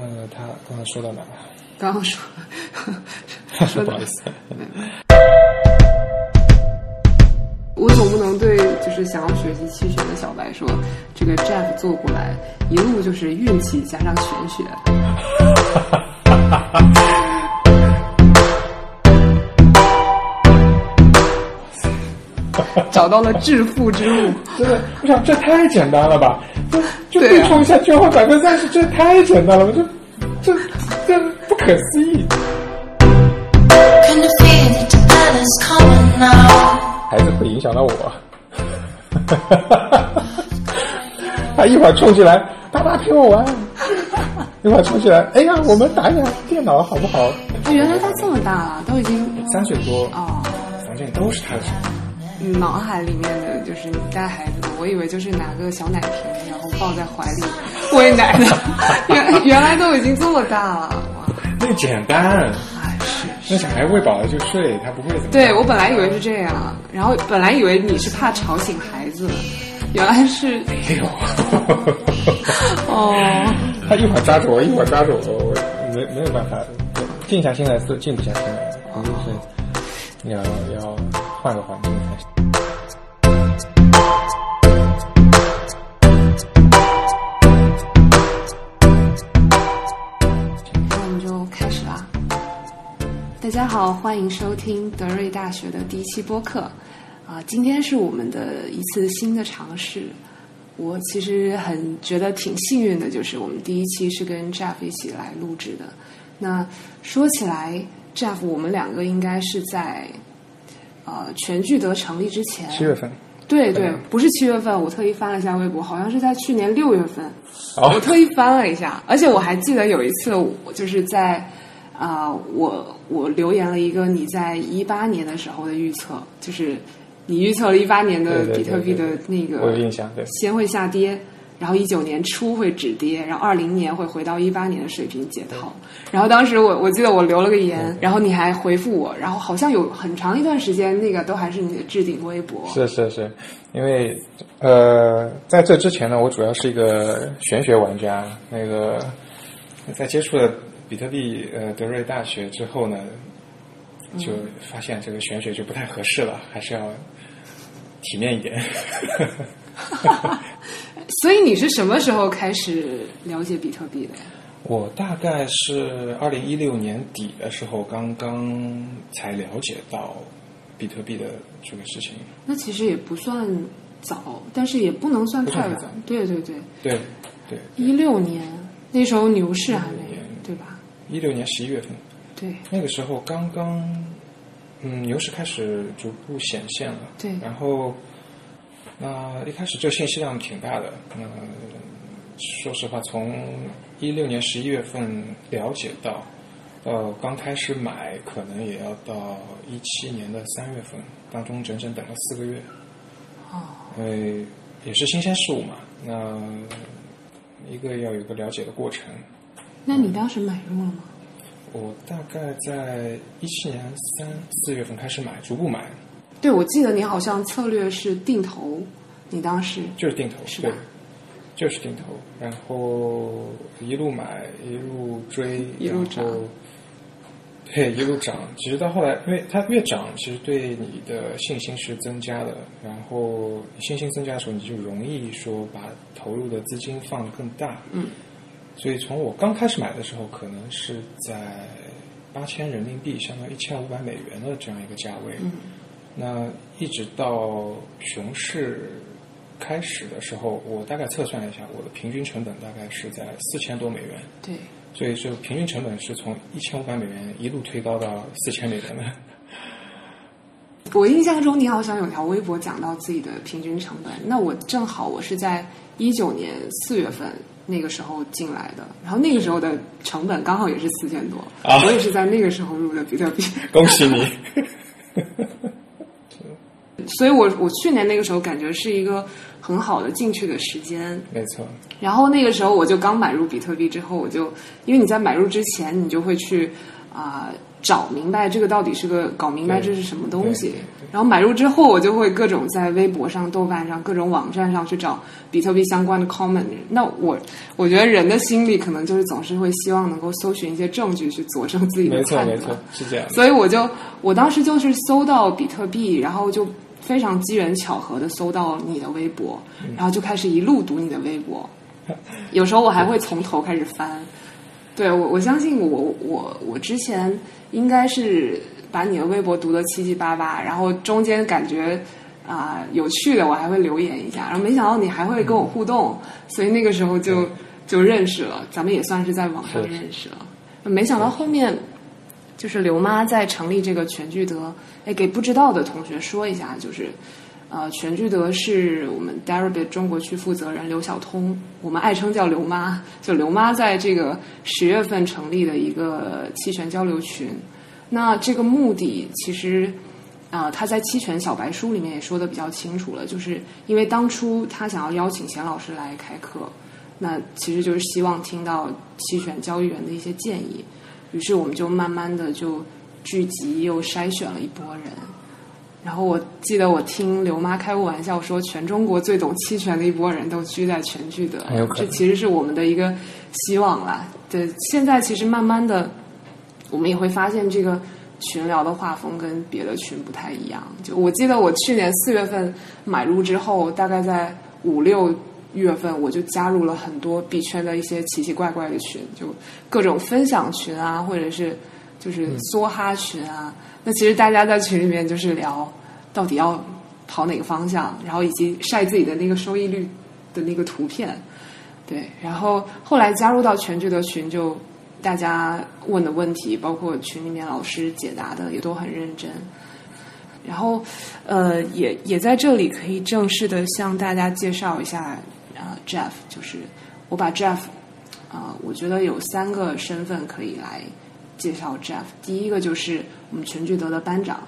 呃，他刚刚说到哪了？刚刚说 说的不好意思，我总不能对就是想要学习气学的小白说，这个 Jeff 做过来一路就是运气加上玄学。找到了致富之路，真的，我想这太简单了吧？这 就对啊对冲一下交换百分之三十，这太简单了，这这这不可思议。孩子会影响到我。他一会儿冲进来，爸爸陪我玩；一会儿冲进来，哎呀，我们打一下电脑好不好？原来他这么大了，都已经三岁多，哦，反正都是他的。脑海里面的就是你带孩子的，我以为就是拿个小奶瓶，然后抱在怀里喂奶的，原原来都已经这么大了，哇！那简单，那小孩喂饱了就睡，他不会怎么。对我本来以为是这样，然后本来以为你是怕吵醒孩子，原来是没有。哦，他一会儿抓住我，一会儿抓住我，我没没有办法静下心来是静不下心来，肯定是要要换个环境大家好，欢迎收听德瑞大学的第一期播客。啊、今天是我们的一次新的尝试。我其实很觉得挺幸运的，就是我们第一期是跟 Jeff 一起来录制的。那说起来，Jeff，我们两个应该是在呃全聚德成立之前，七月份，对对嗯，不是七月份，我特意翻了一下微博，好像是在去年六月份。哦我特意翻了一下，而且我还记得有一次，我就是在啊、我我留言了一个你在一八年的时候的预测，就是你预测了一八年的比特币的那个我有印象，对。先会下跌，然后一九年初会止跌，然后二零年会回到一八年的水平解套。然后当时我我记得我留了个言，然后你还回复我，然后好像有很长一段时间那个都还是你的置顶微博。是是是，因为呃，在这之前呢，我主要是一个玄学玩家。那个在接触了比特币呃德瑞大学之后呢，就发现这个玄学就不太合适了，还是要体面一点。所以你是什么时候开始了解比特币的呀？我大概是二零一六年底的时候，刚刚才了解到比特币的这个事情。那其实也不算早，但是也不能算太晚。对对对，对对，一六年那时候牛市还没16年对吧？一六年十一月份。对那个时候刚刚，嗯，牛市开始逐步显现了。对然后，那一开始这信息量挺大的。那说实话，从一六年十一月份了解到，呃，刚开始买，可能也要到一七年的三月份，当中整整等了四个月。哦，因为也是新鲜事物嘛，那一个要有个了解的过程。那你当时买入了吗？我大概在一七年三四月份开始买，逐步买，对，我记得你好像策略是定投，你当时就是定投，是吧对，就是定投，然后一路买，一路追，一路涨对，一路涨。其实到后来，因为它越涨，其实对你的信心是增加的。然后信心增加的时候，你就容易说把投入的资金放得更大。嗯。所以从我刚开始买的时候，可能是在八千人民币，相当于一千五百美元的这样一个价位。嗯。那一直到熊市开始的时候，我大概测算了一下，我的平均成本大概是在四千多美元。对，所以这个平均成本是从一千五百美元一路推高到四千美元的。我印象中你好像有条微博讲到自己的平均成本，那我正好我是在一九年四月份那个时候进来的，然后那个时候的成本刚好也是四千多，啊。我也是在那个时候入的比特币，恭喜你！所以我我去年那个时候感觉是一个很好的进去的时间，没错，然后那个时候我就刚买入比特币之后，我就因为你在买入之前，你就会去啊、找明白这个到底是个搞明白这是什么东西。然后买入之后，我就会各种在微博上、豆瓣上、各种网站上去找比特币相关的 comment。那我我觉得人的心理可能就是总是会希望能够搜寻一些证据去佐证自己的判断。没错，是这样。所以我就我当时就是搜到比特币，然后就非常机缘巧合的搜到你的微博，然后就开始一路读你的微博，有时候我还会从头开始翻。对我，我相信我我我之前应该是把你的微博读得七七八八，然后中间感觉啊、有趣的，我还会留言一下，然后没想到你还会跟我互动，所以那个时候就就认识了，咱们也算是在网上认识了。没想到后面就是刘妈在成立这个全聚德，哎，给不知道的同学说一下，就是呃，全聚德是我们 derabit 中国区负责人刘晓通，我们爱称叫刘妈，就刘妈在这个十月份成立的一个期权交流群。那这个目的其实。啊、他在期权小白书里面也说的比较清楚了，就是因为当初他想要邀请钱老师来开课，那其实就是希望听到期权交易员的一些建议，于是我们就慢慢的就聚集又筛选了一波人。然后我记得我听刘妈开过玩笑说，全中国最懂期权的一波人都聚在全聚德这其实是我们的一个希望啦。对，现在其实慢慢的，我们也会发现这个群聊的画风跟别的群不太一样。就我记得我去年四月份买入之后，大概在五六月份我就加入了很多币圈的一些奇奇怪怪的群，就各种分享群啊，或者是就是梭哈群啊。那其实大家在群里面就是聊到底要跑哪个方向，然后以及晒自己的那个收益率的那个图片。对，然后后来加入到全聚德群，就大家问的问题，包括群里面老师解答的也都很认真。然后，呃，也也在这里可以正式的向大家介绍一下，呃，Jeff，就是我把 Jeff，啊、我觉得有三个身份可以来介绍 Jeff。第一个就是我们全聚德的班长，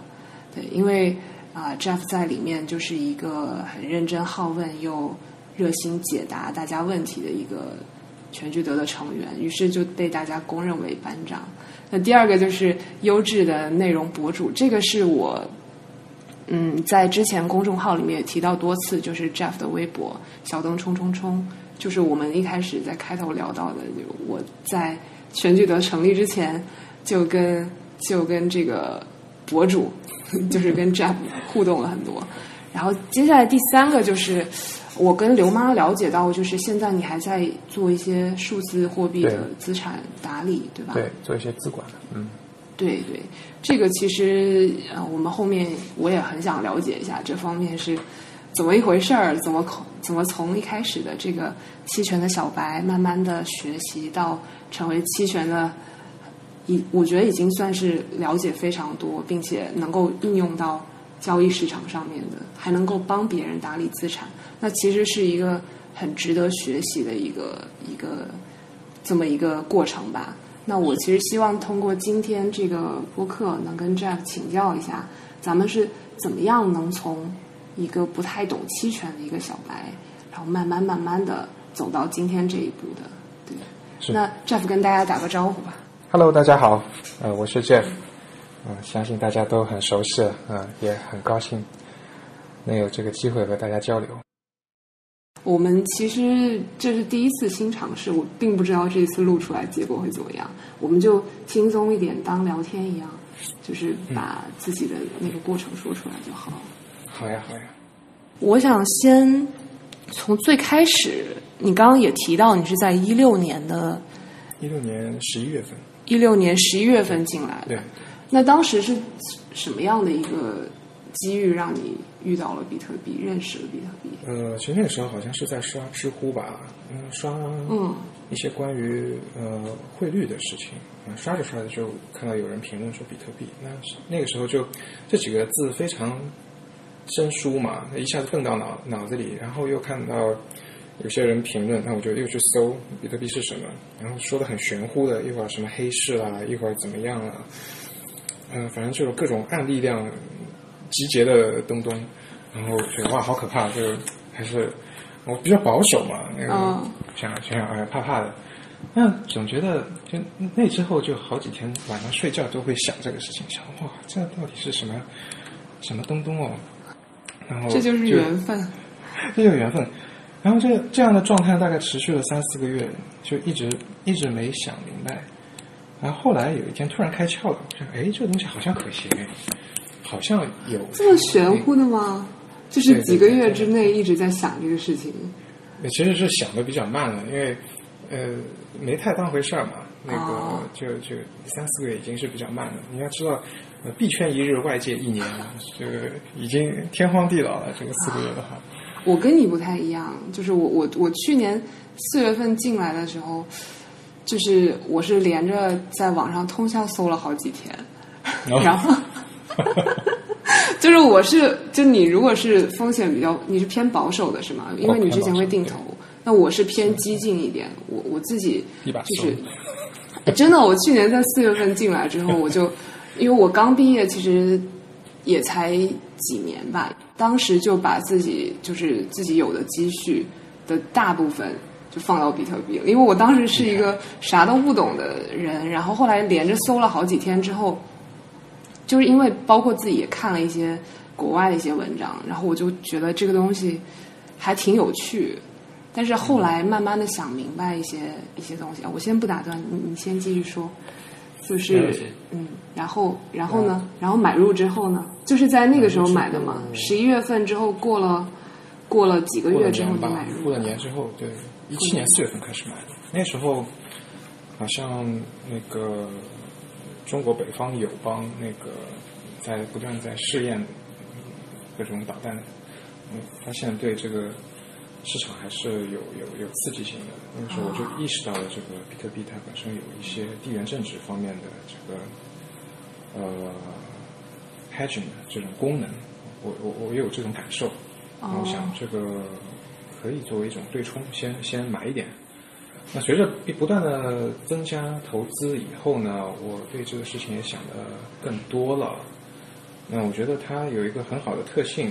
对，因为啊、Jeff 在里面就是一个很认真好问又热心解答大家问题的一个全聚德的成员，于是就被大家公认为班长。那第二个就是优质的内容博主，这个是我嗯在之前公众号里面也提到多次，就是 Jeff 的微博小灯冲冲冲，就是我们一开始在开头聊到的，我在全聚德成立之前就跟就跟这个博主 就是跟 Jeff 互动了很多。然后接下来第三个就是我跟刘妈了解到，就是现在你还在做一些数字货币的资产打理，对吧？对，做一些资管，嗯，对对，这个其实呃，我们后面我也很想了解一下这方面是怎么一回事儿，怎么口怎么从一开始的这个期权的小白，慢慢的学习到成为期权的，已我觉得已经算是了解非常多，并且能够应用到交易市场上面的，还能够帮别人打理资产，那其实是一个很值得学习的一个一个这么一个过程吧。那我其实希望通过今天这个播客，能跟 Jeff 请教一下，咱们是怎么样能从一个不太懂期权的一个小白，然后慢慢慢慢的走到今天这一步的。对，是那 Jeff 跟大家打个招呼吧。Hello，大家好，呃，我是 Jeff，呃，相信大家都很熟悉了，呃，也很高兴能有这个机会和大家交流。我们其实这是第一次新尝试，我并不知道这次录出来结果会怎么样，我们就轻松一点，当聊天一样，就是把自己的那个过程说出来就好了。好呀，好呀，我想先从最开始，你刚刚也提到你是在一六年的一六年十一月份，一六年十一月份进来的，对，那当时是什么样的一个机遇让你遇到了比特币，认识了比特币？呃，其实那个时候好像是在刷知乎吧，嗯，刷嗯。一些关于呃汇率的事情，嗯、刷着刷着就看到有人评论说比特币，那那个时候就这几个字非常生疏嘛，那一下子蹦到脑脑子里，然后又看到有些人评论，那我就又去搜比特币是什么，然后说的很玄乎的，一会儿什么黑市啦，一会儿怎么样啊，嗯、反正就有各种暗力量集结的东东，然后觉得哇好可怕，就还是我比较保守嘛，那个、嗯想想想哎怕怕的，那总觉得就那之后就好几天晚上睡觉都会想这个事情，想哇，这到底是什么什么东东哦？然后这就是缘分。这就是缘分。然后这这样的状态大概持续了三四个月，就一直一直没想明白。然后后来有一天突然开窍了，我想，哎，这个东西好像可行，哎，好像有这么玄乎的吗？就是几个月之内一直在想这个事情。其实是想的比较慢了，因为呃没太当回事儿嘛。那个哦就就三四个月已经是比较慢了。你要知道，呃币圈一日，外界一年，这个已经天荒地老了。这个四个月的话，我跟你不太一样，就是我我我去年四月份进来的时候，就是我是连着在网上通宵搜了好几天，哦然后 就是我是就你如果是风险比较，你是偏保守的是吗？因为你之前会定投，那我是偏激进一点，我我自己就是真的，我去年在四月份进来之后，我就因为我刚毕业，其实也才几年吧，当时就把自己就是自己有的积蓄的大部分就放到比特币了，因为我当时是一个啥都不懂的人，然后后来连着搜了好几天之后，就是因为包括自己也看了一些国外的一些文章，然后我就觉得这个东西还挺有趣。但是后来慢慢的想明白一些一些东西啊，我先不打断你，你先继续说。就是嗯，然后然后呢？然后买入之后呢？就是在那个时候买的嘛。十一月份之后过了过了几个月之后年吧你买，入过了年之后，对，一七年四月份开始买的。那时候好像那个中国北方友邦那个在不断在试验各种导弹，嗯，发现对这个市场还是有有有刺激性的。那个时候我就意识到了这个比特币它本身有一些地缘政治方面的这个呃 hedge 的这种功能，我我我也有这种感受。我想这个可以作为一种对冲，先先买一点。那随着不断的增加投资以后呢，我对这个事情也想的更多了。那我觉得它有一个很好的特性，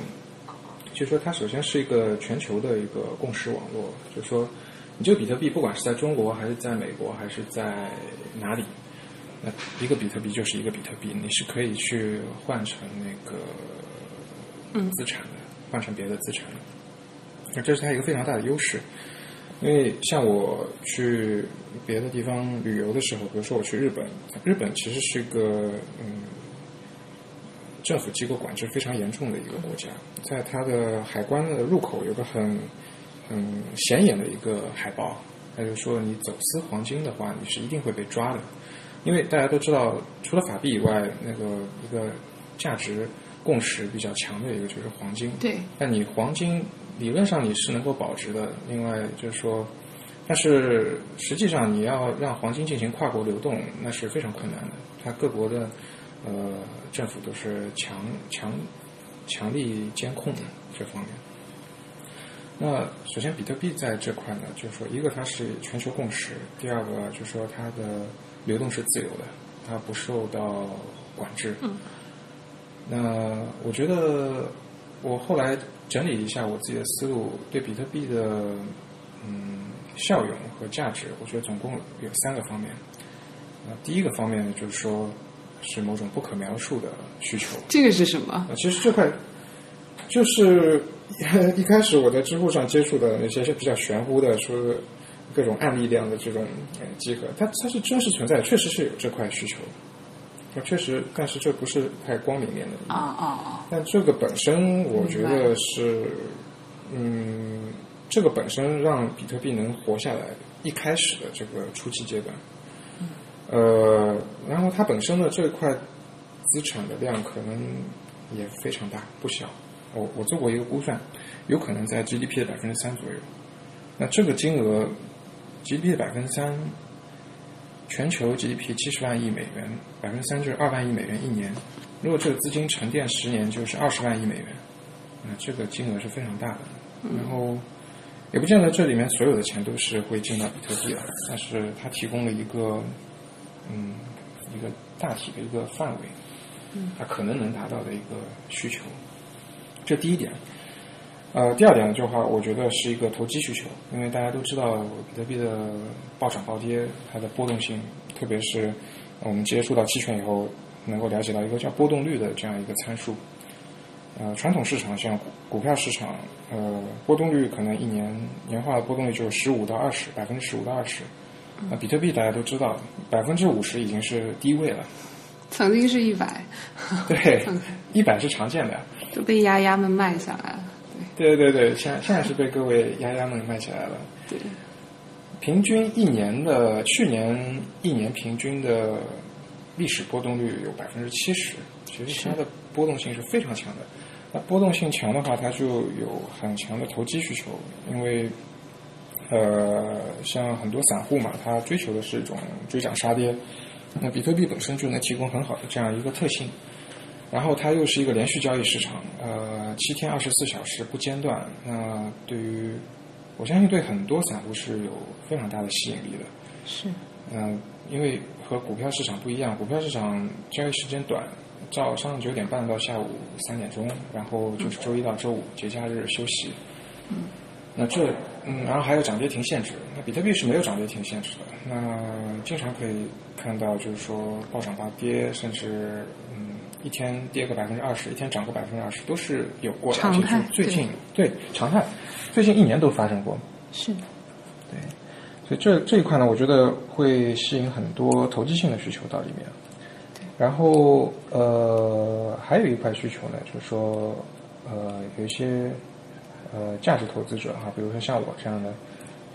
就说它首先是一个全球的一个共识网络，就是说你这个比特币不管是在中国还是在美国还是在哪里，那一个比特币就是一个比特币，你是可以去换成那个资产的，换成别的资产的。那这是它一个非常大的优势。因为像我去别的地方旅游的时候，比如说我去日本，日本其实是一个嗯政府机构管制非常严重的一个国家，在它的海关的入口有个很很显眼的一个海报，它就说你走私黄金的话，你是一定会被抓的，因为大家都知道，除了法币以外，那个一个价值共识比较强的一个就是黄金，对，但你黄金理论上你是能够保值的，另外就是说，但是实际上你要让黄金进行跨国流动，那是非常困难的。它各国的呃政府都是强强强力监控的这方面。那首先，比特币在这块呢，就是说，一个它是全球共识，第二个就是说它的流动是自由的，它不受到管制。嗯。那我觉得我后来整理一下我自己的思路，对比特币的嗯效用和价值，我觉得总共有三个方面。啊第一个方面呢，就是说是某种不可描述的需求。这个是什么？呃，其实这块就是 一开始我在知乎上接触的那些比较玄乎的，说各种暗力量的这种呃集合，它它是真实存在，确实是有这块需求。啊，确实，但是这不是太光明面的。啊啊啊！但这个本身，我觉得是，嗯，这个本身让比特币能活下来，一开始的这个初期阶段，呃，然后它本身的这块资产的量可能也非常大，不小。我我做过一个估算，有可能在 GDP 的百分之三左右。那这个金额，GDP 的百分之三，全球 GDP 七十万亿美元，百分之三就是二万亿美元一年。如果这个资金沉淀十年，就是二十万亿美元，那这个金额是非常大的。然后也不见得这里面所有的钱都是会进到比特币了，但是它提供了一个嗯一个大体的一个范围，它可能能达到的一个需求。这第一点。呃，第二点的话，我觉得是一个投机需求，因为大家都知道比特币的暴涨暴跌，它的波动性，特别是我们接触到期权以后，能够了解到一个叫波动率的这样一个参数。呃，传统市场像股股票市场，呃，波动率可能一年年化的波动率就是十五到二十，百分之十五到二十。那比特币大家都知道，百分之五十已经是低位了。曾经是一百，对，一百是常见的。都被丫丫们卖下来了。对对对，现在现在是被各位丫丫们卖起来了。对，平均一年的去年一年平均的历史波动率有百分之七十，其实它的波动性是非常强的。那波动性强的话，它就有很强的投机需求，因为呃，像很多散户嘛，他追求的是一种追涨杀跌，那比特币本身就能提供很好的这样一个特性。然后它又是一个连续交易市场，呃，七天二十四小时不间断。那对于我相信对很多散户是有非常大的吸引力的。是。嗯，因为和股票市场不一样，股票市场交易时间短，早上九点半到下午三点钟，然后就是周一到周五节假日休息。嗯。那这，嗯，然后还有涨跌停限制。那比特币是没有涨跌停限制的。那经常可以看到，就是说暴涨暴跌，甚至嗯。一天跌个百分之二十，一天涨个百分之二十，都是有过的。常态。最近对常态，最近一年都发生过。是的。对，所以这这一块呢，我觉得会吸引很多投机性的需求到里面。对。然后呃，还有一块需求呢，就是说呃，有一些呃价值投资者哈，比如说像我这样的，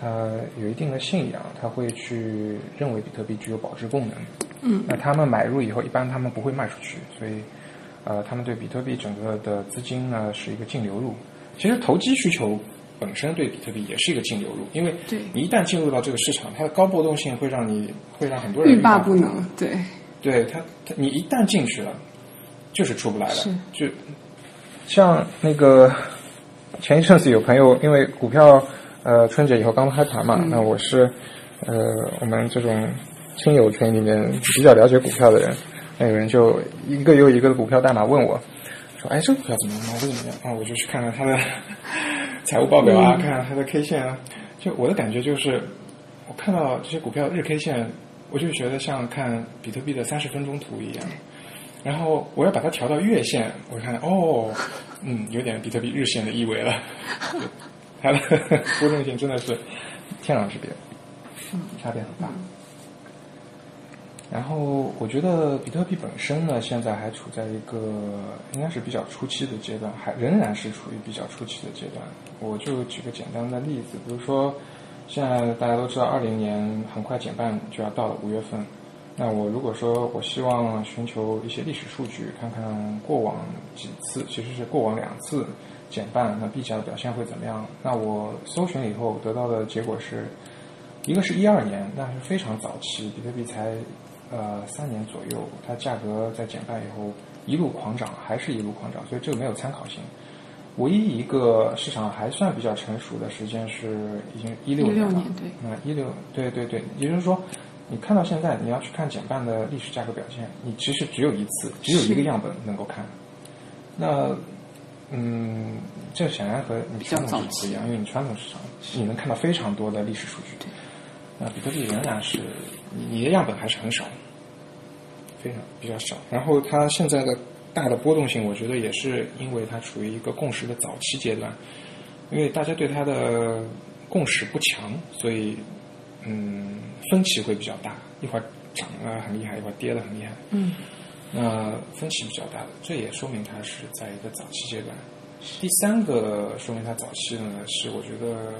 他有一定的信仰，他会去认为比特币具有保值功能。嗯，那他们买入以后，一般他们不会卖出去，所以，呃，他们对比特币整个的资金呢是一个净流入。其实投机需求本身对比特币也是一个净流入，因为你一旦进入到这个市场，它的高波动性会让你会让很多人欲罢不能。对，对他，他你一旦进去了，就是出不来了。是，就像那个前一阵子有朋友因为股票呃春节以后刚开盘嘛，那我是呃我们这种。亲友群里面比较了解股票的人，那有人就一个又一个的股票代码问我，说：“哎，这股票怎么样？为怎么样？”啊，我就去看看它的 财务报表啊，看看它的 K 线啊。就我的感觉就是，我看到这些股票日 K 线，我就觉得像看比特币的三十分钟图一样。然后我要把它调到月线，我看哦，嗯，有点比特币日线的意味了。它的 波动性真的是天壤之别，嗯，差别很大。然后我觉得比特币本身呢，现在还处在一个应该是比较初期的阶段，还仍然是处于比较初期的阶段。我就举个简单的例子，比如说现在大家都知道，二零年很快减半就要到了五月份。那我如果说我希望寻求一些历史数据，看看过往几次，其实是过往两次减半，那币价的表现会怎么样？那我搜寻了以后得到的结果是，一个是一二年，那是非常早期，比特币才。呃，三年左右，它价格在减半以后一路狂涨，还是一路狂涨，所以这个没有参考性。唯一一个市场还算比较成熟的时间是已经一六年了，对，那一六，对对对，也就是说，你看到现在你要去看减半的历史价格表现，你其实只有一次，只有一个样本能够看。那，嗯，这显然和你传统市场不一样，因为你传统市场你能看到非常多的历史数据，那比特币仍然是你的样本还是很少。非常比较少，然后它现在的大的波动性，我觉得也是因为它处于一个共识的早期阶段，因为大家对它的共识不强，所以嗯分歧会比较大，一会儿涨啊很厉害，一会儿跌的很厉害，嗯，那分歧比较大的，这也说明它是在一个早期阶段。第三个说明它早期的呢，是我觉得。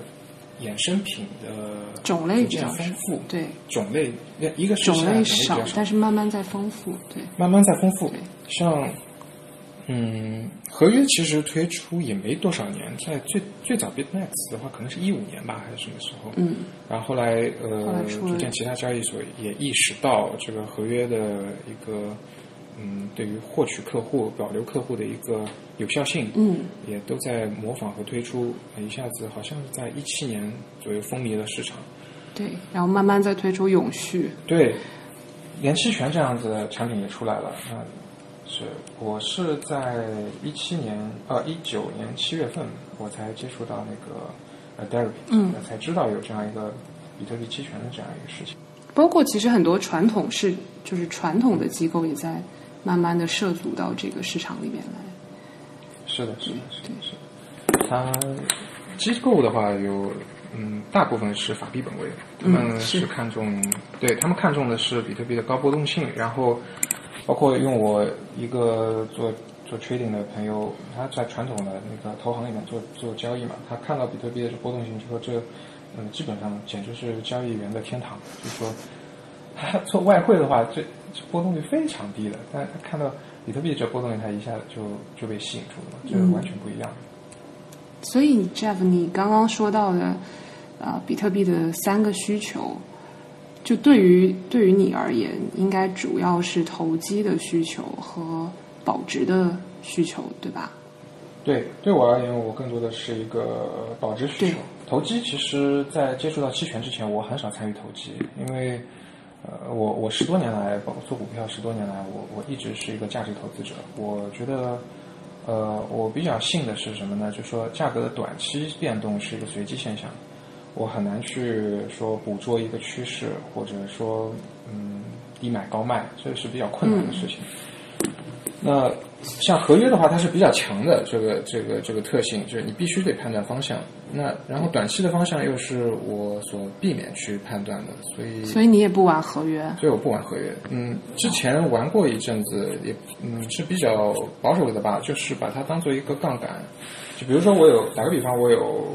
衍生品的种类比较丰富，对。种类一个是种类少，但是慢慢在丰富，对，慢慢在丰富。像嗯，合约其实推出也没多少年，在最最早 Bitmax 的话，可能是一五年吧，还是什么时候？嗯，然后后来呃，逐渐其他交易所也意识到这个合约的一个。嗯，对于获取客户、保留客户的一个有效性，嗯，也都在模仿和推出，一下子好像是在一七年左右风靡了市场。对，然后慢慢再推出永续。对，连期权这样子的产品也出来了。嗯，是我是在一七年呃一九年七月份我才接触到那个呃 Deribit，嗯才知道有这样一个比特币期权的这样一个事情。包括其实很多传统是就是传统的机构也在慢慢的涉足到这个市场里面来。是的，是的，是的，是的。它机构的话有，嗯，大部分是法币本位，他们是看重，对他们看重的是比特币的高波动性，然后包括用我一个做做 trading 的朋友，他在传统的那个投行里面做做交易嘛，他看到比特币的这波动性，就说这，嗯，基本上简直是交易员的天堂，就说。他 做外汇的话，这这波动率非常低的，但是他看到比特币这波动率，他一下就就被吸引住了嘛，这完全不一样。所以 Jeff，你刚刚说到的，呃，比特币的三个需求，就对于对于你而言，应该主要是投机的需求和保值的需求，对吧？对，对我而言，我更多的是一个保值需求。投机其实，在接触到期权之前，我很少参与投机，因为呃，我我十多年来，包括做股票十多年来，我我一直是一个价值投资者。我觉得，呃，我比较信的是什么呢？就说价格的短期变动是一个随机现象，我很难去说捕捉一个趋势，或者说嗯低买高卖，这是比较困难的事情。那像合约的话，它是比较强的这个这个这个特性，就是你必须得判断方向。那然后短期的方向又是我所避免去判断的，所以所以你也不玩合约，所以我不玩合约。嗯，之前玩过一阵子，也嗯是比较保守的吧，就是把它当做一个杠杆。就比如说我有打个比方，我有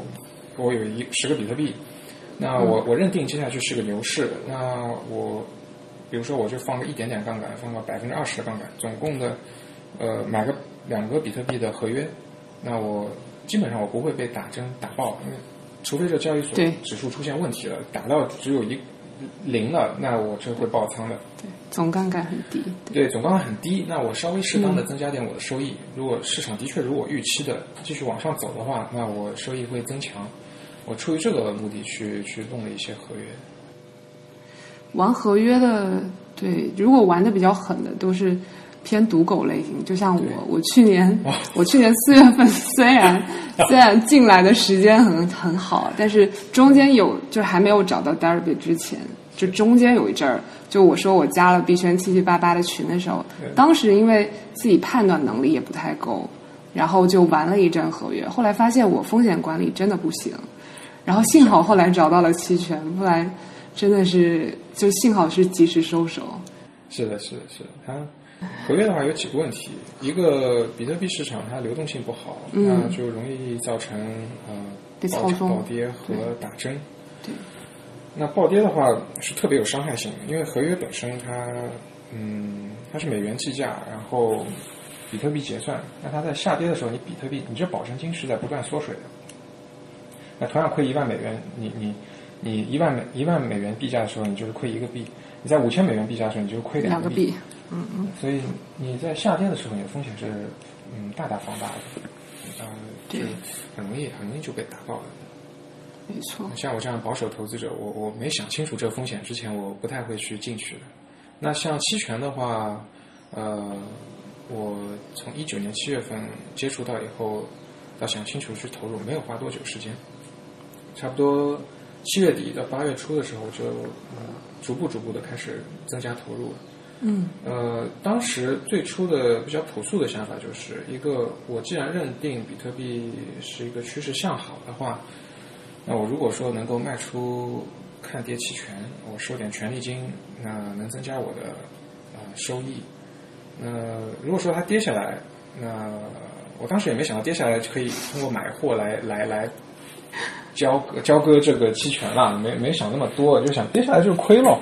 我有一十个比特币，那我我认定接下去是个牛市，那我比如说我就放个一点点杠杆，放个百分之二十的杠杆，总共的呃买个两个比特币的合约，那我基本上我不会被打针打爆，因为除非这交易所指数出现问题了，打到只有一零了，那我就会爆仓的。对，总杠杆很低。对，总杠杆很低，那我稍微适当的增加点我的收益。如果市场的确如我预期的继续往上走的话，那我收益会增强。我出于这个目的去去弄了一些合约。玩合约的，对，如果玩的比较狠的，都是偏赌狗类型。就像我，我去年，我去年四月份虽然 虽然进来的时间很很好，但是中间有就还没有找到 Derby 之前，就中间有一阵儿，就我说我加了币圈七七八八的群的时候，当时因为自己判断能力也不太够，然后就玩了一阵合约，后来发现我风险管理真的不行，然后幸好后来找到了期权，不然真的是就幸好是及时收手。是的，是的，是的。它合约的话有几个问题，一个比特币市场它流动性不好，那就容易造成呃暴涨暴跌和打针。对。那暴跌的话是特别有伤害性的，因为合约本身它嗯它是美元计价，然后比特币结算，那它在下跌的时候，你比特币你这保证金是在不断缩水的。那同样亏一万美元，你你你一万美一万美元币价的时候，你就是亏一个币；你在五千美元币价的时候，你就亏个两个币，嗯嗯，所以你在下跌的时候，你的风险是嗯大大放大的，呃，对就很容易很容易就被打爆了。没错。像我这样保守投资者，我我没想清楚这个风险之前，我不太会去进去的。那像期权的话，呃，我从一九年七月份接触到以后，到想清楚去投入，没有花多久时间，差不多七月底到八月初的时候就，嗯逐步逐步的开始增加投入了。嗯呃，当时最初的比较朴素的想法就是一个，我既然认定比特币是一个趋势向好的话，那我如果说能够卖出看跌期权，我收点权利金，那能增加我的呃收益。那如果说它跌下来，那我当时也没想到跌下来就可以通过买货来来来交割交割这个期权啦，没没想那么多，就想接下来就是亏了，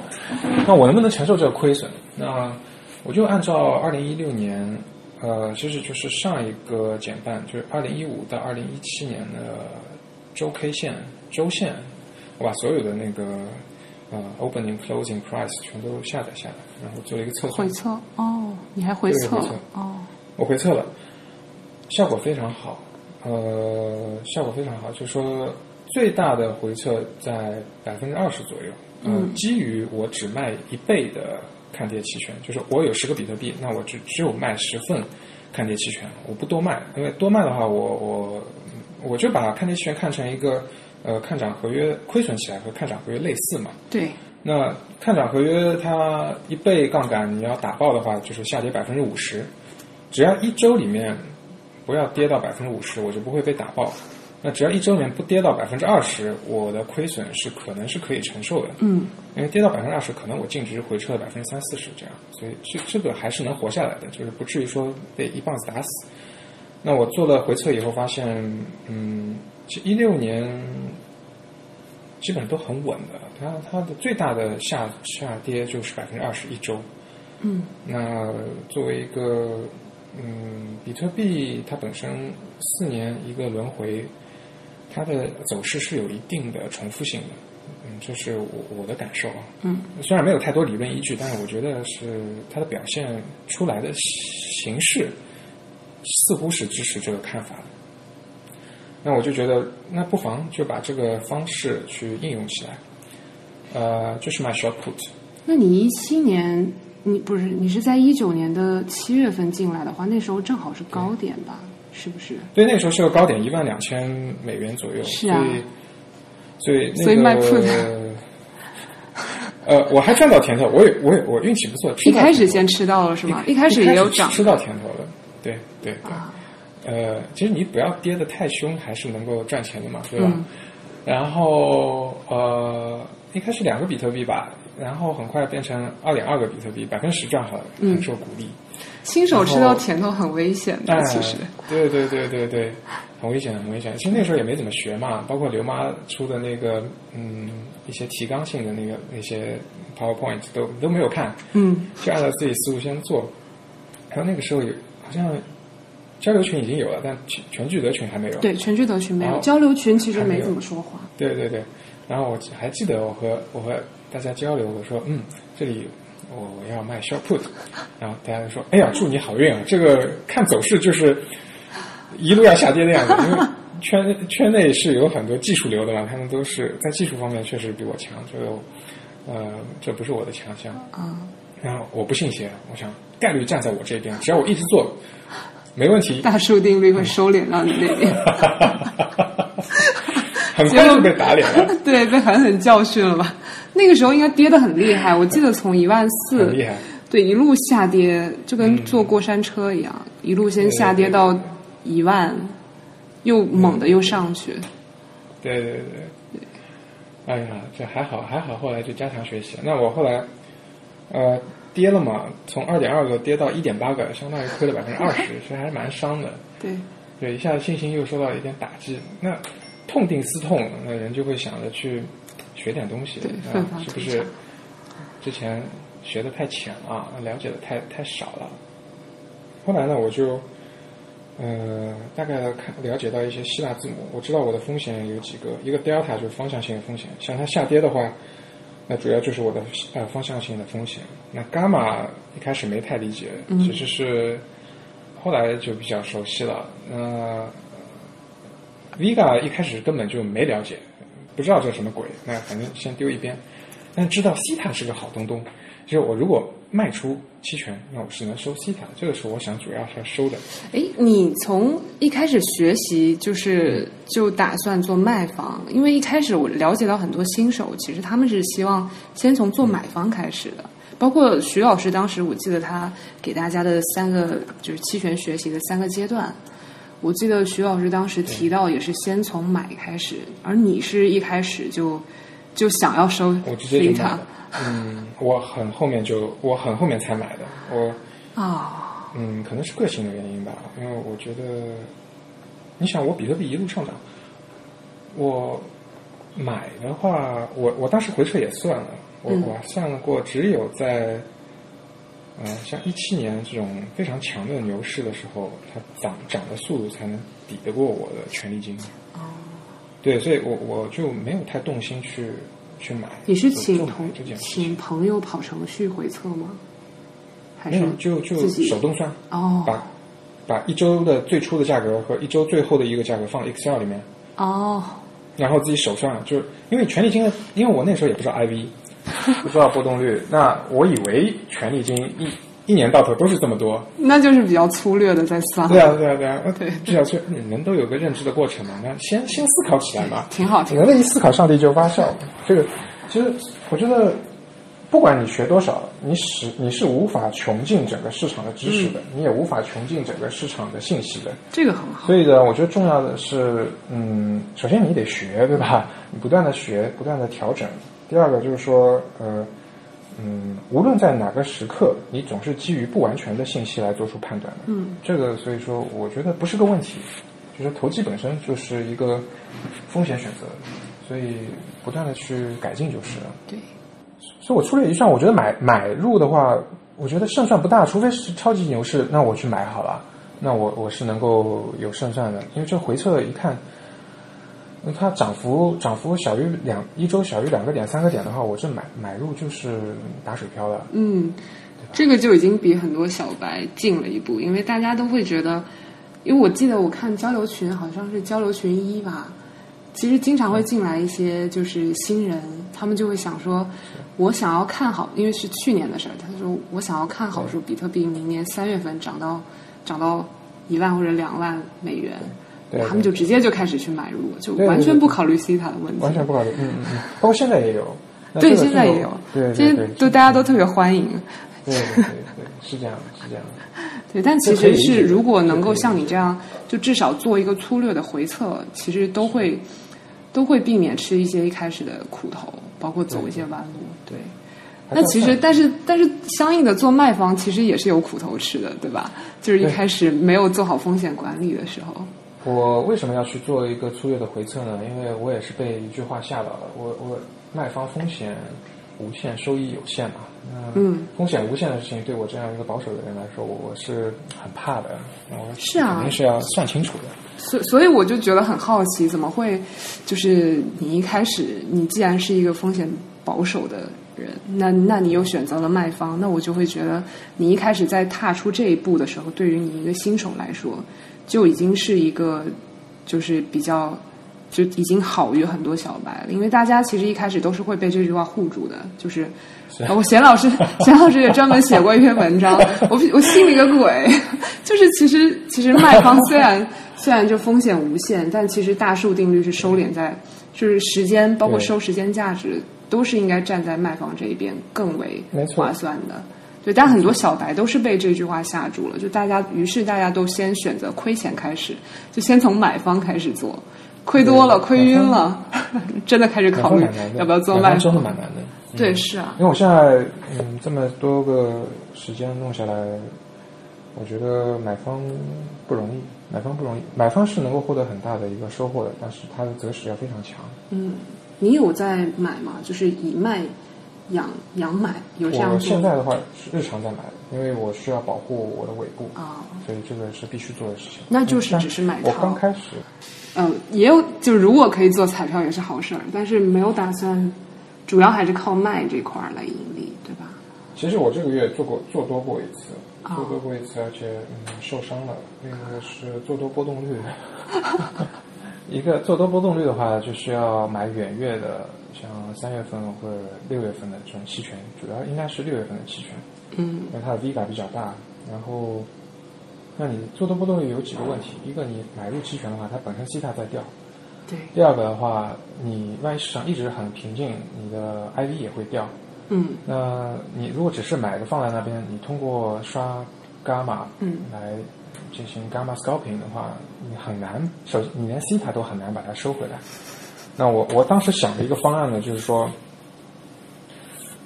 那我能不能承受这个亏损？那我就按照二零一六年，呃，其实就是上一个减半，就是二零一五到二零一七年的周 K 线、周线，我把所有的那个呃 opening、closing price 全都下载下来，然后做了一个测算回，测哦，你还回测回测哦，我回测了，效果非常好，呃，效果非常好，就是说最大的回撤在百分之二十左右。呃嗯基于我只卖一倍的看跌期权，就是我有十个比特币，那我只只有卖十份看跌期权，我不多卖，因为多卖的话我，我我就把看跌期权看成一个呃看涨合约亏损起来和看涨合约类似嘛。对，那看涨合约它一倍杠杆你要打爆的话，就是下跌百分之五十，只要一周里面不要跌到百分之五十，我就不会被打爆。那只要一周里面不跌到百分之二十，我的亏损是可能是可以承受的。嗯，因为跌到百分之二十，可能我净值回撤了百分之三四十这样，所以这这个还是能活下来的，就是不至于说被一棒子打死。那我做了回测以后发现，嗯，其实一六年基本上都很稳的，它它的最大的下下跌就是百分之二十一周。嗯，那作为一个嗯，比特币它本身四年一个轮回，它的走势是有一定的重复性的。嗯，这是我我的感受啊。嗯，虽然没有太多理论依据，但是我觉得是它的表现出来的形式似乎是支持这个看法的。那我就觉得，那不妨就把这个方式去应用起来。呃，就是 my short put。那你一七年，你不是你是在一九年的七月份进来的话，那时候正好是高点吧？是不是？对，那个时候是个高点，一万两千美元左右。是啊所以，所以、那个、呃，我还赚到甜头，我也我也我运气不错，一开始先吃到了是吗？一一开始也有涨吃到甜头了，对对对。啊，呃，其实你不要跌得太凶，还是能够赚钱的嘛，对吧？嗯然后呃，一开始两个比特币吧，然后很快变成二点二个比特币，百分之十赚好了，嗯很受鼓励。新手吃到甜头很危险的，哎其实。对对对对对，很危险，很危险。其实那时候也没怎么学嘛，包括刘妈出的那个嗯一些提纲性的那个那些 PowerPoint 都都没有看，嗯就按照自己思路先做。然后那个时候有好像交流群已经有了，但全全聚德群还没有。对，全聚德群没有，哦交流群其实没怎么说话。对对对，然后我还记得我和我和大家交流，我说嗯，这里我要卖 short put，然后大家就说哎呀，祝你好运啊！这个看走势就是一路要下跌的样子，因为 圈圈内是有很多技术流的嘛，他们都是在技术方面确实比我强，这个呃这不是我的强项。啊，然后我不信邪，我想概率站在我这边，只要我一直做，没问题。大数定律会收敛到你那边。很快就被打脸了，对，被狠狠教训了吧？那个时候应该跌得很厉害，我记得从一万四。对，一路下跌，就跟坐过山车一样，一路先下跌到一万，又猛的又上去。对对对，哎呀，这还好还好，后来就加强学习。那我后来，呃，跌了嘛，从二点二个跌到一点八个，相当于亏了百分之二十，其实还是蛮伤的。对，对，一下子信心又受到一点打击，那痛定思痛，那人就会想着去学点东西，对啊是不是之前学的太浅了，了解的太太少了？后来呢，我就呃大概看了解到一些希腊字母，我知道我的风险有几个，一个 delta 就是方向性的风险，像它下跌的话，那主要就是我的呃方向性的风险。那伽马一开始没太理解，嗯其实是后来就比较熟悉了。那 Vega 一开始根本就没了解，不知道这是什么鬼，那反正先丢一边。但知道西塔是个好东东，就是我如果卖出期权，那我是能收西塔，这个是我想主要是要收的。哎，你从一开始学习就是就打算做卖方，因为一开始我了解到很多新手，其实他们是希望先从做买方开始的。包括徐老师当时，我记得他给大家的三个就是期权学习的三个阶段，我记得徐老师当时提到也是先从买开始，而你是一开始就就想要收我直接就买的。嗯，我很后面就我很后面才买的，我啊，嗯，可能是个性的原因吧，因为我觉得，你想我比特币一路上涨，我买的话，我我当时回撤也算了，我、嗯。我算了过，只有在，呃，像一七年这种非常强的牛市的时候，它涨涨的速度才能抵得过我的权利金。哦，对，所以我我就没有太动心去去买。你是请同请，朋友跑程序回测吗？还是就就手动算。哦把把一周的最初的价格和一周最后的一个价格放 Excel 里面，哦，然后自己手算，就是因为权利金的，因为我那时候也不知道 IV，不知道波动率，那我以为权利金一一年到头都是这么多。那就是比较粗略的在算。对啊，对啊，对啊，对至少是人都有个认知的过程嘛。那先先思考起来嘛，挺好挺好人类一思考，上帝就发笑。这个其实我觉得，不管你学多少，你是你是无法穷尽整个市场的知识的，你也无法穷尽整个市场的信息的。这个很好。所以呢，我觉得重要的是，嗯，首先你得学，对吧？你不断的学，不断的调整。第二个就是说，呃，嗯，无论在哪个时刻，你总是基于不完全的信息来做出判断的。嗯，这个所以说，我觉得不是个问题。就是投机本身就是一个风险选择，所以不断的去改进就是了。对，所以我粗略一算，我觉得买买入的话，我觉得胜算不大，除非是超级牛市，那我去买好了，那我我是能够有胜算的，因为这回撤一看，那它涨幅涨幅小于两一周小于两个点三个点的话，我这买买入就是打水漂了。嗯，这个就已经比很多小白进了一步，因为大家都会觉得，因为我记得我看交流群好像是交流群一吧，其实经常会进来一些就是新人，他们就会想说，我想要看好，因为是去年的事儿，他说我想要看好说比特币明年三月份涨到涨到一万或者两万美元。对他们就直接就开始去买入，就完全不考虑 C 塔的问题。完全不考虑，嗯嗯嗯，包括现在也有，对，现在也有，对现对对，在都大家都特别欢迎。对对对对，是这样的，是这样的。对，但其实是如果能够像你这样，就至少做一个粗略的回测，其实都会都会避免吃一些一开始的苦头，包括走一些弯路。对，那其实但是但是相应的做卖方其实也是有苦头吃的，对吧？就是一开始没有做好风险管理的时候。我为什么要去做一个粗略的回测呢？因为我也是被一句话吓到了。我我卖方风险无限，收益有限嘛。嗯，风险无限的事情，对我这样一个保守的人来说，我我是很怕的。我是啊肯定是要算清楚的。所所以我就觉得很好奇，怎么会就是你一开始你既然是一个风险保守的人，那那你又选择了卖方，那我就会觉得你一开始在踏出这一步的时候，对于你一个新手来说，就已经是一个就是比较就已经好于很多小白了，因为大家其实一开始都是会被这句话护住的，就是。包括贤老师，贤老师也专门写过一篇文章，我我信了个鬼，就是其实其实卖方虽然 虽然就风险无限，但其实大数定律是收敛在，就是时间包括收时间价值都是应该站在卖方这一边更为划算的。对，但很多小白都是被这句话吓住了，就大家于是大家都先选择亏钱开始，就先从买方开始做，亏多了亏晕了，真的开始考虑要不要做卖真的蛮难的。对，是啊，因为我现在嗯这么多个时间弄下来，我觉得买方不容易，买方不容易，买方是能够获得很大的一个收获的，但是它的择时要非常强。嗯，你有在买吗？就是以卖养养买，有这样我现在的话是日常在买的，因为我需要保护我的尾部，啊，所以这个是必须做的事情。那就是嗯只是买我刚开始，嗯，也有，就如果可以做彩票也是好事儿，但是没有打算，主要还是靠卖这块儿来盈利，对吧？其实我这个月做过做多过一次，哦做多过一次，而且嗯受伤了。另一个是做多波动率 一个做多波动率的话，就是要买远月的，像三月份或者六月份的这种期权，主要应该是六月份的期权，嗯因为它的 V 感比较大。然后，那你做多波动率有几个问题？一个你买入期权的话，它本身西塔在掉；对，第二个的话，你万一市场一直很平静，你的 IV 也会掉。嗯那你如果只是买个放在那边，你通过刷伽马嗯来进行伽马 scalping 的话，你很难，首你连西塔都很难把它收回来。那我我当时想的一个方案呢，就是说，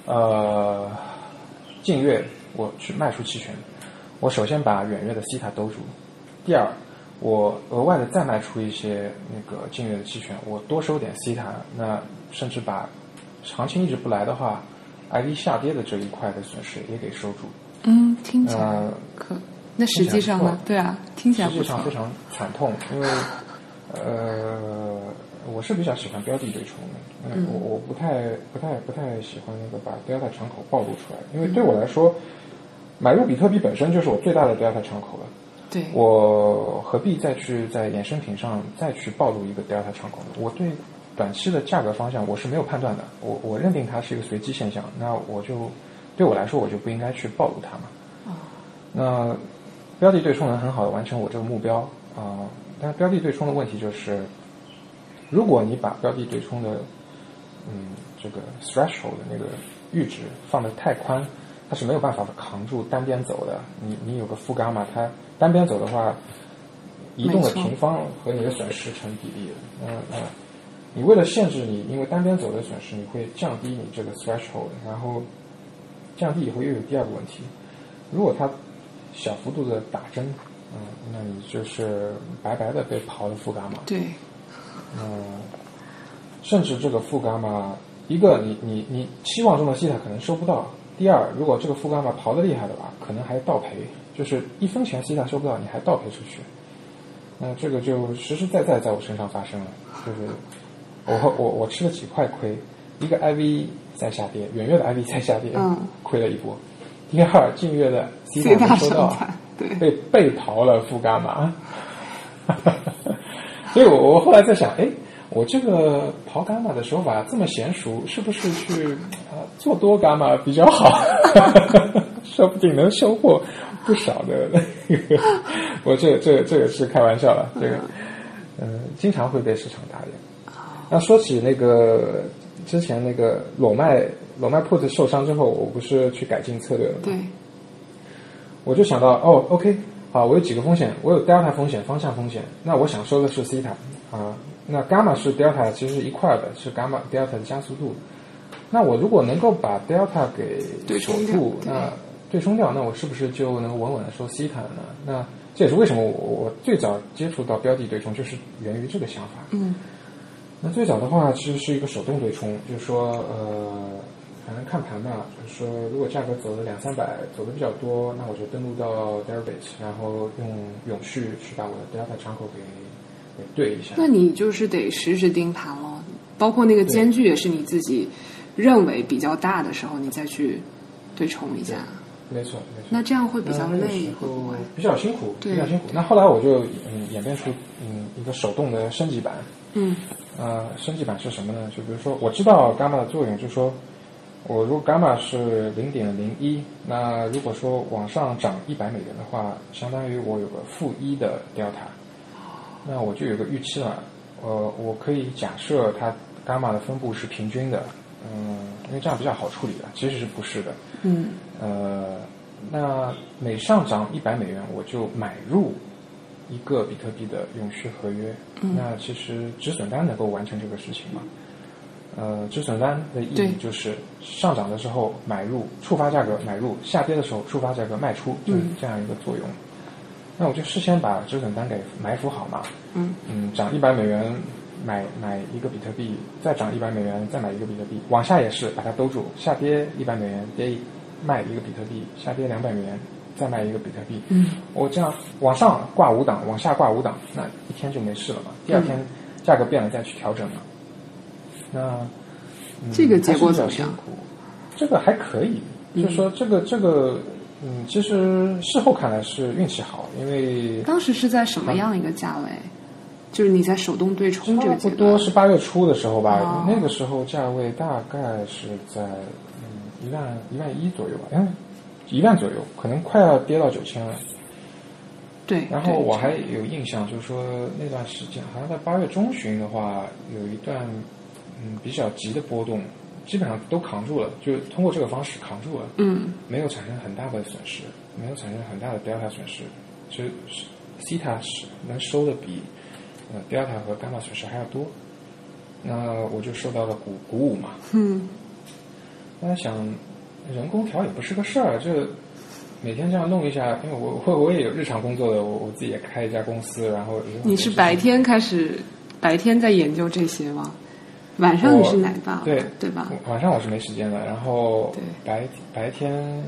呃，近月我去卖出期权，我首先把远月的西塔兜住，第二，我额外的再卖出一些那个近月的期权，我多收点西塔，那甚至把行情一直不来的话，IV 下跌的这一块的损失也给收住。嗯，听起来呃可，那实际上呢？对啊，听起来实不错。际上非常惨痛，因为呃，我是比较喜欢标的对冲的，嗯，我我不太不太不太喜欢那个把 delta 敞口暴露出来，因为对我来说，买入比特币本身就是我最大的 delta 敞口了，对，我何必再去在衍生品上再去暴露一个 delta 敞口呢？我对短期的价格方向我是没有判断的，我我认定它是一个随机现象，那我就对我来说我就不应该去暴露它嘛。那标的对冲能很好的完成我这个目标啊、但是标的对冲的问题就是，如果你把标的对冲的嗯这个 threshold 的那个阈值放得太宽，它是没有办法扛住单边走的。你你有个负伽马，它单边走的话，移动的平方和你的损失成比例的。那那你为了限制你因为单边走的损失，你会降低你这个 threshold，然后降低以后又有第二个问题，如果它小幅度的打针，嗯，那你就是白白的被刨了负伽马。对，嗯，甚至这个负伽马，一个你你你期望中的西塔可能收不到；第二，如果这个负伽马刨的厉害的话，可能还倒赔，就是一分钱西塔收不到，你还倒赔出去。那这个就实实在在在我身上发生了，就是我我我吃了几块亏，一个 IV 在下跌，远月的 IV 在下跌，嗯亏了一波；第二，近月的西塔没收到被被刨了负伽马，所以我我后来在想，哎，我这个刨伽马的手法这么娴熟，是不是去啊、呃做多伽马比较好？说不定能收获不少的那个。我这个这个这个是开玩笑了，这个嗯、经常会被市场打脸。那说起那个之前那个裸麦裸麦 put 受伤之后，我不是去改进策略了吗？对，我就想到，哦，OK，好，我有几个风险，我有 delta 风险、方向风险，那我想收的是 theta 啊，那 gamma 是 delta 其实是一块儿的，是 gamma delta 的加速度。那我如果能够把 delta 给锁对冲掉住，那对冲掉，那我是不是就能稳稳的收 theta 呢？那这也是为什么我我最早接触到标的对冲，就是源于这个想法。嗯那最早的话其实是一个手动对冲，就是说呃，反正看盘吧，就是说如果价格走了两三百，走的比较多，那我就登录到 Deribit，然后用永续去把我的 delta 敞口给给对一下。那你就是得实时盯盘咯，包括那个间距也是你自己认为比较大的时候，你再去对冲一下。没错，没错。那这样会比较累，会不会？比较辛苦，比较辛苦。那后来我就嗯演变出嗯一个手动的升级版，嗯呃，升级版是什么呢？就比如说，我知道伽马的作用，就是说，我如果伽马是零点零一，那如果说往上涨一百美元的话，相当于我有个负一的 delta，那我就有个预期了。呃，我可以假设它伽马的分布是平均的，嗯，因为这样比较好处理的，其实是不是的。嗯呃，那每上涨一百美元，我就买入一个比特币的永续合约。嗯那其实止损单能够完成这个事情吗？呃，止损单的意义就是上涨的时候买入，触发价格买入；下跌的时候触发价格卖出，就是嗯这样一个作用。那我就事先把止损单给埋伏好嘛。嗯嗯，涨一百美元买买一个比特币，再涨一百美元再买一个比特币，往下也是把它兜住，下跌一百美元跌一卖一个比特币，下跌两百美元再卖一个比特币。嗯，我这样往上挂五档，往下挂五档，那一天就没事了嘛。第二天价格变了再去调整嘛。那、嗯、这个结果怎么样？这个还可以，就是说这个这个。嗯，其实事后看来是运气好，因为当时是在什么样一个价位？就是你在手动对冲这差个阶段不多，是八月初的时候吧，哦那个时候价位大概是在嗯一万一万一左右吧，嗯，一万左右，可能快要跌到九千了。对。然后我还有印象，就是说那段时间好像在八月中旬的话，有一段嗯比较急的波动，基本上都扛住了，就通过这个方式扛住了，嗯没有产生很大的损失，没有产生很大的 delta 损失，就是 theta 是能收的比呃 delta 和 gamma 损失还要多，那我就受到了鼓鼓舞嘛。嗯我在想，人工调也不是个事儿，这每天这样弄一下，因为我我我也有日常工作的，我我自己也开一家公司，然后你是白天开始白天在研究这些吗？晚上你是奶爸对对吧？晚上我是没时间的，然后对白白天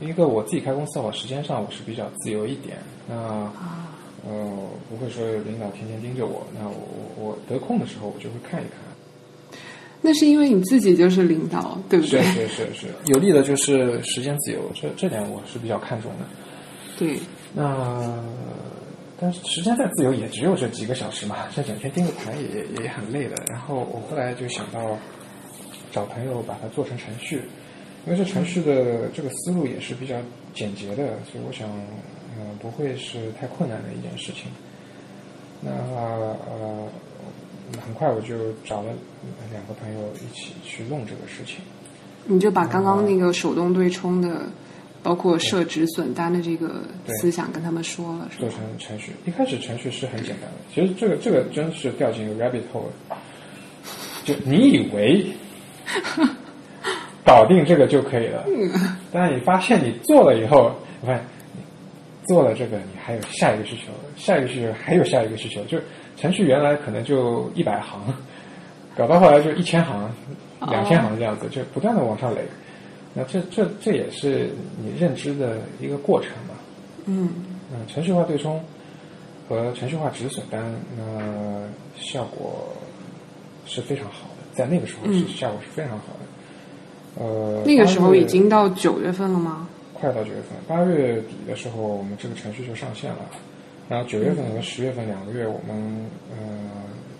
一个我自己开公司，我时间上我是比较自由一点，那啊呃不会说领导天天盯着我，那我我我得空的时候我就会看一看。那是因为你自己就是领导，对不是对？是是是，有利的就是时间自由，这这点我是比较看重的。对，那但是时间再自由也只有这几个小时嘛，这整天盯着盘也也很累的。然后我后来就想到找朋友把它做成程序，因为这程序的这个思路也是比较简洁的，所以我想，呃，不会是太困难的一件事情。那呃，很快我就找了两个朋友一起去弄这个事情。你就把刚刚那个手动对冲的，包括设止损单的这个思想跟他们说了，是做？成程序。一开始程序是很简单的，其实这个这个真是掉进一个 rabbit hole 了。就你以为 搞定这个就可以了，但是你发现你做了以后，你发现做了这个，你还有下一个需求，下一个需求还有下一个需求，就程序原来可能就一百行，搞到后来就一千行、两千行这样子，就不断的往上垒。那这这这也是你认知的一个过程嘛。嗯，嗯，程序化对冲和程序化止损单，那效果是非常好的，在那个时候是嗯效果是非常好的。呃，那个时候已经到九月份了吗？快到九月份，八月底的时候，我们这个程序就上线了。然后九月份和十月份两个月，我们呃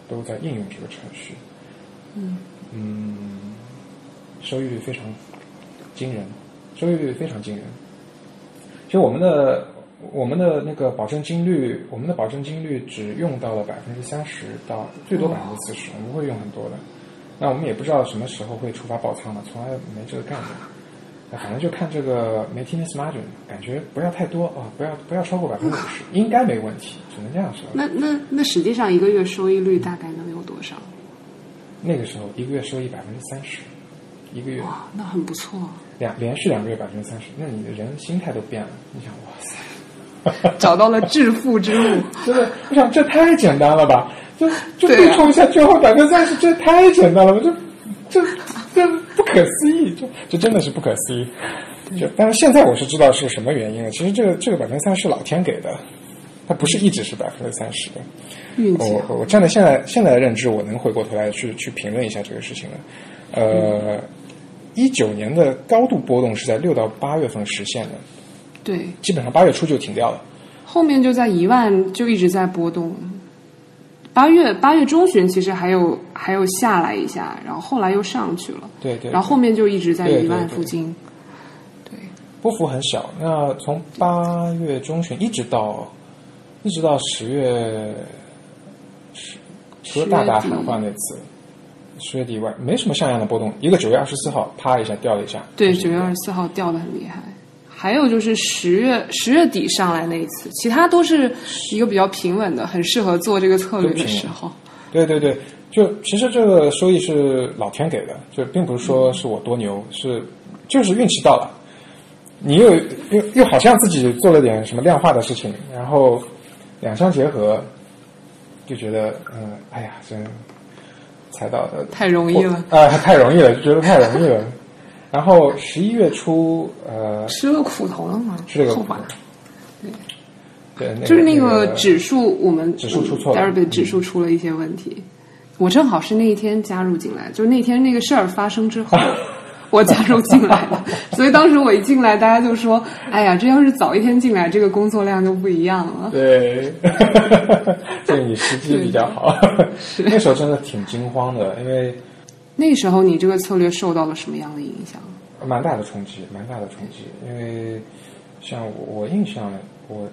都在应用这个程序。嗯嗯，收益率非常惊人，收益率非常惊人。其实我们的我们的那个保证金率，我们的保证金率只用到了百分之三十到最多百分之四十，我们不会用很多的。那我们也不知道什么时候会触发爆仓嘛，从来没这个概念。那反正就看这个 maintenance margin，感觉不要太多啊、不要不要超过百分之五十，应该没问题，只能这样说。那那那实际上一个月收益率大概能有多少？那个时候一个月收益百分之三十，一个月哇，那很不错，两连续两个月百分之三十，那你的人心态都变了。你想，哇塞，找到了致富之路。真的，我想这太简单了吧？就就对冲一下最后百分之三十，这太简单了吧？这这这不可思议，这这真的是不可思议。就但是现在我是知道是什么原因了。其实这个这个百分之三十是老天给的，它不是一直是百分之三十的。运气好，我我站在现在现在的认知，我能回过头来去去评论一下这个事情了。呃，一九年的高度波动是在六到八月份实现的，对，基本上八月初就停掉了。后面就在一万就一直在波动。八月八月中旬其实还有还有下来一下，然后后来又上去了，对对，然后后面就一直在一万对对对附近。对，波幅很小。那从八月中旬一直到一直到十月，十除了大打喊话那次，十月底以外没什么像样的波动。一个九月二十四号，啪一下掉了一下。对，九月二十四号掉的很厉害。还有就是十月十月底上来那一次，其他都是一个比较平稳的，很适合做这个策略的时候。对对对，就其实这个收益是老天给的，就并不是说是我多牛，是就是运气到了。你又又又好像自己做了点什么量化的事情，然后两相结合，就觉得嗯，哎呀，真猜到的。太容易了，啊、太容易了，就觉得太容易了。然后十一月初，呃，吃了苦头了吗？是这个后把对，那就是那个个指数，我们指数出错了。E 指数出了一些问题。我正好是那一天加入进来，就是那天那个事儿发生之后，我加入进来的。所以当时我一进来，大家就说：“哎呀，这要是早一天进来，这个工作量就不一样了。对，对 你时机比较好。那时候真的挺惊慌的，因为”那时候你这个策略受到了什么样的影响？蛮大的冲击，蛮大的冲击。因为像我，我印象，我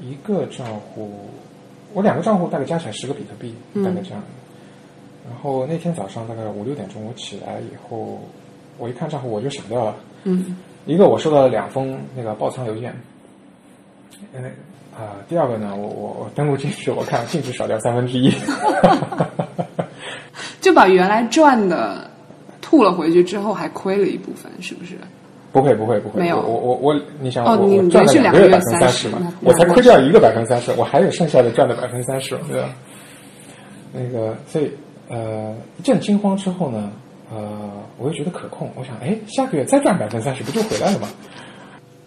一个账户，我两个账户大概加起来十个比特币，嗯大概这样。然后那天早上大概五六点钟，我起来以后，我一看账户我就傻掉了。嗯，一个我收到了两封那个爆仓邮件，因为啊、第二个呢，我我我登录进去，我看净值少掉三分之一。就把原来赚的吐了回去之后，还亏了一部分，是不是？不会不会不会，没有我我我，你想哦你我赚了连续两个月百分之三十嘛我才亏掉一个百分之三十，我还有剩下的赚的百分之三十，对吧？那个，所以呃，一阵惊慌之后呢，呃，我又觉得可控，我想，哎，下个月再赚百分之三十，不就回来了吗？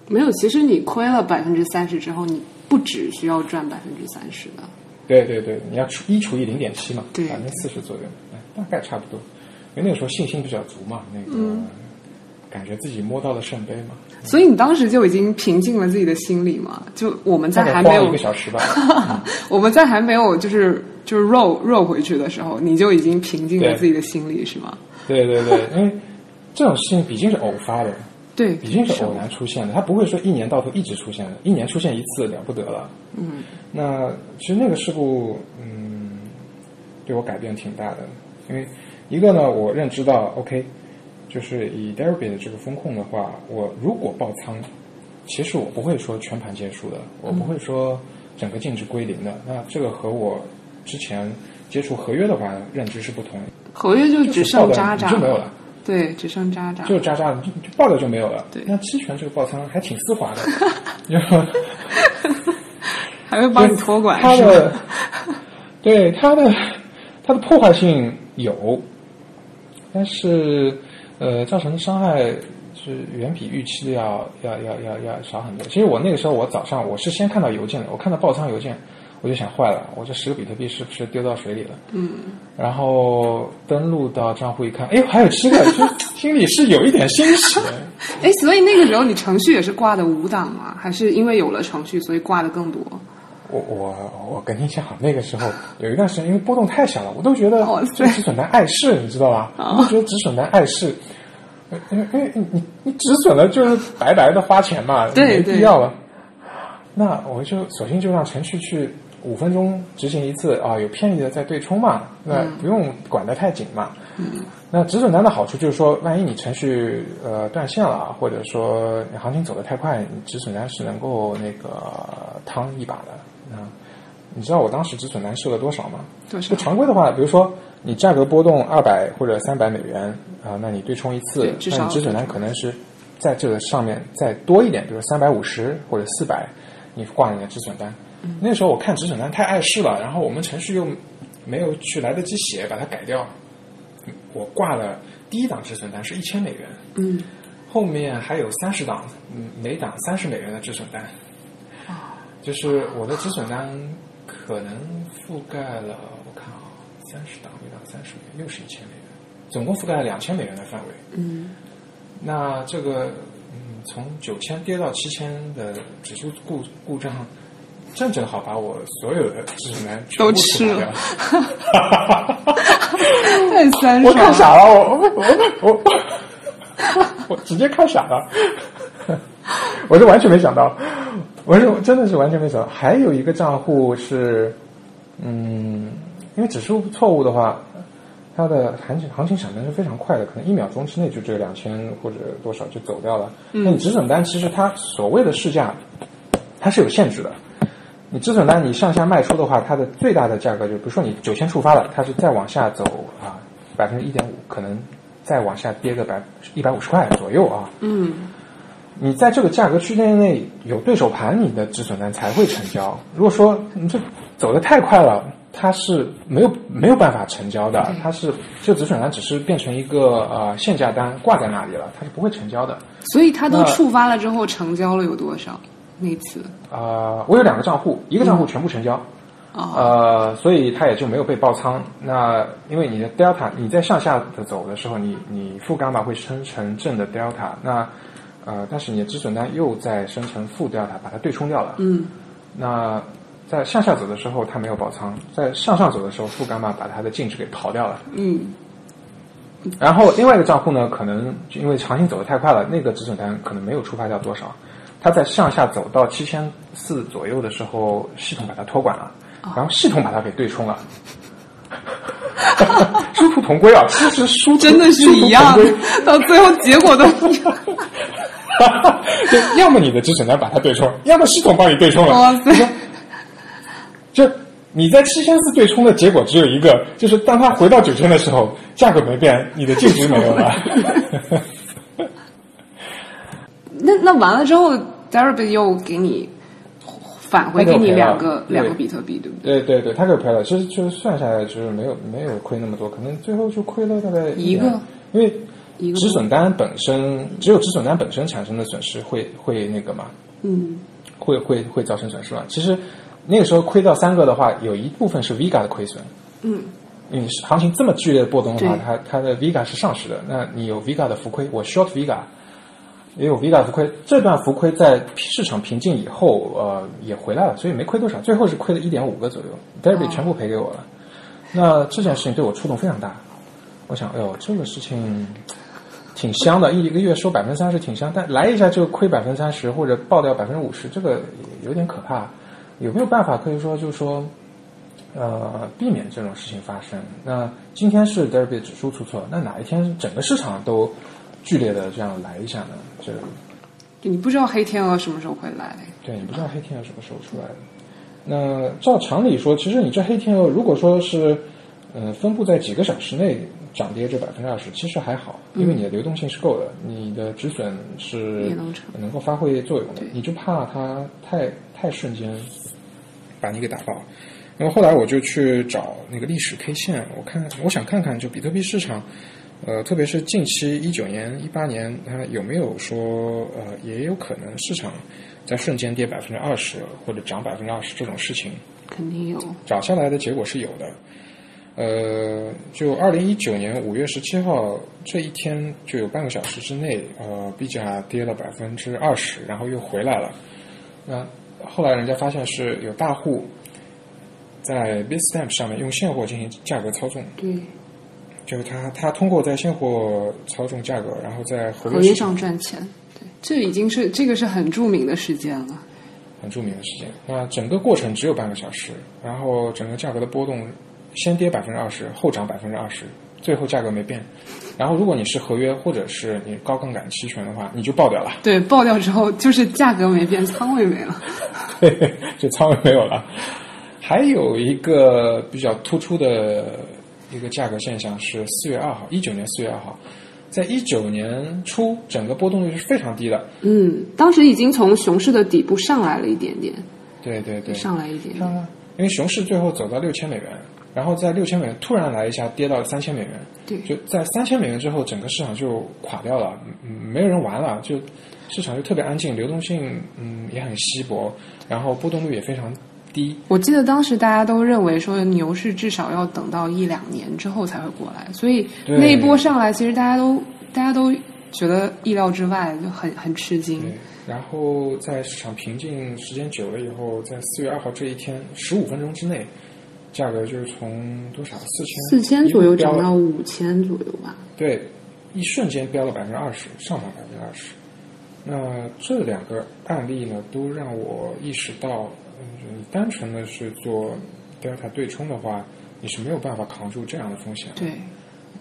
没有，其实你亏了百分之三十之后，你不只需要赚百分之三十的。对对对，你要除一除以零点七嘛，对百分之四十左右，哎大概差不多。因为那个时候信心比较足嘛，那个、嗯感觉自己摸到了圣杯嘛，所以你当时就已经平静了自己的心理嘛？就我们在还没有一个小时吧。我们在还没有就是就是 roll roll 回去的时候，你就已经平静了自己的心理是吗？对对对，因为这种事情毕竟是偶发的，对，毕竟是偶然出现的，它不会说一年到头一直出现的，一年出现一次了不得了。嗯，那其实那个事故，嗯，对我改变挺大的，因为一个呢，我认知到，OK，就是以 Derby 的这个风控的话，我如果爆仓，其实我不会说全盘结束的，我不会说整个净值归零的。那这个和我之前接触合约的话认知是不同的，合约就只剩渣渣就没有了。对，只剩渣渣。就渣渣的，就就爆了就没有了。对那期权这个爆仓还挺丝滑的，就还会帮你托管它是吧？的对它的它的破坏性有，但是呃造成的伤害是远比预期的要要要要要少很多。其实我那个时候我早上我是先看到邮件的，我看到爆仓邮件，我就想坏了，我这十个比特币是不是丢到水里了？嗯，然后登录到账户一看，哎，还有七个，就 心里是有一点欣喜。哎，所以那个时候你程序也是挂的五档吗？还是因为有了程序，所以挂的更多？我我我跟你讲，那个时候有一段时间，因为波动太小了，我都觉得哦这止损单碍事，你知道吧？我都觉得止损单碍事，呃因为因为你你止损了就是白白的花钱嘛，没对对必要了。那我就索性就让程序去五分钟执行一次啊，有便宜的再对冲嘛，那不用管得太紧嘛。嗯那止损单的好处就是说，万一你程序呃断线了，或者说你行情走得太快，你止损单是能够那个趟一把的。啊，你知道我当时止损单设了多少吗？多少就？常规的话，比如说你价格波动二百或者三百美元啊，那你对冲一次那你止损单可能是在这个上面再多一点，比如三百五十或者四百，你挂你的止损单。嗯那时候我看止损单太碍事了，然后我们程序又没有去来得及写，把它改掉。我挂了第一档止损单是一千美元，嗯，后面还有三十档，嗯，每档三十美元的止损单。就是我的止损单可能覆盖了，我看啊，三十档每档三十美元，又是一千美元，总共覆盖了两千美元的范围。嗯，那这个，嗯，从九千跌到七千的指数故故障，正正好把我所有的止损单全部都吃出了掉。太三我爽我。看傻了，我我我我 我直接看傻了，我是完全没想到，我是真的是完全没想到。还有一个账户是，嗯，因为指数错误的话，它的行情行情闪灯是非常快的，可能一秒钟之内就这两千或者多少就走掉了。那你止损单其实它所谓的市价，它是有限制的。你止损单你上下卖出的话，它的最大的价格就比如说你九千触发了，它是再往下走啊，百分之一点五，可能再往下跌个百一百五十块左右啊。嗯，你在这个价格区间内有对手盘，你的止损单才会成交。如果说你这走的太快了，它是没有没有办法成交的，它是这个止损单只是变成一个呃限价单挂在那里了，它是不会成交的。所以它都触发了之后，成交了有多少？那次啊、我有两个账户，一个账户全部成交，啊，呃，所以它也就没有被爆仓。那因为你的 delta 你在向下的走的时候，你你负伽马会生成正的 delta，那呃，但是你的止损单又在生成负 delta，把它对冲掉了。嗯那在向下走的时候，它没有爆仓；在向上走的时候，负伽马把它的净值给刨掉了。嗯然后另外一个账户呢，可能就因为行情走的太快了，那个止损单可能没有触发掉多少。它在上下走到七千四左右的时候，系统把它托管了，然后系统把它给对冲了。殊途同归啊！其实殊途真的是一样的，到最后结果都一样。就要么你的止损单把它对冲，要么系统帮你对冲了。哇塞！就你在七千四对冲的结果只有一个，就是当它回到九千的时候，价格没变，你的净值没有了。那那完了之后 d e r b y 又给你返回给你两个两个比特币，对不对？对对对，他给我赔了，其实就是算下来就是没有没有亏那么多，可能最后就亏了大概一个，因为止损单本身只有止损单本身产生的损失会会那个嘛，嗯。会会会造成损失嘛。其实那个时候亏掉三个的话，有一部分是 Vega 的亏损，嗯。因为行情这么剧烈的波动的话，它它的 Vega 是上市的，那你有 Vega 的浮亏，我 short Vega，也有 Vega 浮亏，这段浮亏在市场平静以后，呃，也回来了，所以没亏多少，最后是亏了一点五个左右 d e r b y 哦全部赔给我了。那这件事情对我触动非常大，我想，哎呦，这个事情挺香的，一一个月收百分之三十挺香，但来一下就亏百分之三十或者爆掉百分之五十，这个有点可怕。有没有办法可以说就是说，呃，避免这种事情发生？那今天是 d e r b y 指数出错，那哪一天整个市场都剧烈的这样来一下呢？这就你不知道黑天鹅什么时候会来。对你不知道黑天鹅什么时候出来的。那照常理说，其实你这黑天鹅如果说是，呃，分布在几个小时内涨跌这百分之二十，其实还好，因为你的流动性是够的，你的止损是能够发挥作用的。你就怕它太太瞬间把你给打爆。那么后来我就去找那个历史 K 线，我看我想看看就比特币市场，呃，特别是近期一九年、一八年，它有没有说呃，也有可能市场在瞬间跌百分之二十或者涨百分之二十这种事情，肯定有，涨下来的结果是有的。呃，就二零一九年五月十七号这一天，就有半个小时之内，呃，币价跌了百分之二十，然后又回来了。那后来人家发现是有大户在 Bitstamp 上面用现货进行价格操纵，对，就是他他通过在现货操纵价格，然后在合合约上赚钱。对，这已经是这个是很著名的事件了。很著名的事件。那整个过程只有半个小时，然后整个价格的波动先跌百分之二十，后涨百分之二十，最后价格没变。然后如果你是合约或者是你高杠杆期权的话，你就爆掉了，对，爆掉之后就是价格没变，仓位没了。就仓位没有了。还有一个比较突出的一个价格现象是四月二号，一九年四月二号，在一九年初，整个波动率是非常低的。嗯，当时已经从熊市的底部上来了一点点，对对对，上来一点点。上啊，因为熊市最后走到六千美元，然后在六千美元突然来一下跌到了三千美元，对就在三千美元之后，整个市场就垮掉了，嗯，没有人玩了，就市场就特别安静，流动性嗯也很稀薄，然后波动率也非常低，我记得当时大家都认为说牛市至少要等到一两年之后才会过来，所以那一波上来，其实大家都大家都觉得意料之外，就很很吃惊。然后在市场平静时间久了以后，在四月二号这一天十五分钟之内，价格就是从多少四千四千左右涨到五千左右吧。对，一瞬间飙了百分之二十，上涨百分之二十。那这两个案例呢，都让我意识到，嗯，你单纯的是做 delta 对冲的话，你是没有办法扛住这样的风险。对，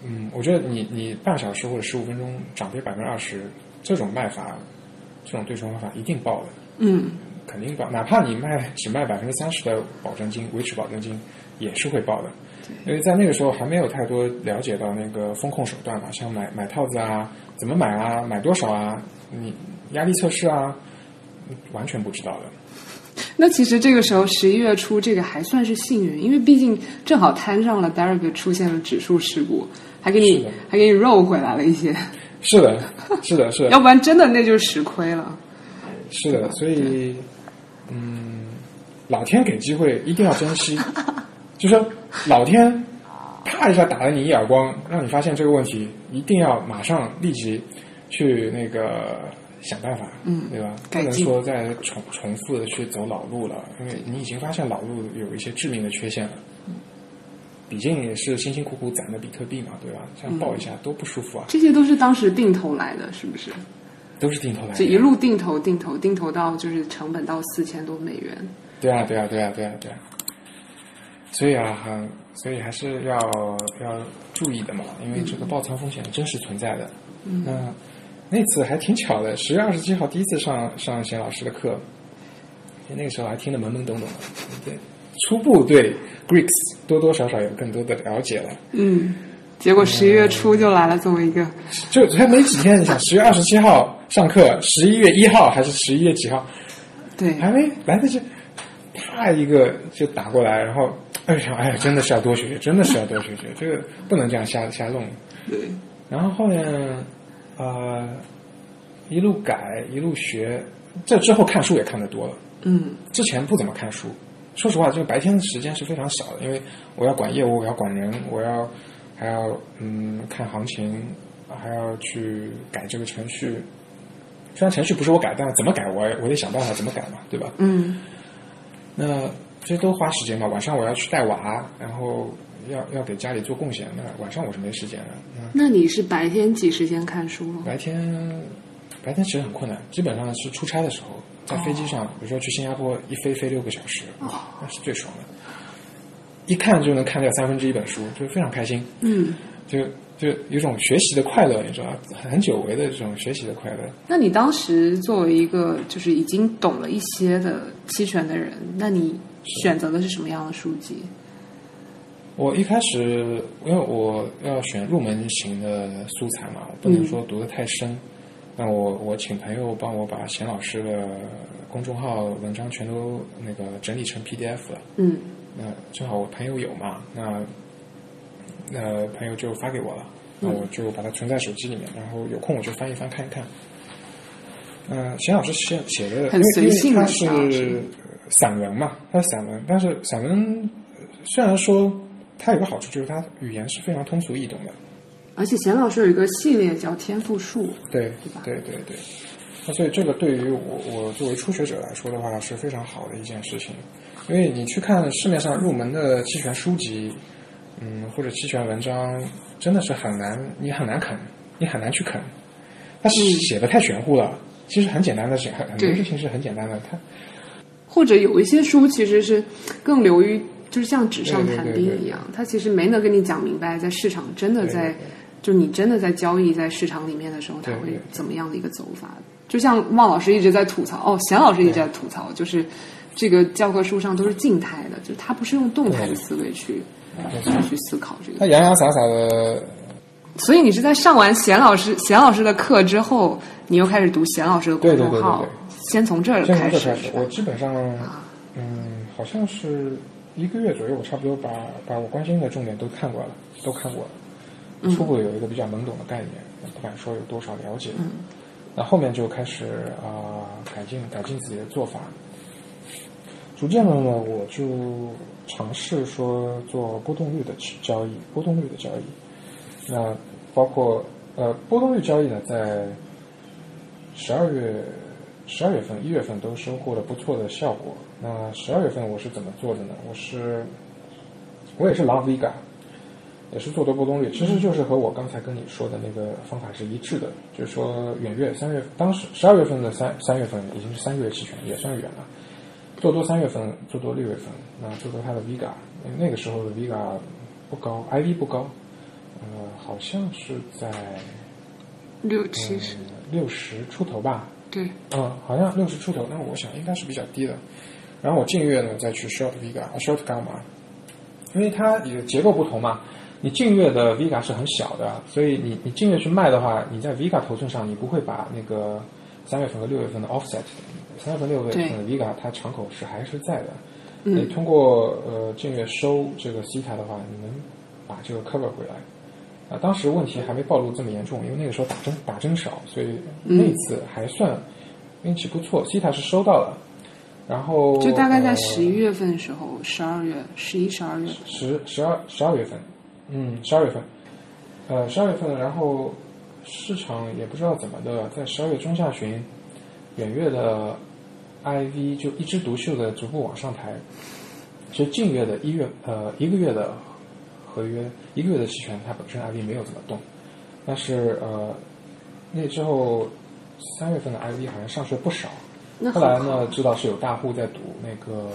嗯，我觉得你你半小时或者十五分钟涨跌百分之二十，这种卖法，这种对冲方法一定爆的，嗯，肯定爆。哪怕你卖只卖百分之三十的保证金，维持保证金，也是会爆的。因为在那个时候还没有太多了解到那个风控手段嘛，像买买套子啊，怎么买啊，买多少啊，你压力测试啊，完全不知道的。那其实这个时候十一月初这个还算是幸运，因为毕竟正好摊上了 Derek 出现了指数事故，还给你还给你肉回来了一些，是的，是的，是的。要，不然真的那就实亏了。是的，所以，嗯，老天给机会一定要珍惜，就是老天啪一下打了你一耳光，让你发现这个问题，一定要马上立即去那个想办法，嗯对吧？不能说再重重复的去走老路了，因为你已经发现老路有一些致命的缺陷了。毕竟也是辛辛苦苦攒的比特币嘛，对吧？这样爆一下多不舒服啊，这些都是当时定投来的，是不是？都是定投来的。就一路定投定投定投到就是成本到四千多美元。对啊，对啊，对啊，对啊，对啊。所以啊，很，所以还是要要注意的嘛，因为这个爆仓风险真实存在的。嗯。那那次还挺巧的，十月二十七号第一次上上贤老师的课，那个时候还听得懵懵懂懂的，对，初步对 Greeks 多多少少有更多的了解了。嗯，结果十一月初就来了这么一个，就还没几天，你想十月二十七号上课，十一月一号还是十一月几号？对，还没来得及，啪一个就打过来，然后哎呀哎呀，真的是要多学学，真的是要多学学，这个不能这样瞎瞎弄。对，然后后面呃一路改一路学，这之后看书也看得多了，嗯，之前不怎么看书。说实话，这个白天的时间是非常少的，因为我要管业务，我要管人，我要还要嗯看行情，还要去改这个程序。虽然程序不是我改，但是怎么改我我得想办法怎么改嘛，对吧？嗯，那这些都花时间嘛。晚上我要去带娃，然后要要给家里做贡献，那晚上我是没时间的。那那你是白天挤时间看书吗？白天白天其实很困难，基本上是出差的时候，在飞机上，比如说去新加坡一飞飞六个小时，哇，那是最爽的。一看就能看掉三分之一本书，就非常开心。嗯，就就有种学习的快乐，你知道吧？很久违的这种学习的快乐。那你当时作为一个就是已经懂了一些的期权的人，那你选择的是什么样的书籍？我一开始因为我要选入门型的素材嘛，我不能说读的太深。那我我请朋友帮我把贤老师的公众号文章全都那个整理成 PDF 了。嗯那正好我朋友有嘛，那那朋友就发给我了，那我就把它存在手机里面，然后有空我就翻一翻看一看。嗯、贤老师写写的，很因为因为随性是散文嘛，他是散文，但是散文虽然说它有个好处就是它语言是非常通俗易懂的，而且钱老师有一个系列叫《天赋树》，对对吧对对对，那所以这个对于我我作为初学者来说的话是非常好的一件事情，因为你去看市面上入门的期权书籍，嗯，或者期权文章，真的是很难，你很难啃，你很难去啃，它是写的太玄乎了。其实很简单的事，很很多事情是很简单的。它或者有一些书其实是更流于，就是像纸上谈兵一样，他其实没能跟你讲明白，在市场真的在，就你真的在交易在市场里面的时候，他会怎么样的一个走法？就像孟老师一直在吐槽，哦，贤老师一直在吐槽，就是这个教科书上都是静态的，就是他不是用动态的思维去对。去思考这个。他。洋洋洒洒的，所以你是在上完贤老师贤老师的课之后，你又开始读贤老师的公众号，先从这儿开始，我基本上，嗯，好像是一个月左右，我差不多把把我关心的重点都看过了，都看过了，初步有一个比较懵懂的概念，不敢说有多少了解。嗯那后面就开始啊、改进改进自己的做法，逐渐的呢，我就尝试说做波动率的交易，波动率的交易。那包括呃波动率交易呢，在十二月十二月份、一月份都收获了不错的效果。那十二月份我是怎么做的呢？我是我也是 Long Vega，也是做多波动率，其实就是和我刚才跟你说的那个方法是一致的，就是说远月三月，当时十二月份的三三月份已经是三个月期权，也算远了。做多三月份，做多六月份，那做多它的 Vega，那个时候的 Vega 不高，IV 不高，呃，好像是在六七十，六十出头吧，对，嗯，好像六十出头，那我想应该是比较低的。然后我近月呢再去 short Vega、short gamma，因为它也结构不同嘛。你近月的 Vega 是很小的，所以你你近月去卖的话，你在 Vega 头寸上你不会把那个三月份和六月份的 offset，三月份、六月份的 Vega 它敞口是还是在的。嗯你通过呃近月收这个 Theta 的话，你能把这个 cover 回来。啊，当时问题还没暴露这么严重，因为那个时候打针打针少，所以那次还算运气不错。西塔是收到了，然后就大概在呃十一月份的时候，十二月、十一、十二月，十十二十二月份，嗯，十二月份，呃，十二月份，然后市场也不知道怎么的，在十二月中下旬，远月的 IV 就一枝独秀的逐步往上抬。其实近月的一月呃一个月的合约，一个月的期权它本身 IV 没有怎么动，但是呃那之后三月份的 IV 好像上去了不少。那后来呢，知道是有大户在赌那个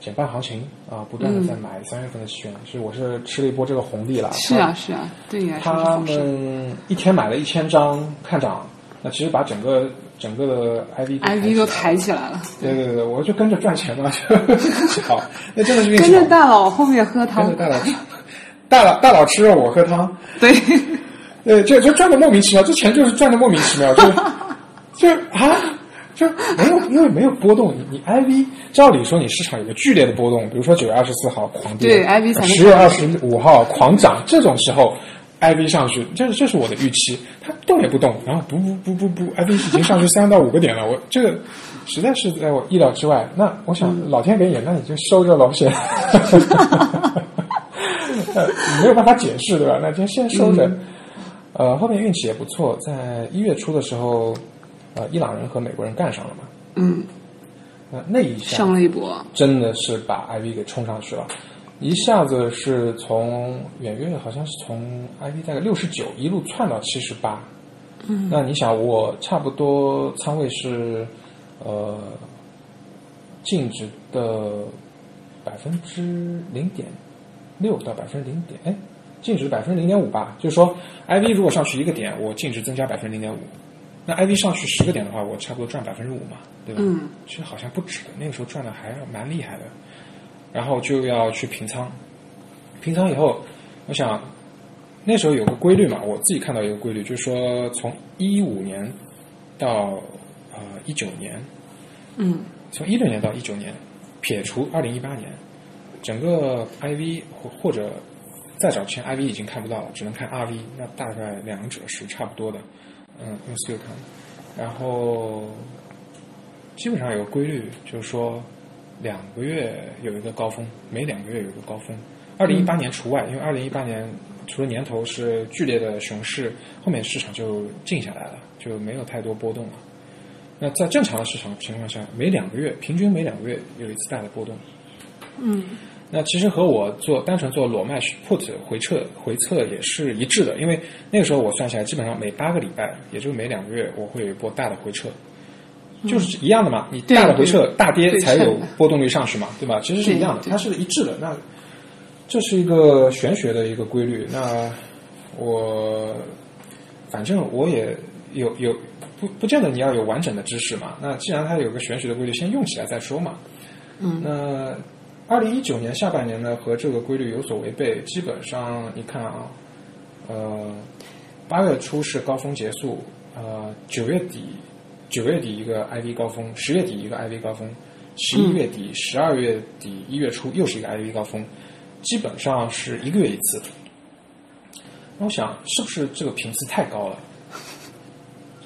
减半行情啊，不断的在买三月份的期权，所以我是吃了一波这个红利了。是啊是啊，对你来说是他。们一天买了一千张看涨，那其实把整个整个的 IV IV 都抬起来了。对对对，我就跟着赚钱嘛，就好，那真的是运跟。着大佬后面喝汤跟汤着，大佬吃，大佬大佬吃肉，我喝汤。对，对，就就赚的莫名其妙，这钱就是赚的莫名其妙，就 就啊，就 没有因为没有波动，你你 IV 照理说你市场有个剧烈的波动，比如说九月二十四号狂跌，对，IV 十月二十五号狂涨，这种时候 IV 上去，这这是我的预期，它动也不动，然后不不不不不，IV 已经上去三到五个点了，我这个实在是在我意料之外。那我想老天给你，那你就收着喽，先。呃，没有办法解释，对吧？那就先收着。呃，后面运气也不错，在一月初的时候，呃，伊朗人和美国人干上了嘛。嗯，那那一下上了一波，真的是把 IV 给冲上去了。一下子是从远月好像是从 IV 大概六十九一路窜到七十八。嗯，那你想，我差不多仓位是呃净值的百分之零点六到百分之零点，哎，净值百分之零点五吧。就是说，IV 如果上去一个点，我净值增加百分之零点五。那 IV 上去十个点的话，我差不多赚百分之五嘛，对吧？嗯，其实好像不止的，那个时候赚的还蛮厉害的。然后就要去平仓，平仓以后，我想那时候有个规律嘛，我自己看到一个规律，就是说从一五年到呃一九年，嗯从一六年到一九年，撇除二零一八年，整个 IV 或或者再早前 IV 已经看不到了，只能看 RV，那大概两者是差不多的。嗯，用 skill 看，然后基本上有个规律，就是说两个月有一个高峰，每两个月有一个高峰。二零一八年除外，因为二零一八年除了年头是剧烈的熊市，后面市场就静下来了，就没有太多波动了。那在正常的市场情况下，每两个月平均每两个月有一次大的波动。嗯那其实和我做单纯做裸卖 put 回撤回撤也是一致的，因为那个时候我算下来，基本上每八个礼拜，也就是每两个月，我会有一波大的回撤，就是一样的嘛。你大的回撤大跌才有波动率上去嘛，对吧？其实是一样的，它是一致的。那这是一个玄学的一个规律。那我反正我也有有不不见得你要有完整的知识嘛。那既然它有个玄学的规律，先用起来再说嘛。嗯那二零一九年下半年呢，和这个规律有所违背。基本上你看啊，呃，八月初是高峰结束，呃，九月底九月底一个 IV 高峰，十月底一个 IV 高峰，十一月底、十二月底、一月初又是一个 IV 高峰，基本上是一个月一次。那我想，是不是这个频次太高了？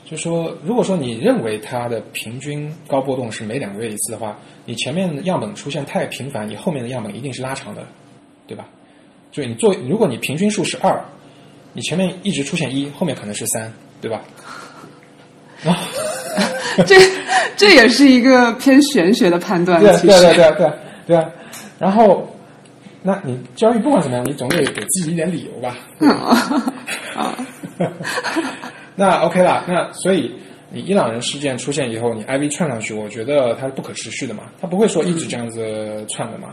就说，如果说你认为它的平均高波动是每两个月一次的话，你前面的样本出现太频繁，你后面的样本一定是拉长的，对吧？就你做，如果你平均数是二，你前面一直出现一，后面可能是三，对吧？然后，这这也是一个偏玄学的判断，对对对啊对啊对啊对啊，然后，那你交易不管怎么样，你总得给自己一点理由吧？啊，那 OK 啦，那所以你伊朗人事件出现以后，你 IV 串上去，我觉得它是不可持续的嘛，它不会说一直这样子串的嘛。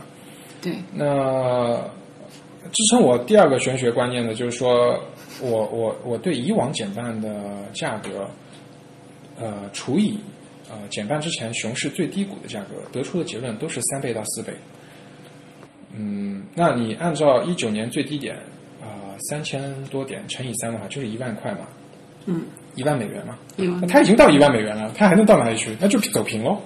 对，那支撑我第二个玄学观念的，就是说我我我对以往减半的价格，呃，除以呃减半之前熊市最低谷的价格，得出的结论都是三倍到四倍。嗯，那你按照一九年最低点啊三千多点乘以三的话，就是一万块嘛，嗯，一万美元嘛。一万那它已经到一万美元了，他还能到哪里去？那就走平喽。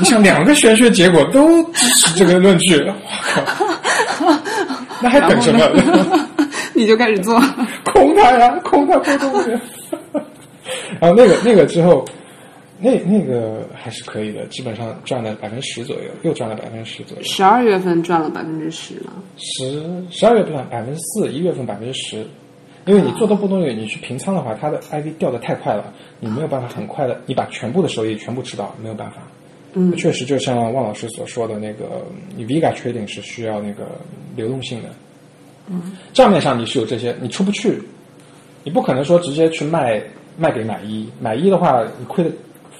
你想，两个玄学结果都支持这个论据，我靠！那还等什么？你就开始做，空它呀，空它波动率。然后那个那个之后，那那个还是可以的，基本上赚了百分之十左右，又赚了百分之十左右。十二月份赚了百分之十嘛，十十二月份百分之四，一月份百分之十。因为你做多波动率，你去平仓的话，它的 IV 掉的太快了，你没有办法很快的，你把全部的收益全部吃到，没有办法。嗯确实就像汪老师所说的那个，你 Vega trading 是需要那个流动性的。嗯，账面上你是有这些，你出不去，你不可能说直接去卖卖给买一，买一的话你亏的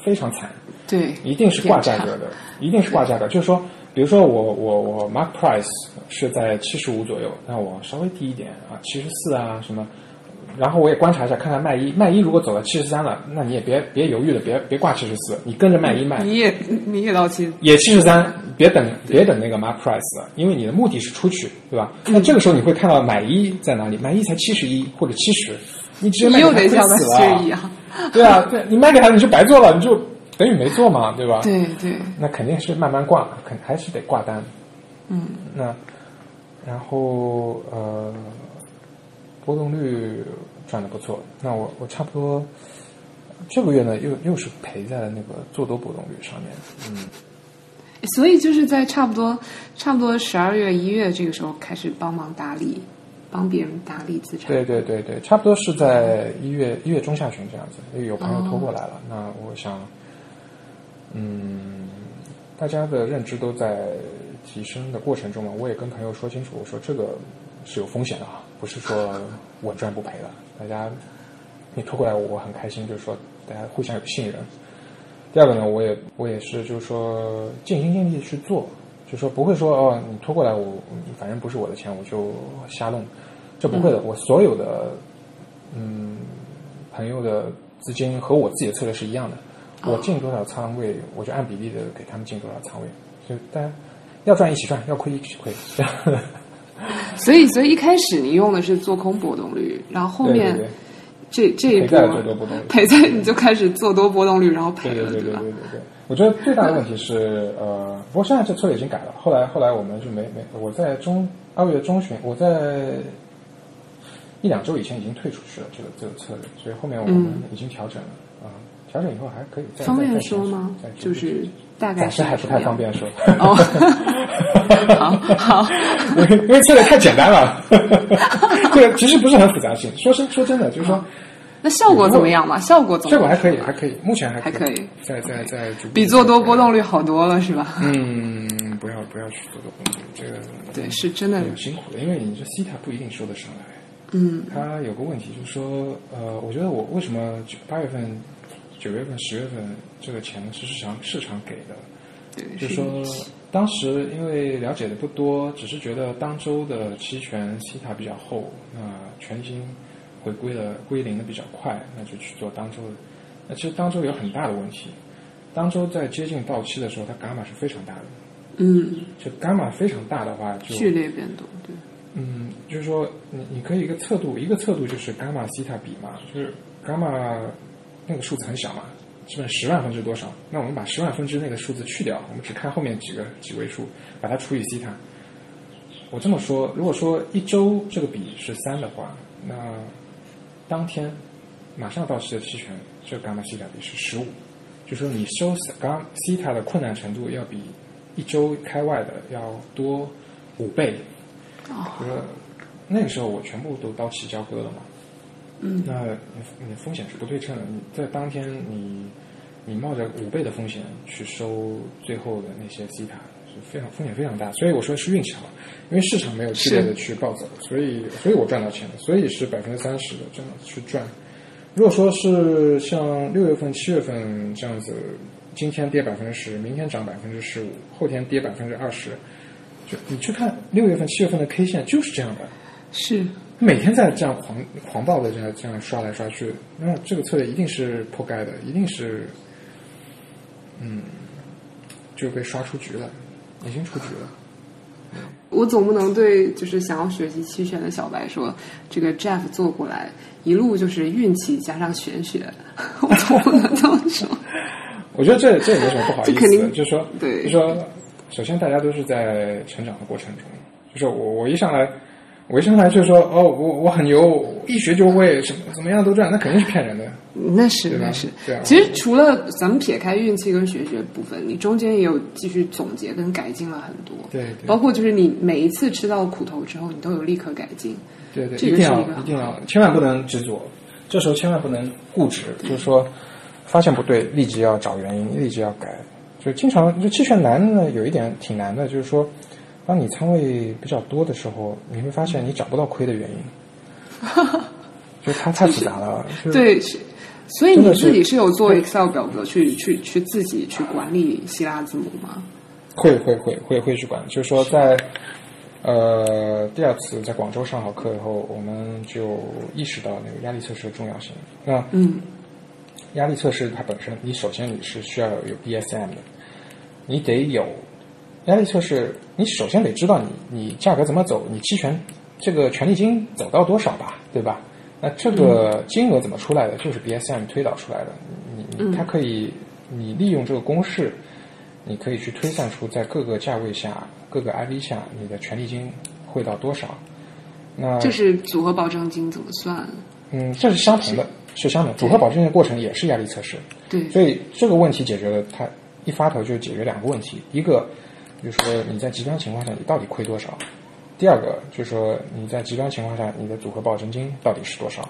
非常惨。对，一定是挂价格的，一定是挂价格。就是说，比如说我我我 mark price 是在七十五左右，那我稍微低一点啊，七十四啊什么，然后我也观察一下，看看卖一卖一如果走到七十三了，那你也别别犹豫了，别别挂七十四，你跟着卖一卖，你也你也到期，也七十三，别等别等那个 mark price 了，因为你的目的是出去，对吧？那这个时候你会看到买一在哪里，买一才七十一或者七十，你直接你卖给他亏死了。对啊，对你卖给他你就白做了，你就等于没做嘛，对吧？对对，那肯定是慢慢挂，肯还是得挂单。嗯，那然后呃，波动率赚的不错。那我我差不多这个月呢，又又是赔在了那个做多波动率上面。嗯，所以就是在差不多差不多十二月一月这个时候开始帮忙打理，帮别人打理资产。对对对对，差不多是在一月一月中下旬这样子，因为有朋友拖过来了。那我想，嗯，大家的认知都在提升的过程中嘛，我也跟朋友说清楚，我说这个是有风险的啊，不是说稳赚不赔的。大家你拖过来，我很开心，就是说大家互相有信任。第二个呢，我也我也是就是说尽心尽力去做，就说不会说哦，你拖过来我反正不是我的钱，我就瞎弄，这不会的。我所有的嗯朋友的资金和我自己的策略是一样的，我进多少仓位，我就按比例的给他们进多少仓位，就大家要赚一起赚，要亏一起亏，这样。所以，所以一开始你用的是做空波动率，然后后面这这一赔在波了最多波动率赔在你就开始做多波动率，然后赔了，对对对对？对对，我觉得最大的问题是，呃，不过现在这策略已经改了。后来后来我们就没没，我在中二月中旬，我在一两周以前已经退出去了这个这个策略，所以后面我们已经调整了啊、调整以后还可以再方便说吗？就是大概暂时还不太方便说。哦 好好，因为因为策略太简单了，这个其实不是很复杂性。说真说真的，就是说那效果怎么样嘛？效果怎么样？效果还可以，还可以，目前还还可以在在在比做多波动率。好多了，是吧？嗯，不要不要去做多波动率，这个对，是真的。挺辛苦的，因为你这西塔不一定说得上来。嗯它有个问题就是说，呃，我觉得我为什么八月份、九月份、十月份这个钱是市场市场给的，对，就是说当时因为了解的不多，只是觉得当周的期权西塔比较厚，那全金回归的归零的比较快，那就去做当周的。那其实当周有很大的问题，当周在接近到期的时候，它伽马是非常大的。嗯，就伽马非常大的话，就剧烈变动，对，嗯，就是说你你可以一个测度，一个测度就是伽马西塔比嘛，就是伽马那个数字很小嘛，基本十万分之多少？那我们把十万分之那个数字去掉，我们只看后面几个几位数，把它除以西塔。我这么说，如果说一周这个比是三的话，那当天马上到期的期权，这个伽马西塔比是十五，就说你收伽西塔的困难程度要比一周开外的要多五倍。就是那个时候我全部都到期交割了嘛。嗯，那你你风险是不对称的，你在当天你你冒着五倍的风险去收最后的那些 C 塔，是非常风险非常大。所以我说是运气好，因为市场没有剧烈的去暴走，所以所以我赚到钱了，所以是百分之三十的这样去赚。如果说是像六月份、七月份这样子，今天跌百分之十，明天涨百分之十五，后天跌百分之二十，就你去看六月份、七月份的 K 线就是这样的，是每天在这样狂狂暴的这样这样刷来刷去，那这个策略一定是破盖的，一定是，嗯，就被刷出局了，已经出局了。我总不能对就是想要学习期权的小白说，这个 Jeff 做过来一路就是运气加上玄学，我总不能这么说。我觉得这这也没什么不好意思肯定就是说，对就说，首先大家都是在成长的过程中，就是我我一上来，我一上来就说哦，我我很牛，一学就会，什么怎么样都赚，那肯定是骗人的。那是那是对啊，其实除了咱们撇开运气跟学学部分，你中间也有继续总结跟改进了很多。对对包括就是你每一次吃到苦头之后，你都有立刻改进。对对，这一定要一定要，千万不能执着，这时候千万不能固执，就是说发现不对，立即要找原因，立即要改。就经常就期权难呢，有一点挺难的，就是说，当你仓位比较多的时候，你会发现你找不到亏的原因，就它太复杂了。对，所以你自己是有做 Excel 表格去去去自己去管理希腊字母吗？会会会会会去管，就是说在呃第二次在广州上好课以后，我们就意识到那个压力测试的重要性。那嗯压力测试它本身，你首先你是需要有 BSM 的，你得有压力测试，你首先得知道你你价格怎么走，你期权这个权利金走到多少吧，对吧？那这个金额怎么出来的？就是 BSM 推导出来的。你你它可以，你利用这个公式，你可以去推算出在各个价位下、各个 IV 下，你的权利金会到多少。那就是组合保证金怎么算？嗯，这是相同的，是相同。组合保证金的过程也是压力测试，对，所以这个问题解决了，它一发头就解决两个问题：一个就是说你在极端情况下你到底亏多少；第二个就是说你在极端情况下你的组合保证金到底是多少。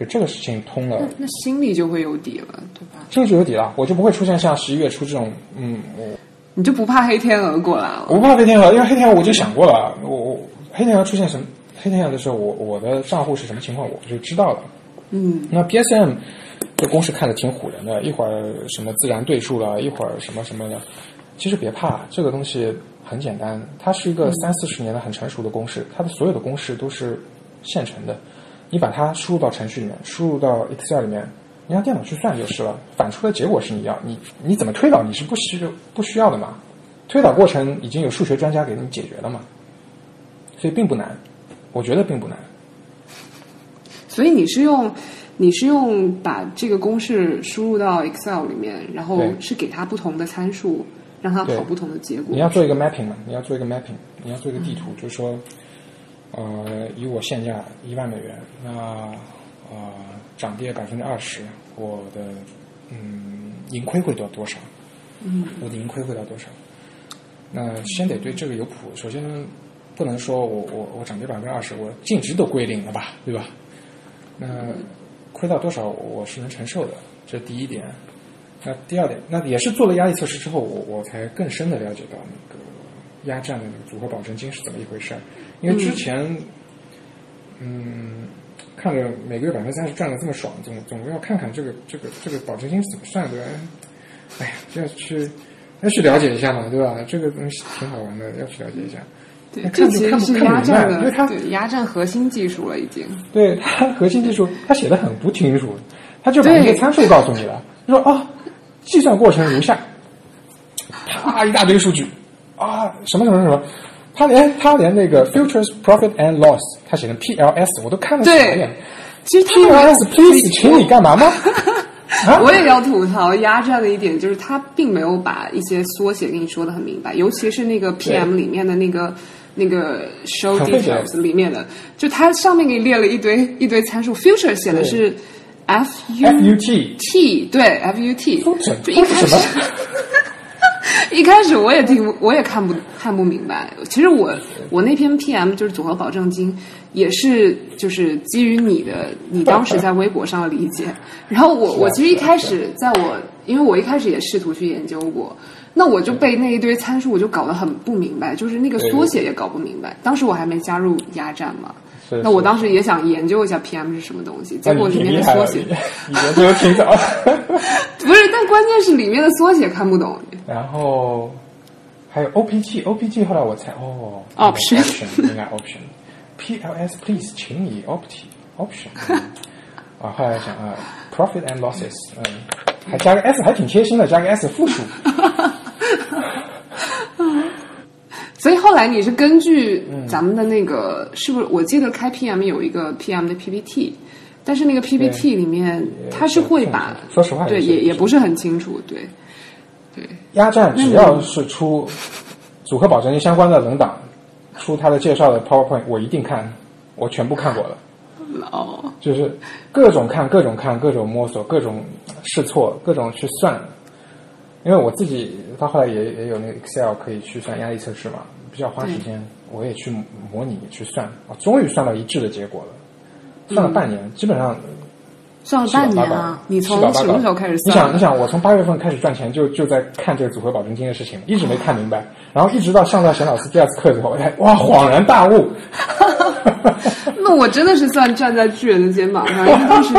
就这个事情通了那，那心里就会有底了，对吧？这个就有底了，我就不会出现像十一月初这种，嗯，我你就不怕黑天鹅过来了？我不怕黑天鹅，因为黑天鹅我就想过了，我我黑天鹅出现什么黑天鹅的时候，我我的账户是什么情况，我就知道了。嗯，那 PSM 这公式看着挺唬人的，一会儿什么自然对数了，一会儿什么什么的。其实别怕，这个东西很简单，它是一个三四十年的很成熟的公式，它的所有的公式都是现成的。你把它输入到程序里面，输入到 Excel 里面，你让电脑去算就是了，反出的结果是你要，你你怎么推导你是不需不需要的嘛？推导过程已经有数学专家给你解决了嘛，所以并不难，我觉得并不难。所以你是用你是用把这个公式输入到 Excel 里面，然后是给它不同的参数，让它对跑不同的结果你。要做一个 mapping 嘛，你要做一个 mapping，你要做一个地图，就是说，呃，以我现价一万美元，那呃涨跌百分之二十，我的嗯盈亏会到多少？嗯，我的盈亏会到多少？那先得对这个有谱。首先不能说我我我涨跌百分之二十，我净值都归零了吧，对吧？那亏到多少我是能承受的，这是第一点。那第二点，那也是做了压力测试之后，我我才更深的了解到那个压站的那个组合保证金是怎么一回事儿。因为之前，嗯，看着每个月百分之三十赚的这么爽，总总要看看这个这个这个保证金是怎么算的。哎呀，就要去要去了解一下嘛，对吧？这个东西挺好玩的，要去了解一下。对，这其实是压看不明白站的因为它对压站核心技术了，已经。对它核心技术，它写的很不清楚，它就把那个参数告诉你了，就说啊，计算过程如下，啪一大堆数据啊，什么什么什么，他连他连那个 futures profit and loss，他写成 PLS，我都看了傻对眼。其实他 PLS please，请你干嘛吗？啊，我也要吐槽压榨的一点，就是他并没有把一些缩写跟你说的很明白，尤其是那个 PM 里面的那个那个 show details 里面的，就它上面给你列了一堆一堆参数，future 写的是 F U FUT T，对 F U 就一开始。一开始我也听，我也看不看不明白。其实我我那篇 PM 就是组合保证金，也是就是基于你的你当时在微博上的理解。然后我我其实一开始在我因为我一开始也试图去研究过，那我就被那一堆参数我就搞得很不明白，就是那个缩写也搞不明白。当时我还没加入压站嘛，是那我当时也想研究一下 PM 是什么东西，结果里面的缩写你你研究的挺早。不是，但关键是里面的缩写看不懂。然后还有 OPG，OPG 后来我才哦 Option 应该 option，PLS please，请你 opt option 嗯 啊，后来想啊，profit and losses，嗯，还加个 s，还挺贴心的，加个 s 复数。所以后来你是根据嗯咱们的那个，是不是？我记得开 PM 有一个 PM 的 PPT，但是那个 PPT 里面它是会把，说实话对，也也也不是很清楚，对，对，压站只要是出组合保证金相关的文档，出它的介绍的 PowerPoint，我一定看，我全部看过了。哦，就是各种看、各种看、各种摸索、各种试错、各种去算。因为我自己到后来也也有那个 Excel 可以去算压力测试嘛，比较花时间，我也去模拟去算，我终于算到一致的结果了。算了半年，基本上算了半年啊！你从什么时候开始算？你想，你想，我从八月份开始赚钱，就就在看这个组合保证金的事情，一直没看明白。然后一直到上到沈老师第二次课的时候，我才哇恍然大悟。那我真的是算站在巨人的肩膀上，因为当时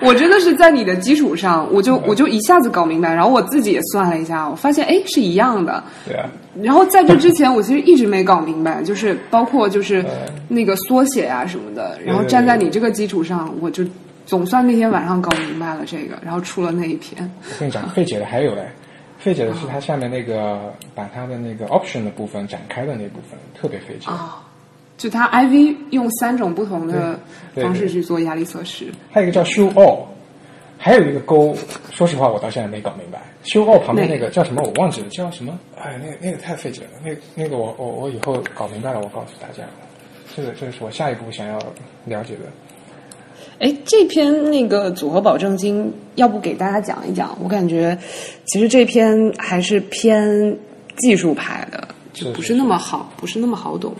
我真的是在你的基础上，我就我就一下子搞明白，然后我自己也算了一下，我发现哎是一样的。对啊，然后在这之前，我其实一直没搞明白，就是包括就是那个缩写啊什么的。然后站在你这个基础上，我就总算那天晚上搞明白了这个，然后出了那一篇。我跟你讲，费解的还有嘞，费解的是它下面那个把它的那个 option 的部分展开的那部分特别费解。啊，就它 IV 用三种不同的方式去做压力测试。还有一个叫 show all，还有一个勾，说实话我到现在没搞明白。show all 旁边那个叫什么我忘记了，叫什么？哎，那个那个太费解了，那那个我我我以后搞明白了，我告诉大家。这个这个是我下一步想要了解的。哎，这篇那个组合保证金，要不给大家讲一讲？我感觉其实这篇还是偏技术派的，就不是是那么好，不是那么好懂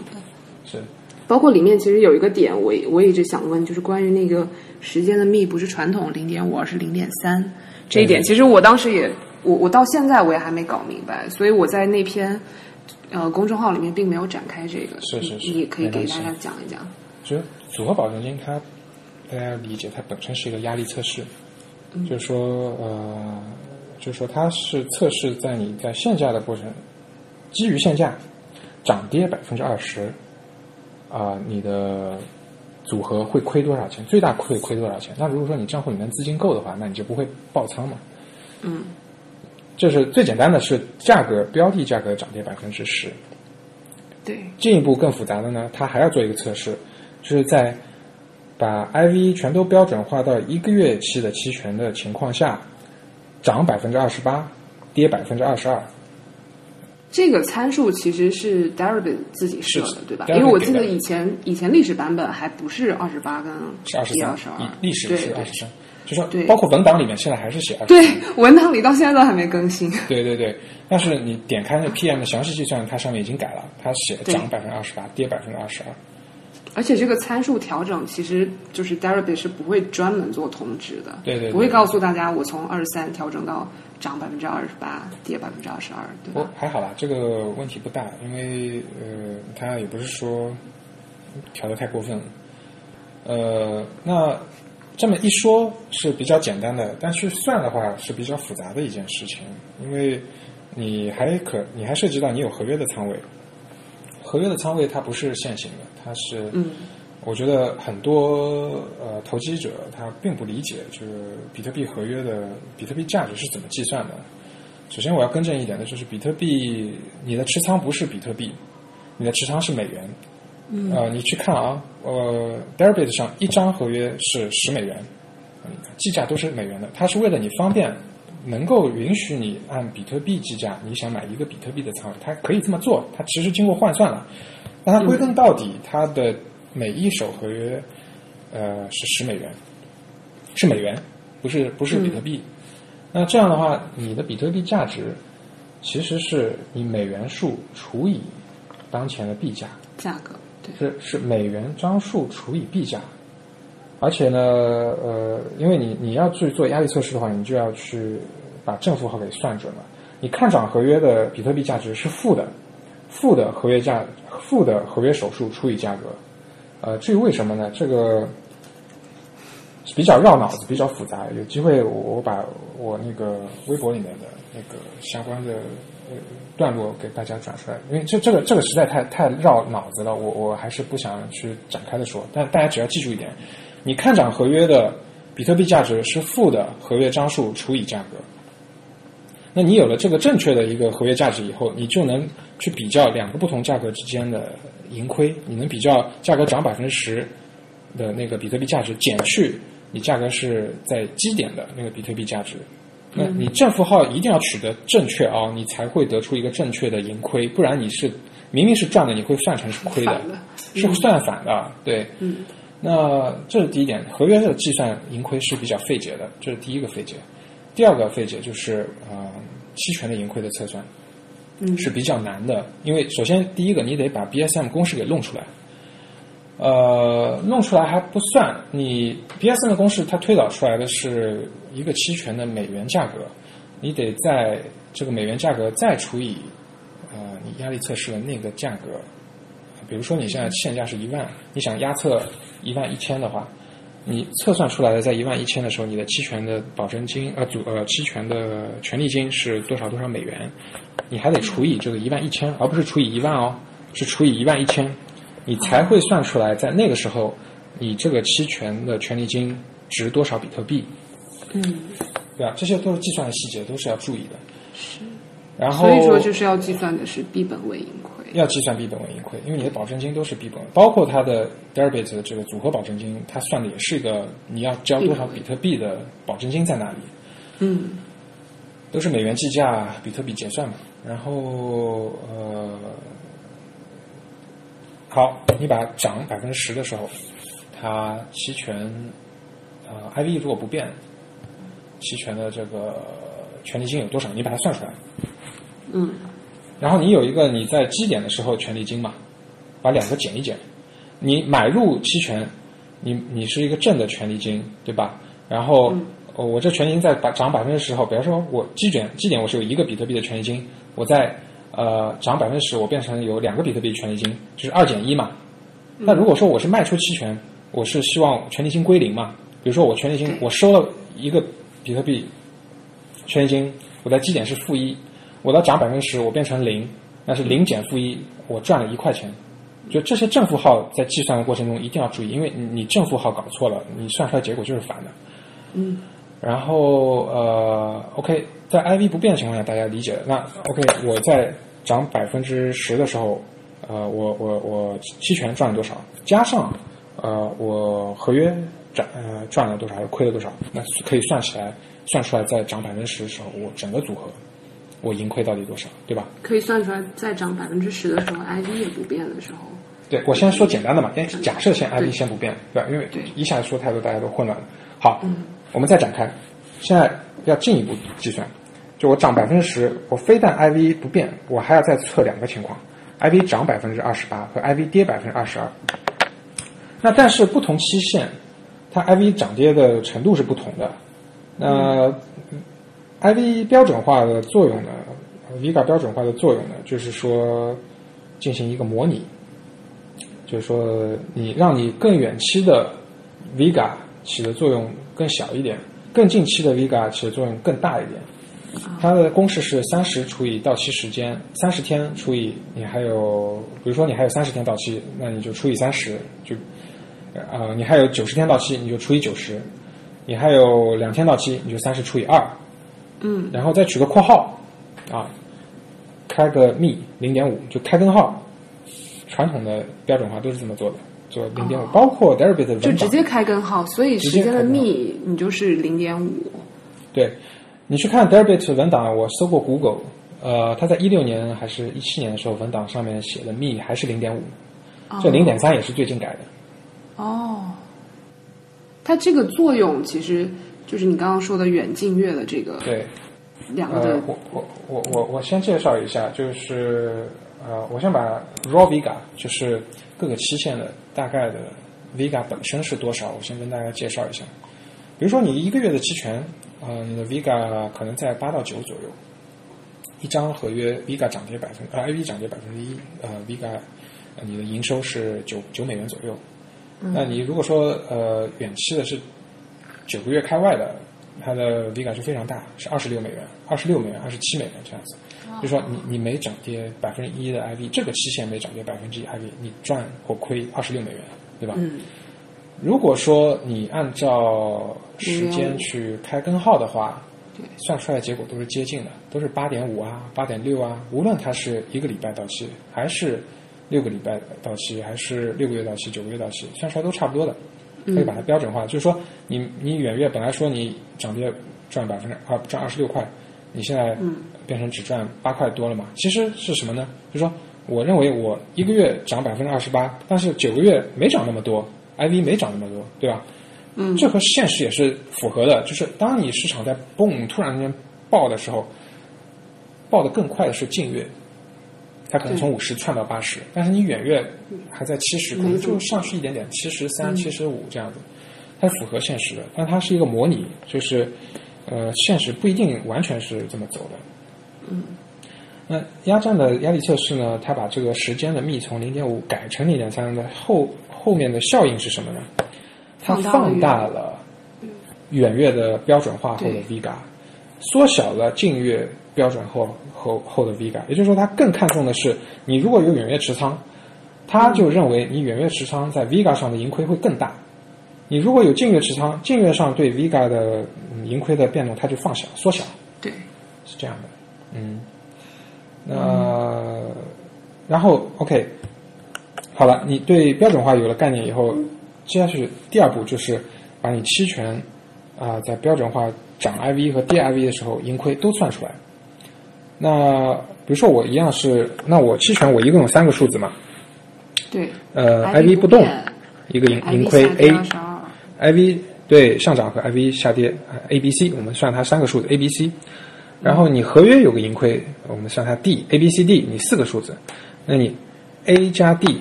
包括里面其实有一个点，我我一直想问，就是关于那个时间的密不是传统零点五，而是零点三这一点，其实我当时也我我到现在我也还没搞明白，所以我在那篇呃公众号里面并没有展开这个。是是是你你可以给大家讲一讲。就是组合保证金它，大家要理解它本身是一个压力测试，就是说呃，就是说它是测试在你在限价的过程，基于限价涨跌百分之二十，啊，你的组合会亏多少钱？最大亏亏多少钱？那如果说你账户里面资金够的话，那你就不会爆仓嘛。嗯就是最简单的是价格标的价格涨跌百分之十，对，进一步更复杂的呢，它还要做一个测试，就是在把 IV 全都标准化到一个月期的期权的情况下，涨百分之二十八，跌百分之二十二。这个参数其实是 Derabit 自己设的，对吧？因为我记得以前以前历史版本还不是二十八跟是二十三一二十二，，历史是二十三，就说对。包括文档里面现在还是写二十对，文档里到现在都还没更新。对对对，但是你点开那 PM 的详细计算，它上面已经改了，它写对涨百分之二十八，跌百分之二十二。而且这个参数调整其实就是 Deribit 是不会专门做通知的，对对对。不会告诉大家我从二十三调整到涨百分之二十八，跌百分之二十二，对？还好啦，这个问题不大，因为呃，它也不是说调的太过分。呃，那这么一说是比较简单的，但去算的话是比较复杂的一件事情，因为你还可你还涉及到你有合约的仓位，合约的仓位它不是线性的，它是嗯我觉得很多呃投机者他并不理解就是比特币合约的比特币价值是怎么计算的。首先我要更正一点的就是，比特币你的持仓不是比特币，你的持仓是美元。嗯。呃，你去看啊，呃，Deribit 上一张合约是十美元，嗯计价都是美元的，它是为了你方便，能够允许你按比特币计价，你想买一个比特币的仓位，它可以这么做，它其实经过换算了。那它归根到底，它的每一手合约，呃，是十美元，是美元，不是不是比特币。那这样的话，你的比特币价值其实是你美元数除以当前的币价，价格对，是是美元张数除以币价。而且呢，呃，因为你你要去做压力测试的话，你就要去把正负号给算准了。你看涨合约的比特币价值是负的，负的合约价负的合约手数除以价格。呃，至于为什么呢？这个比较绕脑子，比较复杂。有机会我把我那个微博里面的那个相关的呃段落给大家转出来，因为这这个这个实在太太绕脑子了，我我还是不想去展开的说。但大家只要记住一点，你看涨合约的比特币价值是负的合约张数除以价格。那你有了这个正确的一个合约价值以后，你就能去比较两个不同价格之间的盈亏，你能比较价格涨百分之十的那个比特币价值减去你价格是在基点的那个比特币价值。那你正负号一定要取得正确啊，你才会得出一个正确的盈亏，不然你是明明是赚的，你会算成是亏的是算反的。对，嗯那这是第一点，合约的计算盈亏是比较费解的，这是第一个费解。第二个费解就是呃期权的盈亏的测算，嗯。是比较难的，因为首先第一个你得把 BSM 公式给弄出来，呃，弄出来还不算，你 BSM 的公式它推导出来的是一个期权的美元价格，你得在这个美元价格再除以呃你压力测试的那个价格，比如说你现在现价是一万，你想压测一万一千的话，你测算出来的在一万一千的时候，你的期权的保证金呃组呃期权的权利金是多少多少美元，你还得除以这个一万一千，而不是除以一万哦，是除以一万一千，你才会算出来在那个时候你这个期权的权利金值多少比特币，嗯，对吧？这些都是计算的细节，都是要注意的。是，然后所以说就是要计算的是币本位盈亏。要计算币本位盈亏，因为你的保证金都是币本位，包括它的 Deribit 的这个组合保证金，它算的也是一个你要交多少比特币的保证金在那里，嗯都是美元计价，比特币结算嘛。然后呃，好，你把涨百分之十的时候，它期权呃 IV 如果不变，期权的这个权利金有多少？你把它算出来。嗯然后你有一个你在基点的时候权利金嘛，把两个减一减，你买入期权，你你是一个正的权利金，对吧？然后、哦我这权利金在百涨百分之十后，比方说我基点基点我是有一个比特币的权利金，我在呃涨百分之十，我变成有两个比特币权利金，就是二减一嘛。那如果说我是卖出期权，我是希望权利金归零嘛？比如说我权利金 我收了一个比特币权利金，我在基点是负一，我到涨百分之十，我变成零，那是零减负一，我赚了一块钱。就这些正负号在计算的过程中一定要注意，因为你你正负号搞错了，你算出来结果就是反的。嗯。然后呃，OK，在 IV 不变的情况下，大家理解了。那 OK，我在涨百分之十的时候，呃，我我我期权赚了多少？加上呃我合约赚呃赚了多少还是亏了多少？那可以算起来，算出来在涨百分之十的时候，我整个组合我盈亏到底多少，对吧？可以算出来，在涨百分之十的时候，IV 也不变的时候，对，我先说简单的嘛，先嗯假设先 IV 先不变，对吧？因为一下子说太多，大家都混乱了。好，嗯我们再展开，现在要进一步计算，就我涨百分之十，我非但 IV 不变，我还要再测两个情况：IV 涨百分之二十八和 IV 跌百分之二十二。那但是不同期限，它 IV 涨跌的程度是不同的。那、IV 标准化的作用呢，Vega 标准化的作用呢，就是说进行一个模拟，就是说你让你更远期的 Vega 起的作用更小一点，更近期的 Vega 起的作用更大一点。它的公式是三十除以到期时间，三十天除以你还有，比如说你还有三十天到期，那你就除以三十，就呃你还有九十天到期，你就除以九十，你还有两天到期，你就三十除以二，嗯，然后再取个括号，啊，开个幂零点五，就开根号。传统的标准化都是这么做的，做零点五，包括 Deribit 的文档就直接开根号，所以时间的幂你就是零点五。对，你去看 Deribit 文档，我搜过 Google，呃，他在一六年还是一七年的时候，文档上面写的幂还是零点五，这零点三也是最近改的。哦，它这个作用其实就是你刚刚说的远近月的这个对，两个的呃，我我我我我先介绍一下，就是呃，我先把 raw Vega，就是各个期限的大概的 Vega 本身是多少，我先跟大家介绍一下。比如说你一个月的期权，呃，你的 Vega 可能在八到九左右，一张合约 Vega 涨跌百分呃 IV 涨跌百分之一，呃 Vega 呃你的营收是九九美元左右。那你如果说呃远期的是九个月开外的，它的 Vega 就非常大，是二十六美元、二十六美元、二十七美元这样子。就说你你每涨跌百分之一的 IV，这个期限每涨跌百分之一 IV，你赚或亏二十六美元，对吧？嗯如果说你按照时间去开根号的话，对算出来的结果都是接近的，都是八点五啊、八点六啊。无论它是一个礼拜到期，还是六个礼拜到期，还是六个月到期、九个月到期，算出来都差不多的。可以把它标准化，就是说你你远月本来说你涨跌赚百分之二赚二十六块，你现在变成只赚八块多了嘛？其实是什么呢？就是说我认为我一个月涨百分之二十八，但是九个月没涨那么多，IV 没涨那么多，对吧？嗯这和现实也是符合的。就是当你市场在嘣突然间爆的时候，爆得更快的是近月，它可能从五十窜到八十，但是你远月还在七十，可能就上去一点点，七十三、七十五这样子，它是符合现实的，但它是一个模拟，就是呃，现实不一定完全是这么走的。嗯，那压站的压力测试呢？它把这个时间的幂从零点五改成零点三的后后面的效应是什么呢？它放大了远月的标准化后的 Vega，缩小了近月标准后后后的 Vega，也就是说，他更看重的是你如果有远月持仓，他就认为你远月持仓在 Vega 上的盈亏会更大。你如果有近月持仓，近月上对 Vega 的盈亏的变动，它就放小缩小，对，是这样的。嗯，那、然后 OK，好了，你对标准化有了概念以后，接下去第二步就是把你期权啊、在标准化涨 IV 和跌 IV 的时候盈亏都算出来。那比如说我一样是，那我期权我一共有三个数字嘛，对，呃 IV，IV 不动一个盈盈亏 A。22 IV 对上涨和 IV 下跌呃，A、B、C，我们算它三个数字 A、B、C。然后你合约有个盈亏，我们算它 D、A、B、C、D，你四个数字，那你 A 加 D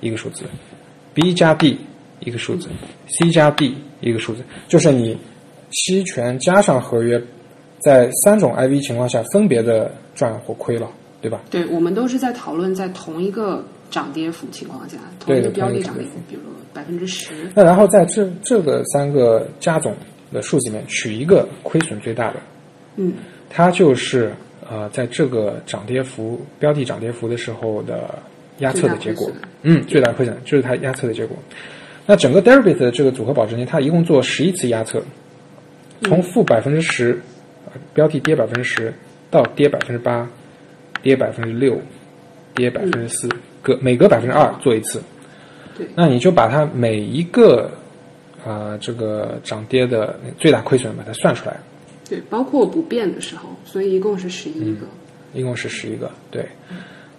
一个数字，B 加 D 一个数字，C 加 D 一个数字，就是你期权加上合约，在三种 IV 情况下分别的赚或亏了，对吧？对，我们都是在讨论在同一个涨跌幅情况下，同对一个标的涨跌幅，比如百分之十，那然后在这这个三个加总的数字里面取一个亏损最大的，嗯，它就是呃在这个涨跌幅标的涨跌幅的时候的压测的结果。嗯，最大亏损就是它压测的结果。那整个 Deribit 的这个组合保证金，它一共做十一次压测，从负百分之十，呃标的跌百分之十到跌百分之八，跌百分之六，跌百分之四，隔每隔百分之二做一次。对那你就把它每一个啊、呃这个涨跌的最大亏损把它算出来，对，包括不变的时候，所以一共是十一个。一共是十一个，对。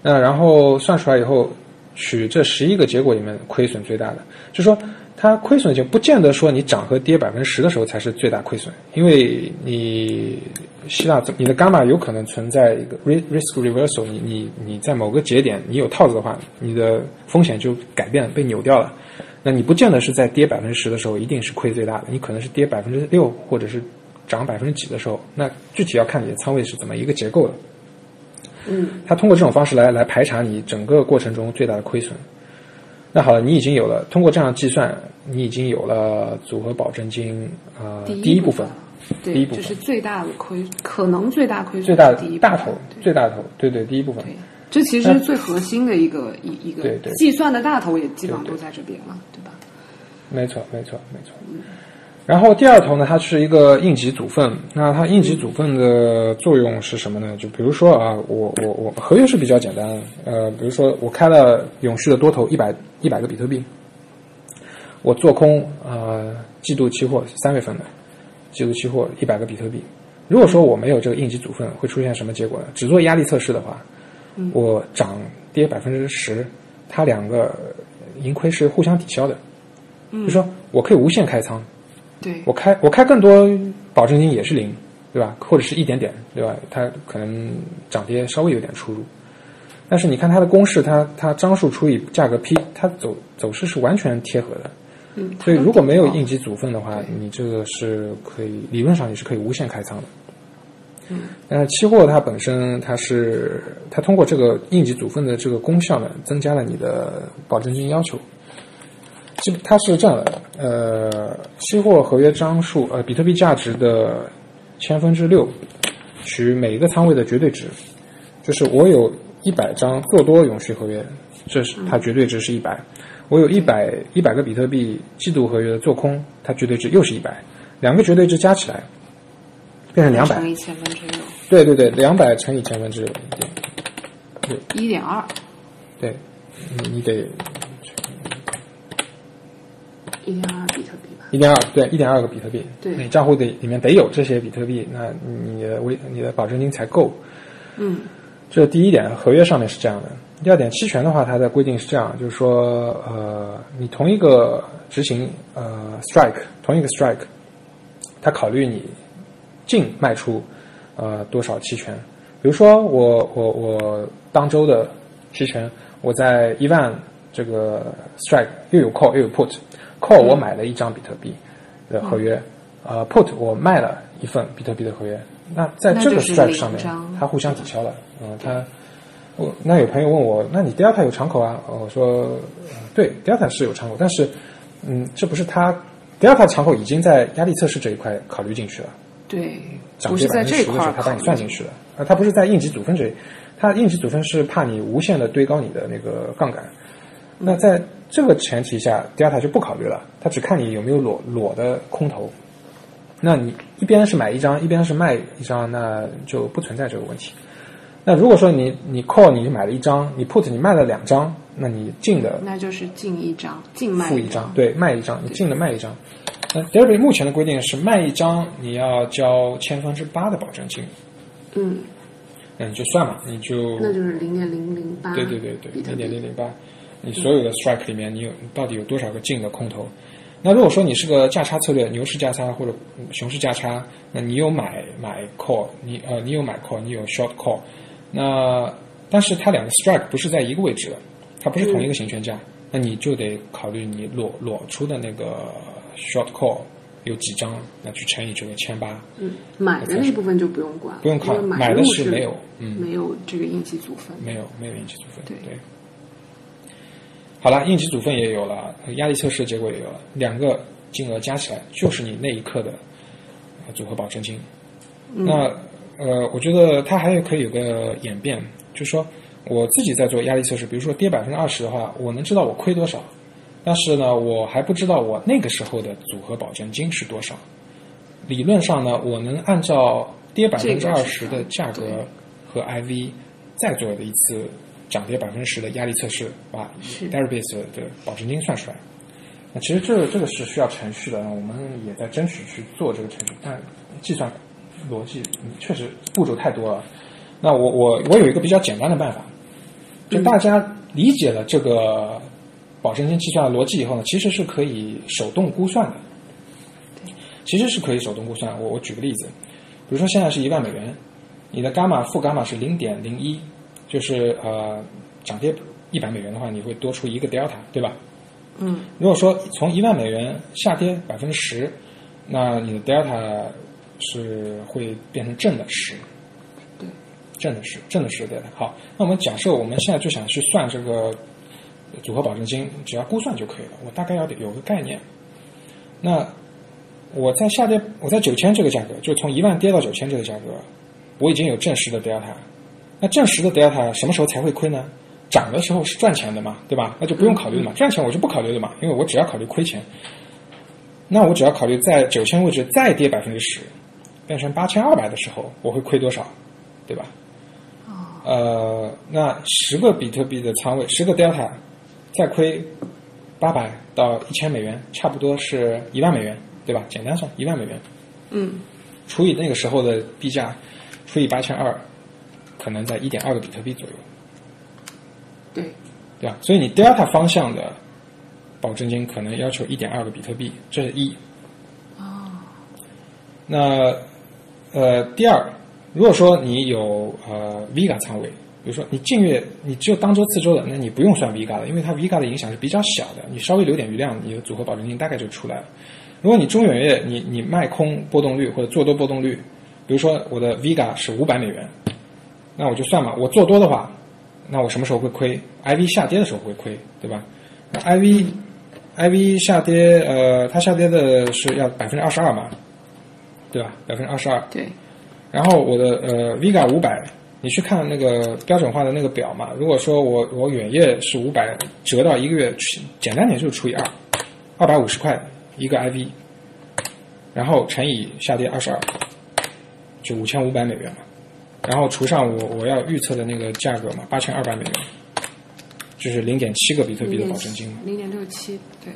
那然后算出来以后，取这十一个结果里面亏损最大的，就说它亏损就不见得说你涨和跌百分之十的时候才是最大亏损，因为你希腊你的伽马有可能存在一个 ri- risk reversal，你你你在某个节点你有套子的话，你的风险就改变被扭掉了。那你不见得是在跌百分之十的时候一定是亏最大的，你可能是跌百分之六或者是涨百分之几的时候，那具体要看你的仓位是怎么一个结构的。嗯，它通过这种方式来来排查你整个过程中最大的亏损。那好了，你已经有了通过这样计算，你已经有了组合保证金啊、呃、第第一部分，对，第一部分。这是最大的亏，可能最大亏损最大的第一大头最大头，对对，第一部分。对，这其实是最核心的一个一一个对对计算的大头，也基本上都在这边了，对吧？没错，没错，没错。然后第二头呢，它是一个应急组分。那它应急组分的作用是什么呢？就比如说啊，我我我合约是比较简单，呃，比如说我开了永续的多头一百一百个比特币，我做空呃季度期货三月份的季度期货一百个比特币。如果说我没有这个应急组分，会出现什么结果呢？只做压力测试的话，我涨跌百分之十，它两个盈亏是互相抵消的。就说我可以无限开仓，对，我开我开更多，保证金也是零，对吧？或者是一点点，对吧？它可能涨跌稍微有点出入，但是你看它的公式，它它张数除以价格 P，它走走势是完全贴合的。嗯，所以如果没有应急，急组分的话，你这个是可以理论上你是可以无限开仓的。嗯，但是期货它本身它是它通过这个应急组分的这个功效呢，增加了你的保证金要求。基它是这样的，呃，期货合约张数，呃，比特币价值的千分之六，取每一个仓位的绝对值，就是我有一百张做多永续合约，这是它绝对值是一百、我有一百一百个比特币季度合约的做空，它绝对值又是一百，两个绝对值加起来变成两百。乘，以千分之六，对对对，两百乘以千分之六，对。一点二，对，你你得一点二比特币吧？一点二，对，一点二个比特币，对你账户得里面得有这些比特币，那你的微你的保证金才够。嗯，这是第一点，合约上面是这样的。第二点，期权的话，它的规定是这样，就是说，呃，你同一个执行呃 strike，同一个 strike，它考虑你净卖出呃多少期权。比如说我我我当周的期权，我在一万这个 strike 又有 call 又有 put，call 我买了一张比特币的合约，呃 put 我卖了一份比特币的合约。那在这个那就是 strike 上面，它互相抵消了，嗯、它。我那有朋友问我，那你 Delta 有敞口啊？我说，呃对，Delta 是有敞口，但是，嗯，这不是它 Delta 敞口已经在压力测试这一块考虑进去了，对，涨不是在这一跌百分之十的时候它把你算进去了，啊，它不是在应急组分这里，它应急组分是怕你无限的堆高你的那个杠杆，那在这个前提下，Delta 就不考虑了，它只看你有没有裸裸的空头，那你一边是买一张，一边是卖一张，那就不存在这个问题。那如果说你你 call 你买了一张，你 put 你卖了两张，那你进的那就是进一张，进卖付一张，对，卖一张，你进的卖一张。那 Derby 目前的规定是卖一张你要交千分之八的保证金，嗯，那你就算嘛，你就那就是零点零零八，对对对对，零点零零八，你所有的 strike 里面，你有到底有多少个净的空头？那如果说你是个价差策略，牛市价差或者熊市价差，那你有买买 call，你呃你有买 call，你有 short call，那但是它两个 strike 不是在一个位置的，它不是同一个行权价，那你就得考虑你裸裸出的那个 short call 有几张，那去乘以这个千八，嗯，买的那部分就不用管，不用看因为买买的是是没有嗯没有这个应急组分。没有没有应急组分。对对。好了，应急组分也有了，压力测试结果也有了，两个金额加起来就是你那一刻的呃组合保证金。那呃，我觉得它还有可以有个演变，就是说我自己在做压力测试，比如说跌百分之二十的话，我能知道我亏多少，但是呢，我还不知道我那个时候的组合保证金是多少。理论上呢，我能按照跌百分之二十的价格和 IV 再做的一次涨跌百分之十的压力测试，把是 Deribase 的保证金算出来。那其实这这个是需要程序的，我们也在争取去做这个程序，但计算逻辑嗯确实步骤太多了。那我我我有一个比较简单的办法，就大家理解了这个保证金计算的逻辑以后呢，其实是可以手动估算的。其实是可以手动估算。我我举个例子，比如说现在是一万美元，你的伽马负伽马是零点零一，就是呃涨跌一百美元的话，你会多出一个 delta，对吧？嗯，如果说从一万美元下跌百分之十，那你的 delta 是会变成正的十，对，正的十，正的十 delta。好，那我们假设我们现在就想去算这个组合保证金，只要估算就可以了。我大概要有个概念。那我在下跌，我在九千这个价格，就从一万跌到九千这个价格，我已经有正十的 delta。那正十的 delta 什么时候才会亏呢？涨的时候是赚钱的嘛，对吧？那就不用考虑了嘛，赚钱我就不考虑了嘛，因为我只要考虑亏钱。那我只要考虑在九千位置再跌百分之十，变成八千二百的时候，我会亏多少，对吧？呃，那十个比特币的仓位，十个 delta，再亏八百到一千美元，差不多是一万美元，对吧？简单算一万美元，嗯，除以那个时候的币价，除以八千二，可能在一点二个比特币左右，对，对吧？所以你 delta 方向的保证金可能要求一点二个比特币，这是一。哦，那呃，第二，如果说你有呃 Vega 仓位，比如说你近月你只有当周、次周的，那你不用算 Vega 的，因为它 Vega 的影响是比较小的，你稍微留点余量，你的组合保证金大概就出来了。如果你中远月你你卖空波动率或者做多波动率，比如说我的 Vega 是五百美元，那我就算嘛，我做多的话，那我什么时候会亏？IV 下跌的时候会亏，对吧？那 IV IV 下跌，呃，它下跌的是要百分之二十二嘛，对吧？百分之二十二。对，然后我的呃 Vega 五百，你去看那个标准化的那个表嘛。如果说我我远月是五百，折到一个月，简单点就是除以二，二百五十块一个 IV，然后乘以下跌二十二，就五千五百美元嘛。然后除上我我要预测的那个价格嘛，八千二百美元，就是零点七个比特币的保证金嘛。零点六七，对，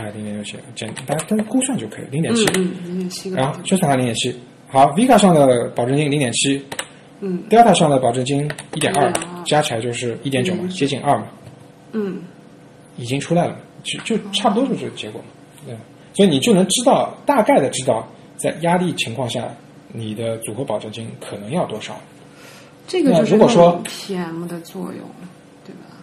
啊，零点六七，简大家跟估算就可以，零点七。嗯嗯，零点七个然后就算它零点七。好，Vega 上的保证金零点七嗯，Delta 上的保证金一点二1.2，加起来就是一点九嘛，接近二嘛，嗯，已经出来了，就就差不多就是这个结果嘛，对？所以你就能知道大概的知道在压力情况下你的组合保证金可能要多少。这个就是如果说 PM 的作用，对吧？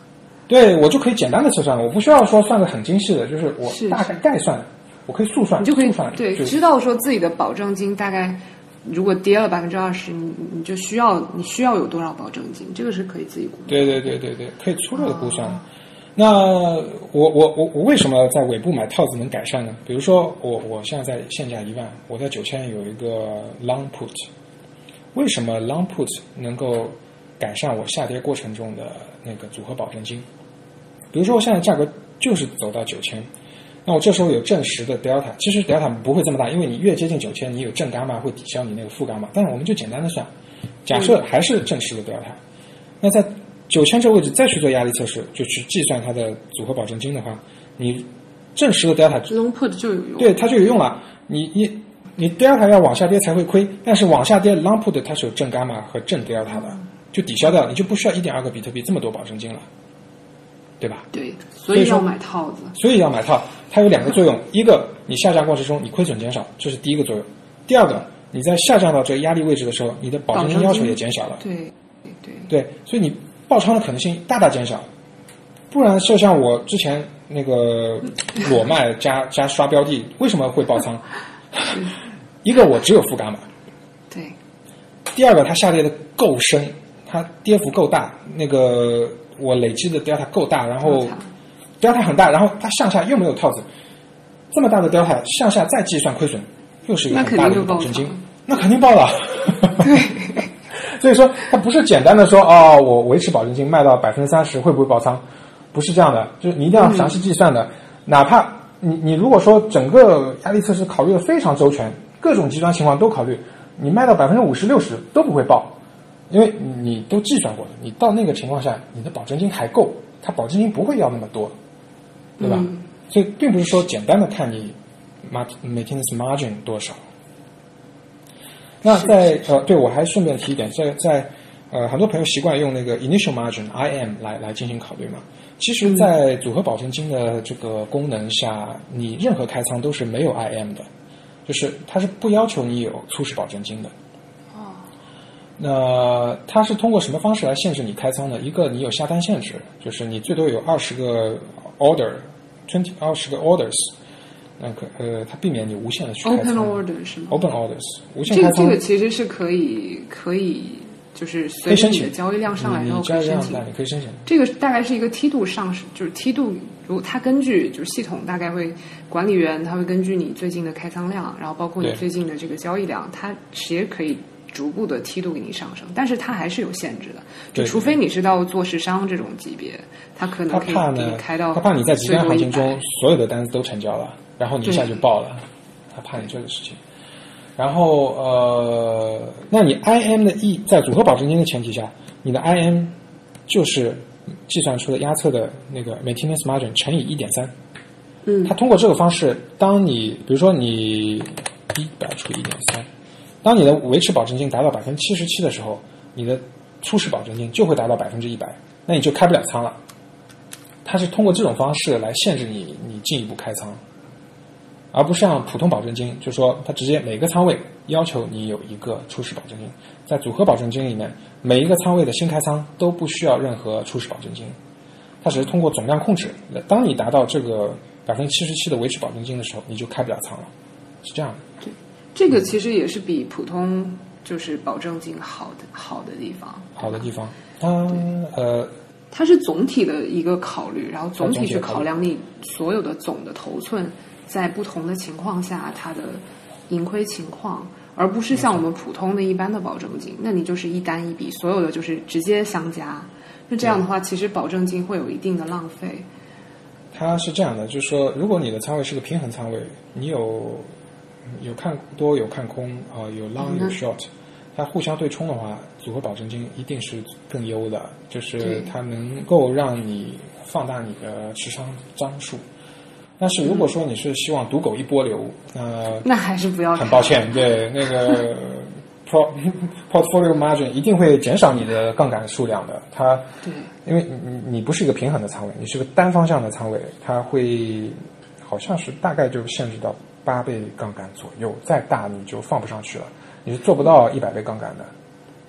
对我就可以简单的测算了，我不需要说算的很精细的，就是我是大概概算，我可以速算，你就可以速算对知道说自己的保证金大概如果跌了百分之二十，你你就需要你需要有多少保证金，这个是可以自己估的。对对对对对，可以粗略的估算。那我我我我为什么在尾部买套子能改善呢？比如说我我现在在现价一万，我在九千有一个 long put，为什么 long put 能够改善我下跌过程中的那个组合保证金？比如说我现在价格就是走到九千，那我这时候有正十的 delta，其实 delta 不会这么大，因为你越接近九千，你有正伽马会抵消你那个负伽马。但是我们就简单的算，假设还是正十的 delta，那在九千这个位置再去做压力测试，就去计算它的组合保证金的话，你正十的 delta long put 就有用。对它就有用了。你你你 delta 要往下跌才会亏，但是往下跌 long put 它是有正伽马和正 delta 的，就抵消掉了，你就不需要一点二个比特币这么多保证金了，对吧？对，所以说要买套子。所以要买套，它有两个作用：一个你下降过程中你亏损减少，这是第一个作用；第二个你在下降到这个压力位置的时候，你的保证金要求也减少了。对对对，对，所以你爆仓的可能性大大减小。不然，就像我之前那个裸卖加加刷标的，为什么会爆仓？一个我只有负伽马，对，第二个它下跌的够深，它跌幅够大，那个我累积的 delta 够大，然后 delta 很大，然后它向下又没有套子，这么大的 delta 向下再计算亏损，又是一个那很大的一个金，那肯定爆了。对，所以说它不是简单的说哦，我维持保证金卖到百分之三十会不会爆仓，不是这样的，就是你一定要详细计算的，哪怕你你如果说整个压力测试考虑的非常周全，各种极端情况都考虑，你卖到百分之五十六十都不会爆，因为你都计算过了，你到那个情况下，你的保证金还够，它保证金不会要那么多，对吧？嗯所以并不是说简单的看你 mar maintenance margin 多少。那在呃，对我还顺便提一点，在在呃，很多朋友习惯用那个 initial margin IM 来来进行考虑嘛。其实，在组合保证金的这个功能下，你任何开仓都是没有 IM 的，就是它是不要求你有初始保证金的。哦，那它是通过什么方式来限制你开仓呢？一个你有下单限制，就是你最多有二十个 order，twenty 二十个 orders，那可呃，它避免你无限的去开 open 仓。order 是吗？open orders，无限这个这。个其实是可以可以，就是随着你的交易量上来之后可以申请量大，。你可以申请。这个大概是一个梯度上升，就是梯度，如果它根据就是系统大概会管理员他会根据你最近的开仓量，然后包括你最近的这个交易量，它其实可以逐步的梯度给你上升，但是它还是有限制的，就除非你是到做市商这种级别，它可能他可以怕你开，到他怕你在极端行情中所有的单子都成交了，然后你一下就爆了，他怕你这个事情。然后呃，那你 IM 的 E 在组合保证金的前提下，你的 IM 就是计算出的压测的那个 maintenance margin 乘以一点三。嗯它通过这个方式，当你比如说你一百除以一点三，当你的维持保证金达到百分之七十七的时候，你的初始保证金就会达到百分之一百，那你就开不了仓了。它是通过这种方式来限制你你进一步开仓，而不是像普通保证金，就是说它直接每个仓位要求你有一个初始保证金，在组合保证金里面，每一个仓位的新开仓都不需要任何初始保证金，它只是通过总量控制。当你达到这个百分之七十七的维持保证金的时候，你就开不了仓了，是这样的。这个其实也是比普通就是保证金好的好的地方。好的地方，它呃它是总体的一个考虑，然后总体去考量你所有的总的头寸，在不同的情况下它的盈亏情况，而不是像我们普通的一般的保证金，那你就是一单一笔，所有的就是直接相加。那这样的话，其实保证金会有一定的浪费。它是这样的，就是说，如果你的仓位是个平衡仓位，你有有看多有看空啊、有 long 有嗯 short，它互相对冲的话，组合保证金一定是更优的，就是它能够让你放大你的持仓张数。但是如果说你是希望赌狗一波流，呃那还是不要很抱歉，对那个 portfolio margin 一定会减少你的杠杆数量的。它对。因为你你你不是一个平衡的仓位，你是个单方向的仓位，它会好像是大概就限制到八倍杠杆左右，再大你就放不上去了，你是做不到一百倍杠杆的。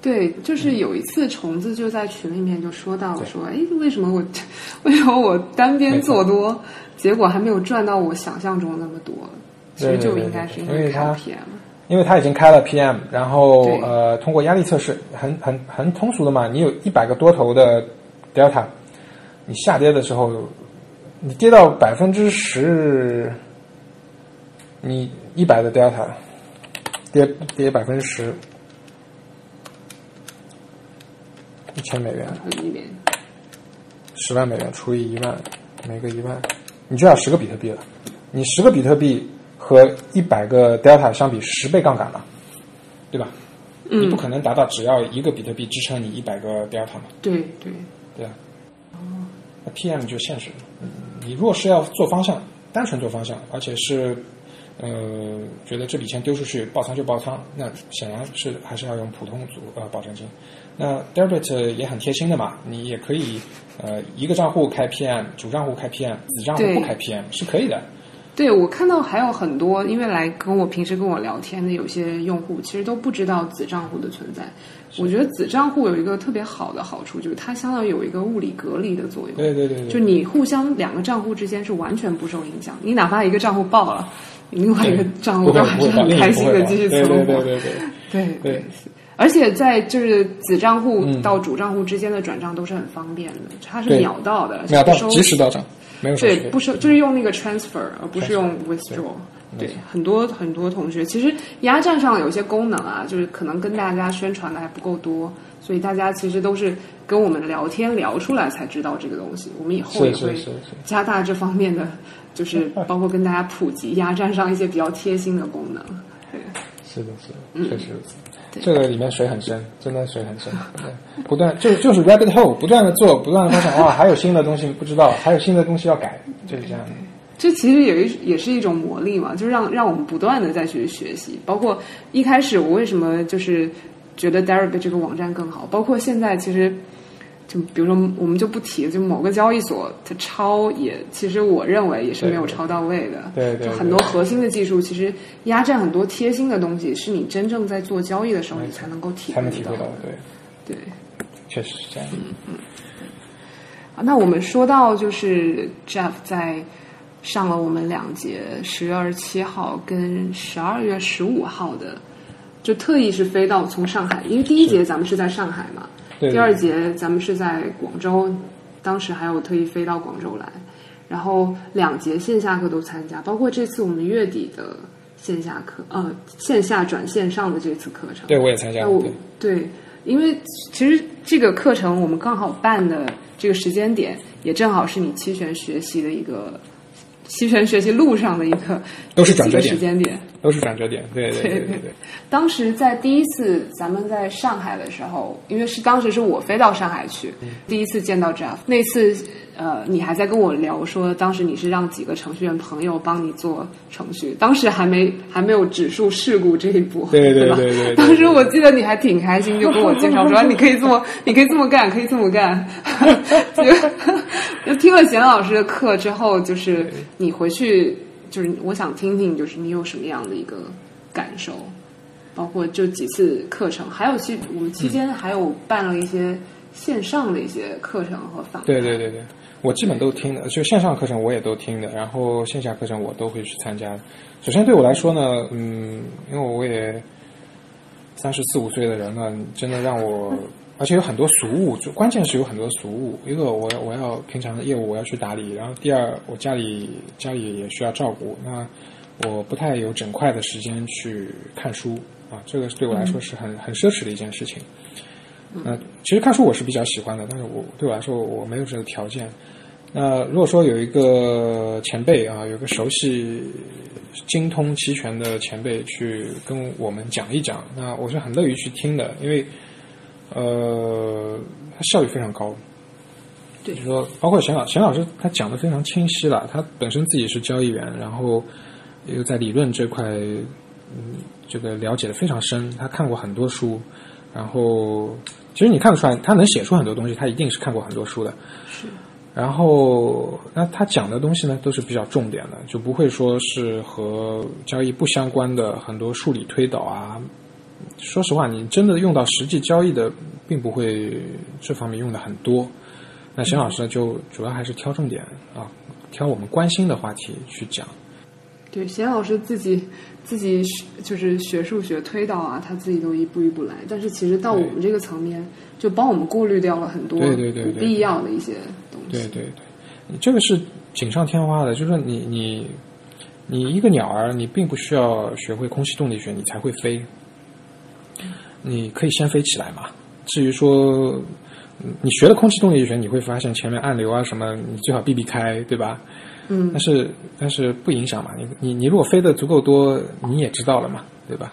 对，就是有一次虫子就在群里面就说到对说，哎，为什么我 为什么我单边做多，结果还没有赚到我想象中那么多？其实就应该是因因为看它 PM。因为它已经开了 PM，然后呃，通过压力测试，很很很通俗的嘛，你有一百个多头的 delta，你下跌的时候，你跌到百分之十，你一百的 delta 跌跌百分之十，一千美元，十万美元除以一万，每个一万，你就要十个比特币了。你十个比特币和一百个 delta 相比，十倍杠杆嘛，对吧？嗯你不可能达到只要一个比特币支撑你一百个 delta 嘛，对对，对吧？那 PM 就现实了。嗯你如果是要做方向，单纯做方向，而且是呃觉得这笔钱丢出去爆仓就爆仓，那显然是还是要用普通组呃保证金。那 Debit 也很贴心的嘛，你也可以呃一个账户开 PM，主账户开 PM，子账户不开 PM 是可以的。对我看到还有很多，因为来跟我平时跟我聊天的有些用户，其实都不知道子账户的存在。我觉得子账户有一个特别好的好处，就是它相当于有一个物理隔离的作用。对对对对，就你互相两个账户之间是完全不受影响，你哪怕一个账户爆了，你另外一个账户都还是很开心的继续存活。对对对对对对对。而且在就是子账户到主账户之间的转账都是很方便的，它是秒到的，秒到收及时到账，没有对，不收就是用那个 transfer，而不是用 withdraw。对，很多很多同学其实压站上有一些功能啊，就是可能跟大家宣传的还不够多，所以大家其实都是跟我们聊天聊出来才知道这个东西。我们以后也会加大这方面的，就是 包括跟大家普及压站上一些比较贴心的功能。对，是的，是的，确实如此。这个里面水很深，真的水很深。对，不断就就是 rabbit hole，不断的做，不断的发现，哇，还有新的东西不知道，还有新的东西要改，就是这样的。这其实也是也是一种魔力嘛，就是让让我们不断的再去学习。包括一开始我为什么就是觉得 Deribit 这个网站更好，包括现在其实就比如说我们就不提，就某个交易所它抄也，其实我认为也是没有抄到位的。对对对就很多核心的技术，其实压榨很多贴心的东西，是你真正在做交易的时候你才能够体会到才能体会到的。，对，对。确实是这样。啊，那我们说到就是 Jeff 在上了我们两节，十月二十七号跟十二月十五号的，就特意是飞到从上海，因为第一节咱们是在上海嘛，对对第二节咱们是在广州，当时还有特意飞到广州来，然后两节线下课都参加，包括这次我们月底的线下课，呃，线下转线上的这次课程，对，我也参加了。对，对，因为其实这个课程我们刚好办的这个时间点，也正好是你期权学习的一个期权学习路上的一个都是转折点时间点。都是转折点。对对对对对对。当时在第一次咱们在上海的时候，因为是当时是我飞到上海去，嗯第一次见到 Jeff，那次呃，你还在跟我聊说，当时你是让几个程序员朋友帮你做程序，当时还没还没有指数事故这一步，对对吧对对对当时我记得你还挺开心，就跟我介绍说你可以这么，你可以这么干，可以这么干。就就听了贤老师的课之后，就是你回去，就是我想听听，就是你有什么样的一个感受，包括就几次课程，还有期我们期间还有办了一些线上的一些课程和访谈。对对对对，我基本都听的，就线上课程我也都听的，然后线下课程我都会去参加。首先对我来说呢，嗯，因为我也三十四五岁的人了，真的让我，而且有很多俗务，就关键是有很多俗务。一个我我要平常的业务我要去打理，然后第二我家里家里也需要照顾，那我不太有整块的时间去看书啊，这个对我来说是很很奢侈的一件事情。那其实看书我是比较喜欢的，但是我对我来说我没有这个条件。那如果说有一个前辈啊，有个熟悉精通期权的前辈去跟我们讲一讲，那我是很乐于去听的，因为呃，他效率非常高。对就是说，包括沈老沈老师，他讲的非常清晰了。他本身自己是交易员，然后又在理论这块，嗯，这个了解的非常深。他看过很多书，然后其实你看得出来，他能写出很多东西，他一定是看过很多书的。是。然后，那他讲的东西呢，都是比较重点的，就不会说是和交易不相关的很多数理推导啊。说实话，你真的用到实际交易的，并不会这方面用的很多。那沈老师呢，就主要还是挑重点啊，挑我们关心的话题去讲。对，贤老师自己自己学就是学数学推导啊，他自己都一步一步来。但是其实到我们这个层面，就帮我们过滤掉了很多对对对对不必要的一些东西。对对对，你这个是锦上添花的，就是说你你你一个鸟儿，你并不需要学会空气动力学，你才会飞。你可以先飞起来嘛。至于说嗯你学了空气动力学，你会发现前面暗流啊什么，你最好避避开，对吧？嗯但是但是不影响嘛，你你你如果飞的足够多，你也知道了嘛，对吧？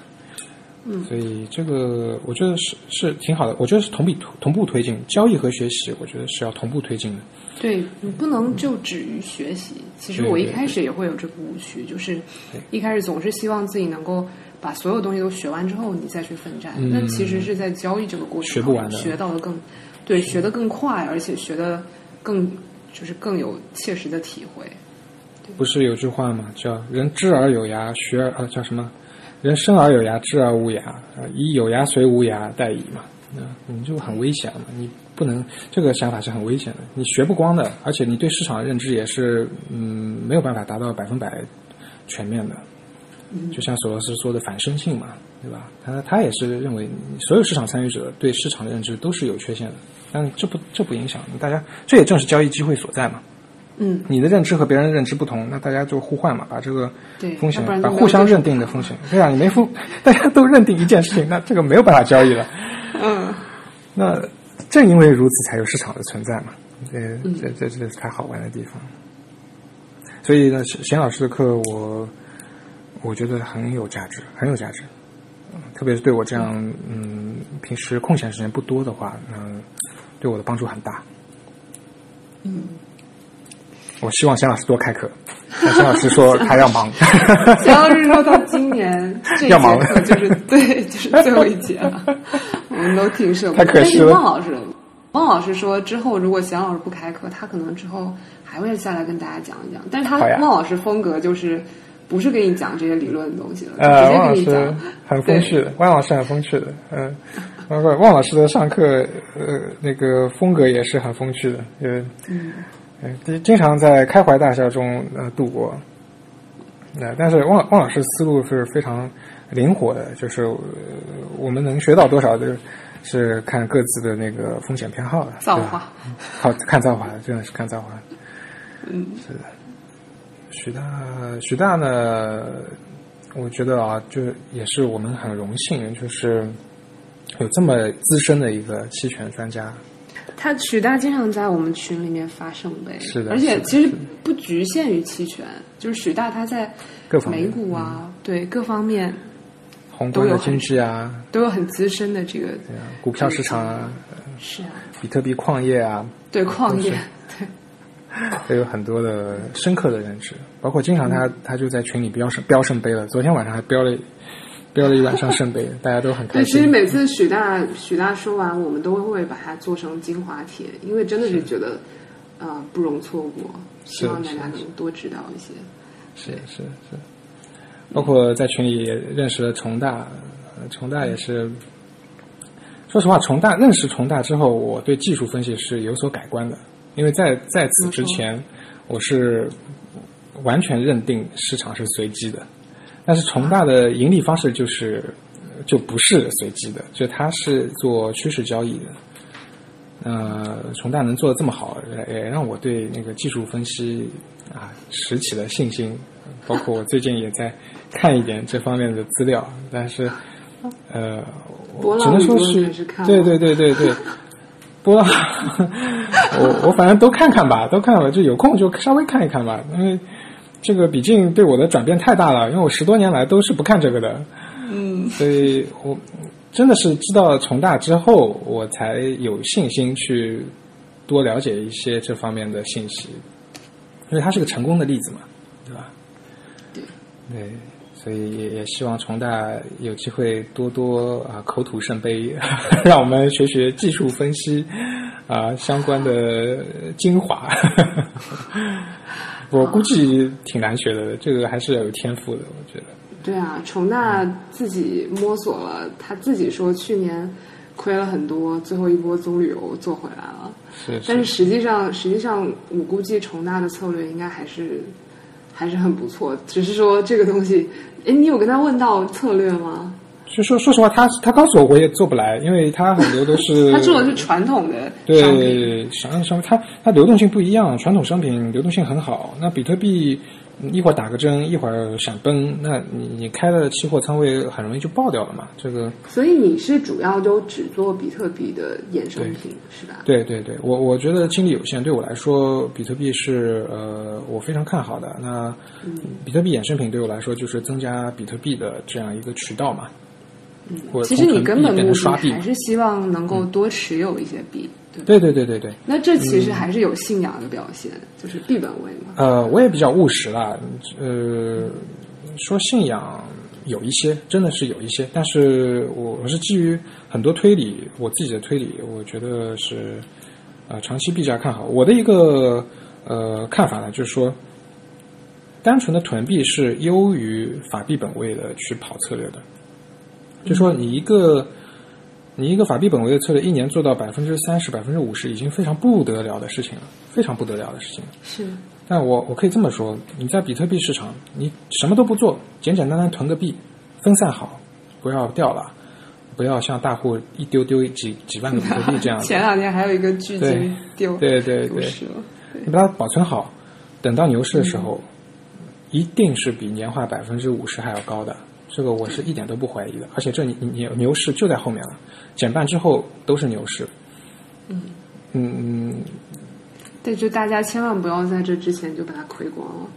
嗯所以这个我觉得是是挺好的，我觉得是同比同步推进，交易和学习，我觉得是要同步推进的。对你不能就止于学习。其实我一开始也会有这个误区，就是一开始总是希望自己能够把所有东西都学完之后，你再去奋战。嗯那其实是在交易这个过程学不完的学到的更对，学的更快，而且学的更就是更有切实的体会。不是有句话吗？叫“人知而有涯，学而啊叫什么？人生而有涯，知而无涯，啊以有涯随无涯殆矣嘛。那你就很危险了嘛，你不能这个想法是很危险的。你学不光的，而且你对市场的认知也是嗯没有办法达到百分百全面的。就像索罗斯说的反身性嘛，对吧？他他也是认为所有市场参与者对市场的认知都是有缺陷的，但这不这不影响大家，这也正是交易机会所在嘛。嗯，你的认知和别人的认知不同，那大家就互换嘛，把这个对风险把互相认定的风险，对啊，你没付，大家都认定一件事情，那这个没有办法交易了。嗯，那正因为如此，才有市场的存在嘛。这嗯这这这是它好玩的地方。所以呢，贤贤老师的课我我觉得很有价值，很有价值。嗯特别是对我这样嗯平时空闲时间不多的话，嗯，对我的帮助很大。嗯，我希望贤老师多开课，但贤老师说他要忙。钱老师说到今年这要忙节课就是 对，就是最后一节了，我们都挺舍不得。但是太可惜了汪老师，汪老师说之后如果钱老师不开课，他可能之后还会下来跟大家讲一讲。但是他好呀汪老师风格就是不是给你讲这些理论的东西了，直汪老师接给你讲。很风趣的，汪老师很风趣的，嗯、包括汪老师的上课，呃，那个风格也是很风趣的，呃，嗯呃，经经常在开怀大笑中呃度过。那、但是汪汪老师思路是非常灵活的，就是、呃我们能学到多少，就是是看各自的那个风险偏好的。对吧造化，好看造化，真的是看造化。嗯，是的。许大，许大呢，我觉得啊，就也是我们很荣幸，就是有这么资深的一个期权专家。他许大经常在我们群里面发圣杯，是的而且其实不局限于期权，就是许大他在美股啊，对各方面宏观的经济啊，都有很资深的这个股票市场啊，是啊，比特币矿业啊，对矿业，对。都有很多的深刻的认知。包括经常他他就在群里标圣标圣杯了，昨天晚上还标了标了一晚上圣杯，大家都很开对，其实。每次许大许大说完，我们都会把它做成精华帖，因为真的是觉得呃不容错过，希望大家能多知道一些。是是是，包括在群里也认识了重大，呃重大也是。说实话，重大认识重大之后，我对技术分析是有所改观的，因为在在此之前，我是完全认定市场是随机的，但是重大的盈利方式就是就不是随机的，就它是做趋势交易的。呃，重大能做的这么好，也让我对那个技术分析啊拾起了信心。包括我最近也在看一点这方面的资料，但是呃，我只能说是对对对对对，波浪，我我反正都看看吧，都看吧，就有空就稍微看一看吧，因为这个毕竟对我的转变太大了，因为我十多年来都是不看这个的，嗯，所以我真的是知道重大之后，我才有信心去多了解一些这方面的信息，因为它是个成功的例子嘛，对吧？对对，所以也也希望重大有机会多多啊口吐圣杯，让我们学学技术分析啊相关的精华。我估计挺难学的，这个还是要有天赋的，我觉得。对啊，重大自己摸索了，他自己说去年亏了很多，最后一波棕榈油做回来了。是但是实际上，实际上我估计重大的策略应该还是还是很不错，只是说这个东西，哎，你有跟他问到策略吗？就说说实话，他他告诉我我也做不来，因为他很多都是 他做的是传统的商品，对商商它它流动性不一样，传统商品流动性很好，那比特币嗯一会儿打个针，一会儿闪崩，那你你开了期货仓位很容易就爆掉了嘛，这个所以你是主要都只做比特币的衍生品是吧？对对对，我我觉得精力有限，对我来说，比特币是呃我非常看好的。那比特币衍生品对我来说就是增加比特币的这样一个渠道嘛。嗯，其实你根本目的变成刷币还。是希望能够多持有一些币，对？对对对对对，那这其实还是有信仰的表现，就是币本位嘛。呃，我也比较务实啦，呃，说信仰有一些，真的是有一些，但是我我是基于很多推理，我自己的推理，我觉得是呃长期币价看好。我的一个呃看法呢，就是说，单纯的囤币是优于法币本位的去跑策略的。就说你一个你一个法币本位的策略，一年做到百分之三十、百分之五十，已经非常不得了的事情了，非常不得了的事情了。是，但我我可以这么说，你在比特币市场，你什么都不做，简简单单囤个币，分散好，不要掉了，不要像大户一丢丢几几万个比特币这样。前两天还有一个巨对鲸丢对对对，你把它保存好，等到牛市的时候，一定是比年化百分之五十还要高的。这个我是一点都不怀疑的，而且这你你牛牛市就在后面了，减半之后都是牛市。嗯嗯，对，就大家千万不要在这之前就把它亏光了。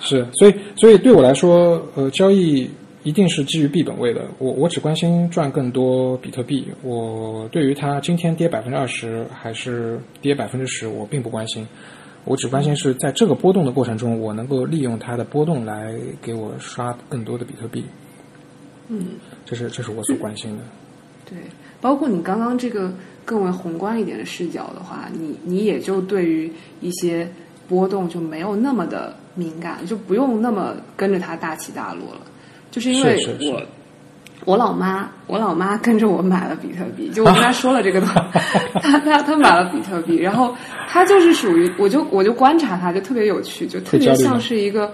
是，所以所以对我来说，呃，交易一定是基于币本位的。我我只关心赚更多比特币。我对于它今天跌百分之二十还是跌百分之十，我并不关心。我只关心是在这个波动的过程中，我能够利用它的波动来给我刷更多的比特币。嗯，这是这是我所关心的。对，包括你刚刚这个更为宏观一点的视角的话，你你也就对于一些波动就没有那么的敏感，就不用那么跟着它大起大落了。就是因为我我老妈，我老妈跟着我买了比特币，就我跟她说了这个东西，她她她买了比特币，然后她就是属于，我就我就观察她，就特别有趣，就特别像是一个。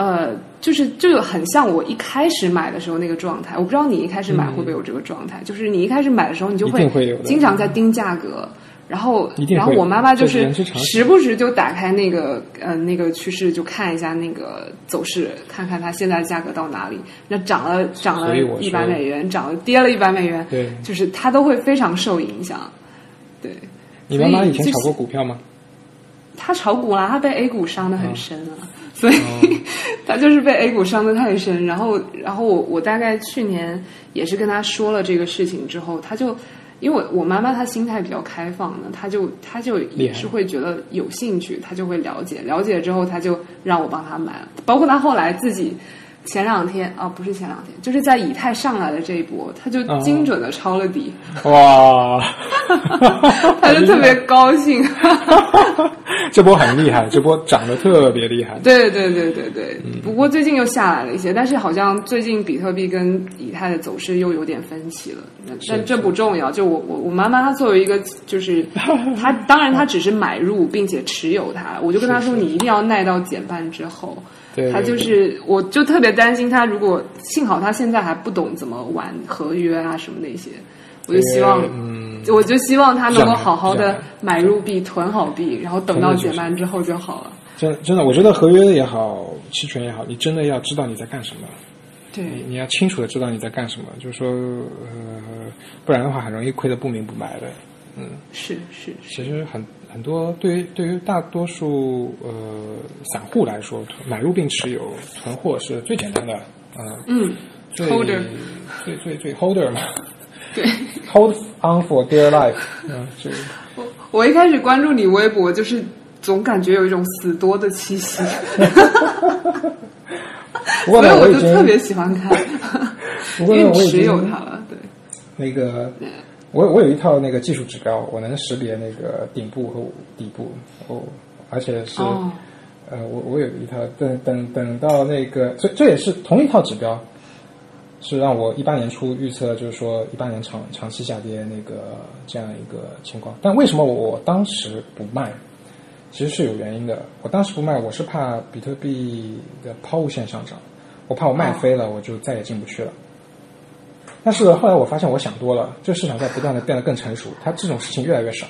呃，就是就很像我一开始买的时候那个状态，我不知道你一开始买会不会有这个状态，就是你一开始买的时候，你就会经常在盯价格，然后然后我妈妈就是时不时就打开那个呃那个趋势，就看一下那个走势，看看它现在价格到哪里，那涨了涨了一百美元，涨了跌了一百美元，对。就是它都会非常受影响。对，你妈妈以前炒过股票吗？她炒股啦，她被 A 股伤的很深哦啊，所以、他就是被 A 股伤的太深。然后，然后我我大概去年也是跟他说了这个事情之后，他就因为我我妈妈她心态比较开放的，她就她就也是会觉得有兴趣，她就会了解，了解之后她就让我帮她买了，包括她后来自己。前两天啊，不是前两天，就是在以太上来的这一波，他就精准的抄了底，哇，他就特别高兴。这波很厉害，这波涨得特别厉害。对对对对对，不过最近又下来了一些，但是好像最近比特币跟以太的走势又有点分歧了。那但这不重要，就我我我妈妈她作为一个就是 她当然她只是买入并且持有它，我就跟她说你一定要耐到减半之后。对，他就是，我就特别担心他，如果幸好他现在还不懂怎么玩合约啊什么那些，我就希望，嗯，我就希望他能够好好的买入币、囤好币，然后等到减半之后就好了。真真的，我觉得合约也好，期权也好，你真的要知道你在干什么。对，你你要清楚的知道你在干什么，就是说，呃，不然的话很容易亏得不明不白的。嗯，是是是。其实很很多对于对于大多数呃散户来说，买入并持有囤货是最简单的，呃、嗯最，holder。最最最 holder 嘛。对，，hold on for dear life，嗯，这我我一开始关注你微博，就是总感觉有一种死多的气息，不过所以呢，我就特别喜欢看，不过呢，因为我已经有它了，对，那个，我我有一套那个技术指标，我能识别那个顶部和底部，哦，而且是，哦呃，我我有一套，等等等到那个，这这也是同一套指标，是让我一八年初预测，就是说一八年长长期下跌那个这样一个情况。但为什么我我当时不卖？其实是有原因的。我当时不卖，我是怕比特币的抛物线上涨，我怕我卖飞了，我就再也进不去了。但是后来我发现我想多了，这个市场在不断的变得更成熟，它这种事情越来越少，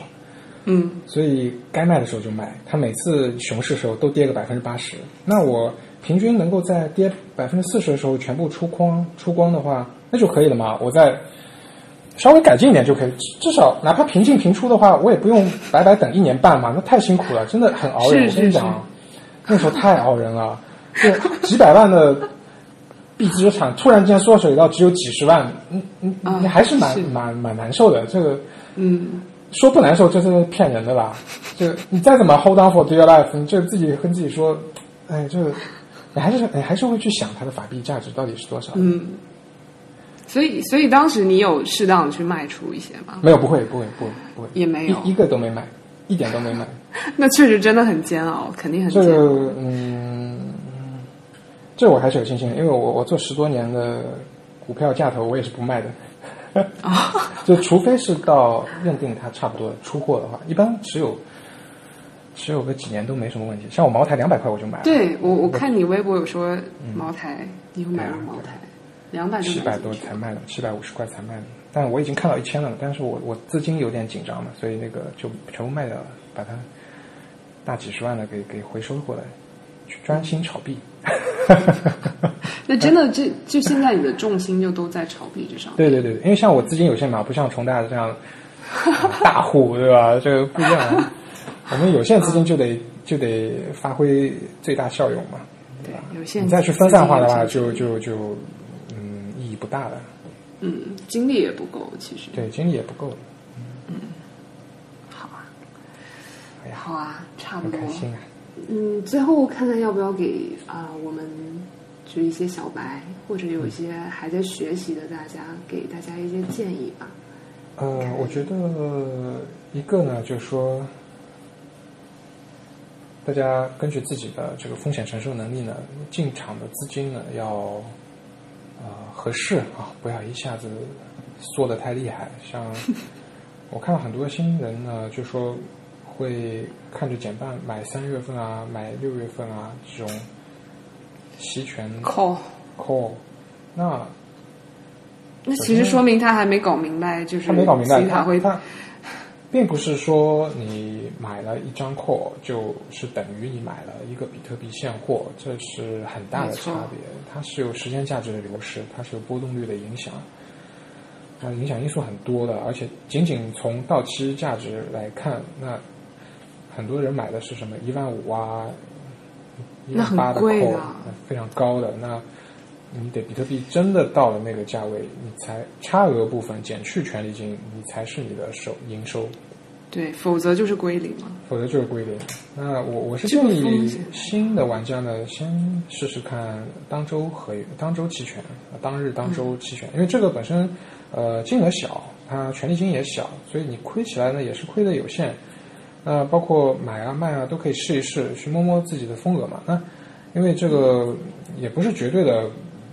嗯所以该卖的时候就卖。它每次熊市的时候都跌个百分之八十，那我平均能够在跌百分之四十的时候全部出光出光的话，那就可以了嘛。我再稍微改进一点就可以，至少哪怕平进平出的话，我也不用白白等一年半嘛，那太辛苦了，真的很熬人。是是我跟你讲，那时候太熬人了，就几百万的币资产突然间缩水到只有几十万，嗯嗯啊你还是蛮是蛮蛮难受的。这个嗯，说不难受，这是骗人的吧？这你再怎么 hold on for dear life，你这自己跟自己说，哎，这个你还是你还是会去想它的法币价值到底是多少。嗯，所以所以当时你有适当的去卖出一些吗？没有，不会，不会，不会，不会，也没有一一个都没买，一点都没买。那确实真的很煎熬，肯定很这煎熬。个，嗯，这我还是有信心的，因为我我做十多年的股票价投，我也是不卖的。就除非是到认定它差不多出货的话，一般持有持有个几年都没什么问题。像我茅台两百块我就买了，对我我看你微博有说茅台，你有买了茅台，两百七百多才卖的，七百五十块才卖的。但我已经看到一千了，但是我我资金有点紧张嘛，所以那个就全部卖掉了，把它大几十万的给给回收过来，去专心炒币。那真的，这就现在你的重心就都在炒币之上。对对对，因为像我资金有限嘛，不像重大这样 大户，对吧？这个不一样。我们有限资金就得就得发挥最大效用嘛，对，有限。你再去分散化的话，就就就嗯意义不大了。嗯，精力也不够，其实。对，精力也不够。嗯，好啊。哎呀，好啊，差不多。很开心啊。嗯，最后看看要不要给啊、我们就一些小白或者有一些还在学习的大家，给大家一些建议吧。呃，我觉得一个呢，就是说，大家根据自己的这个风险承受能力呢，进场的资金呢要呃合适啊，不要一下子缩得太厉害。像 我看到很多新人呢，就说会看着减半买三月份啊，买六月份啊这种期权 call，call，那那其实说明他还没搞明白，就是他没搞明白，他会他并不是说你买了一张 call 就是等于你买了一个比特币现货，这是很大的差别。它是有时间价值的流失，它是有波动率的影响，啊影响因素很多的。而且仅仅从到期价值来看，那很多人买的是什么一万五啊，一万八的非常高的那。你得比特币真的到了那个价位，你才差额部分减去权利金，你才是你的收营收，对，否则就是归零嘛。否则就是归零。那我我是建议新的玩家呢，先试试看当周合约、当周期权、呃当日当周期权，因为这个本身呃金额小，它权利金也小，所以你亏起来呢也是亏的有限。那包括买啊卖啊都可以试一试，去摸摸自己的风格嘛。那因为这个也不是绝对的，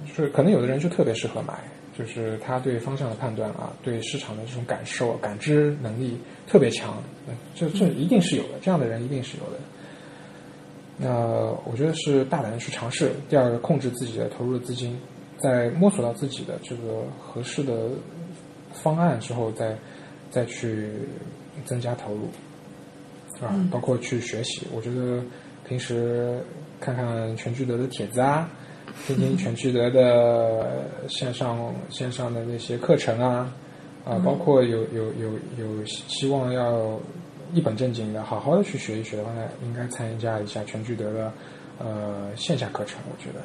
就是可能有的人就特别适合买，就是他对方向的判断啊，对市场的这种感受、感知能力特别强，这这一定是有的，这样的人一定是有的。那我觉得是大胆的去尝试。第二个，控制自己的投入的资金，在摸索到自己的这个合适的方案之后，再再去增加投入。啊，包括去学习，我觉得平时看看全聚德的帖子啊，听听全聚德的线上线上的那些课程啊，啊，包括有有有有希望要一本正经的好好的去学一学的话，应该参加一下全聚德的呃线下课程，我觉得。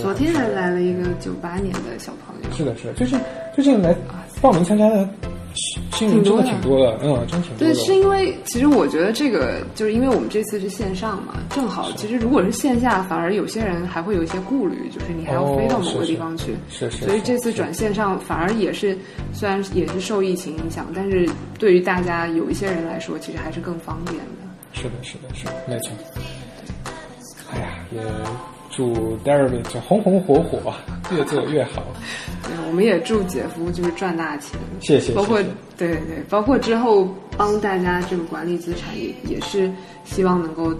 昨天还来了一个九八年的小朋友，是的，是的，最近最近来报名参加的新新人真的挺多的，嗯，真挺多的对，是因为其实我觉得这个就是因为我们这次是线上嘛，正好其实如果是线下，反而有些人还会有一些顾虑，就是你还要飞到某个地方去，是是，是所以这次转线上反而也是虽然也是受疫情影响，但是对于大家有一些人来说，其实还是更方便的。是的，是的，是的，没错。哎呀，也祝 David 这红红火火，越做越好。对，我们也祝姐夫就是赚大钱，谢谢。包括对对对，包括之后帮大家这个管理资产也也是希望能够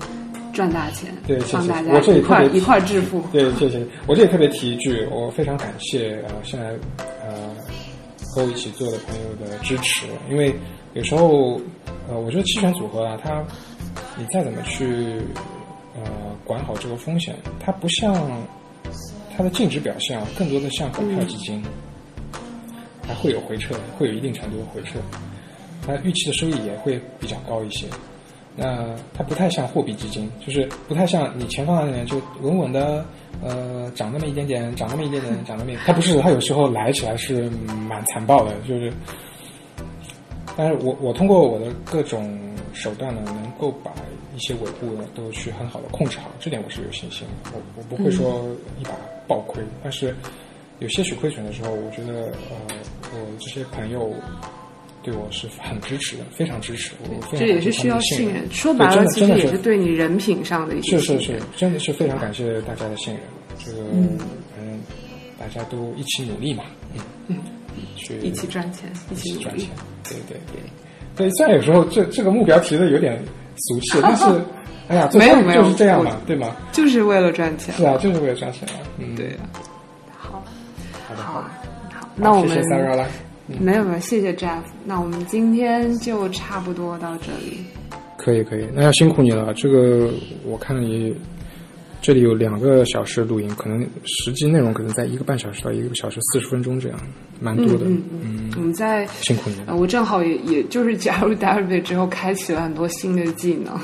赚大钱，对谢谢帮大家这一块一块致富。对，谢谢。我这里特别提一句，我非常感谢呃现在呃和我一起做的朋友的支持，因为有时候呃我觉得期权组合啊，它你再怎么去呃管好这个风险，它不像它的净值表现啊，更多的像股票基金，还会有回撤，会有一定程度的回撤，它预期的收益也会比较高一些。那它不太像货币基金，就是不太像你钱放在里面就稳稳的，呃，涨那么一点点，涨那么一点点，涨那么一点，它不是，它有时候来起来是蛮残暴的，就是。但是我我通过我的各种手段呢，能够把一些尾部呢都去很好的控制好，这点我是有信心的。我我不会说一把爆亏，但是有些许亏损的时候，我觉得呃，我这些朋友对我是很支持的，非常支持。我非常这也是需要信任。说白了，其实也是对你人品上的一些是是是。，真的是非常感谢大家的信任。这个嗯，大家都一起努力嘛，嗯嗯，去一起赚钱，一起赚钱。，对对对。对，虽然有时候这这个目标提的有点俗气，但是 哎呀，没有没有就是这样嘛，对吗？就是为了赚钱。是啊，就是为了赚钱啊。嗯，对，啊。好，好的好那我们谢谢 Sarah 啦。没有没有，谢谢 Jeff。那我们今天就差不多到这里。可以可以，那要辛苦你了。这个我看你这里有两个小时录音，可能实际内容可能在一个半小时到一个小时四十分钟这样，蛮多的。嗯嗯，我们在辛苦你了。呃，我正好也也就是加入 Darby 之后，开启了很多新的技能。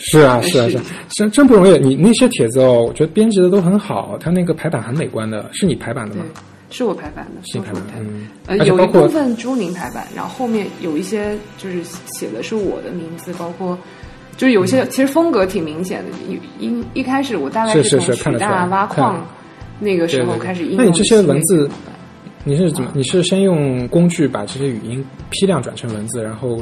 是啊是啊是真真不容易。你那些帖子哦，我觉得编辑的都很好，它那个排版很美观的，是你排版的吗？，是我排版的，是我排版。的嗯呃，有一部分朱宁排版，然后后面有一些就是写的是我的名字，包括就是有一些、其实风格挺明显的。一一一开始我大概是是从是看得出来许大挖矿那个时候开始应用那你这些文字你是怎么？你是先用工具把这些语音批量转成文字，然后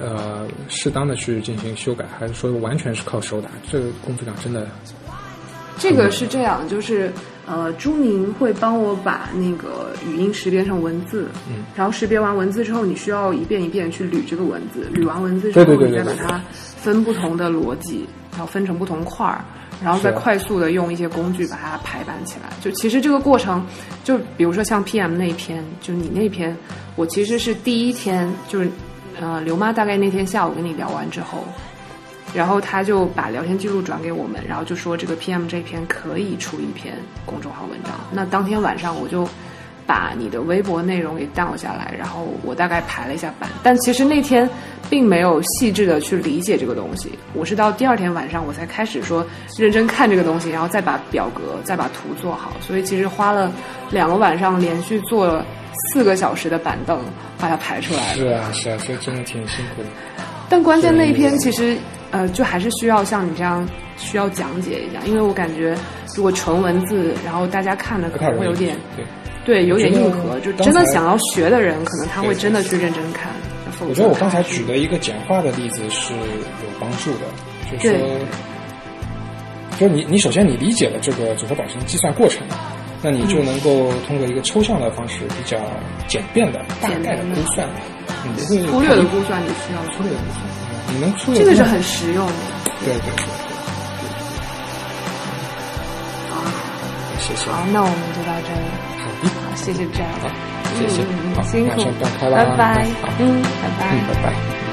呃适当的去进行修改，还是说完全是靠手打？这个工作量真的这个是这样，就是呃，朱宁会帮我把那个语音识别成文字，嗯，然后识别完文字之后，你需要一遍一遍去捋这个文字，捋完文字之后，你再把它分不同的逻辑，然后分成不同块儿，然后再快速的用一些工具把它排版起来。就其实这个过程，就比如说像 PM 那一篇，就你那篇，我其实是第一天，就是呃，刘妈大概那天下午跟你聊完之后，然后他就把聊天记录转给我们，然后就说这个 PM 这篇可以出一篇公众号文章。那当天晚上我就把你的微博内容给 down 下来，然后我大概排了一下版，但其实那天并没有细致的去理解这个东西，我是到第二天晚上我才开始说认真看这个东西，然后再把表格再把图做好，所以其实花了两个晚上连续做了四个小时的板凳把它排出来的。是啊是啊，所以真的挺辛苦的。但关键那一篇其实，呃，就还是需要像你这样需要讲解一下，因为我感觉如果纯文字，然后大家看的可能会有点对。对，有点硬核，就真的想要学的人，可能他会真的去认真看。我觉得我刚才举的一个简化的例子是有帮助的，就是说，就是你你首先你理解了这个组合保存计算过程，那你就能够通过一个抽象的方式，比较简便的大概的估算，你不会忽略的估算你需要忽略的估算，你能粗略这个是很实用的。对对对对。啊，谢谢，好，那我们就到这里。好。的，好，谢谢 Jack 好，谢谢。辛苦。拜拜，嗯，拜拜。嗯，拜拜。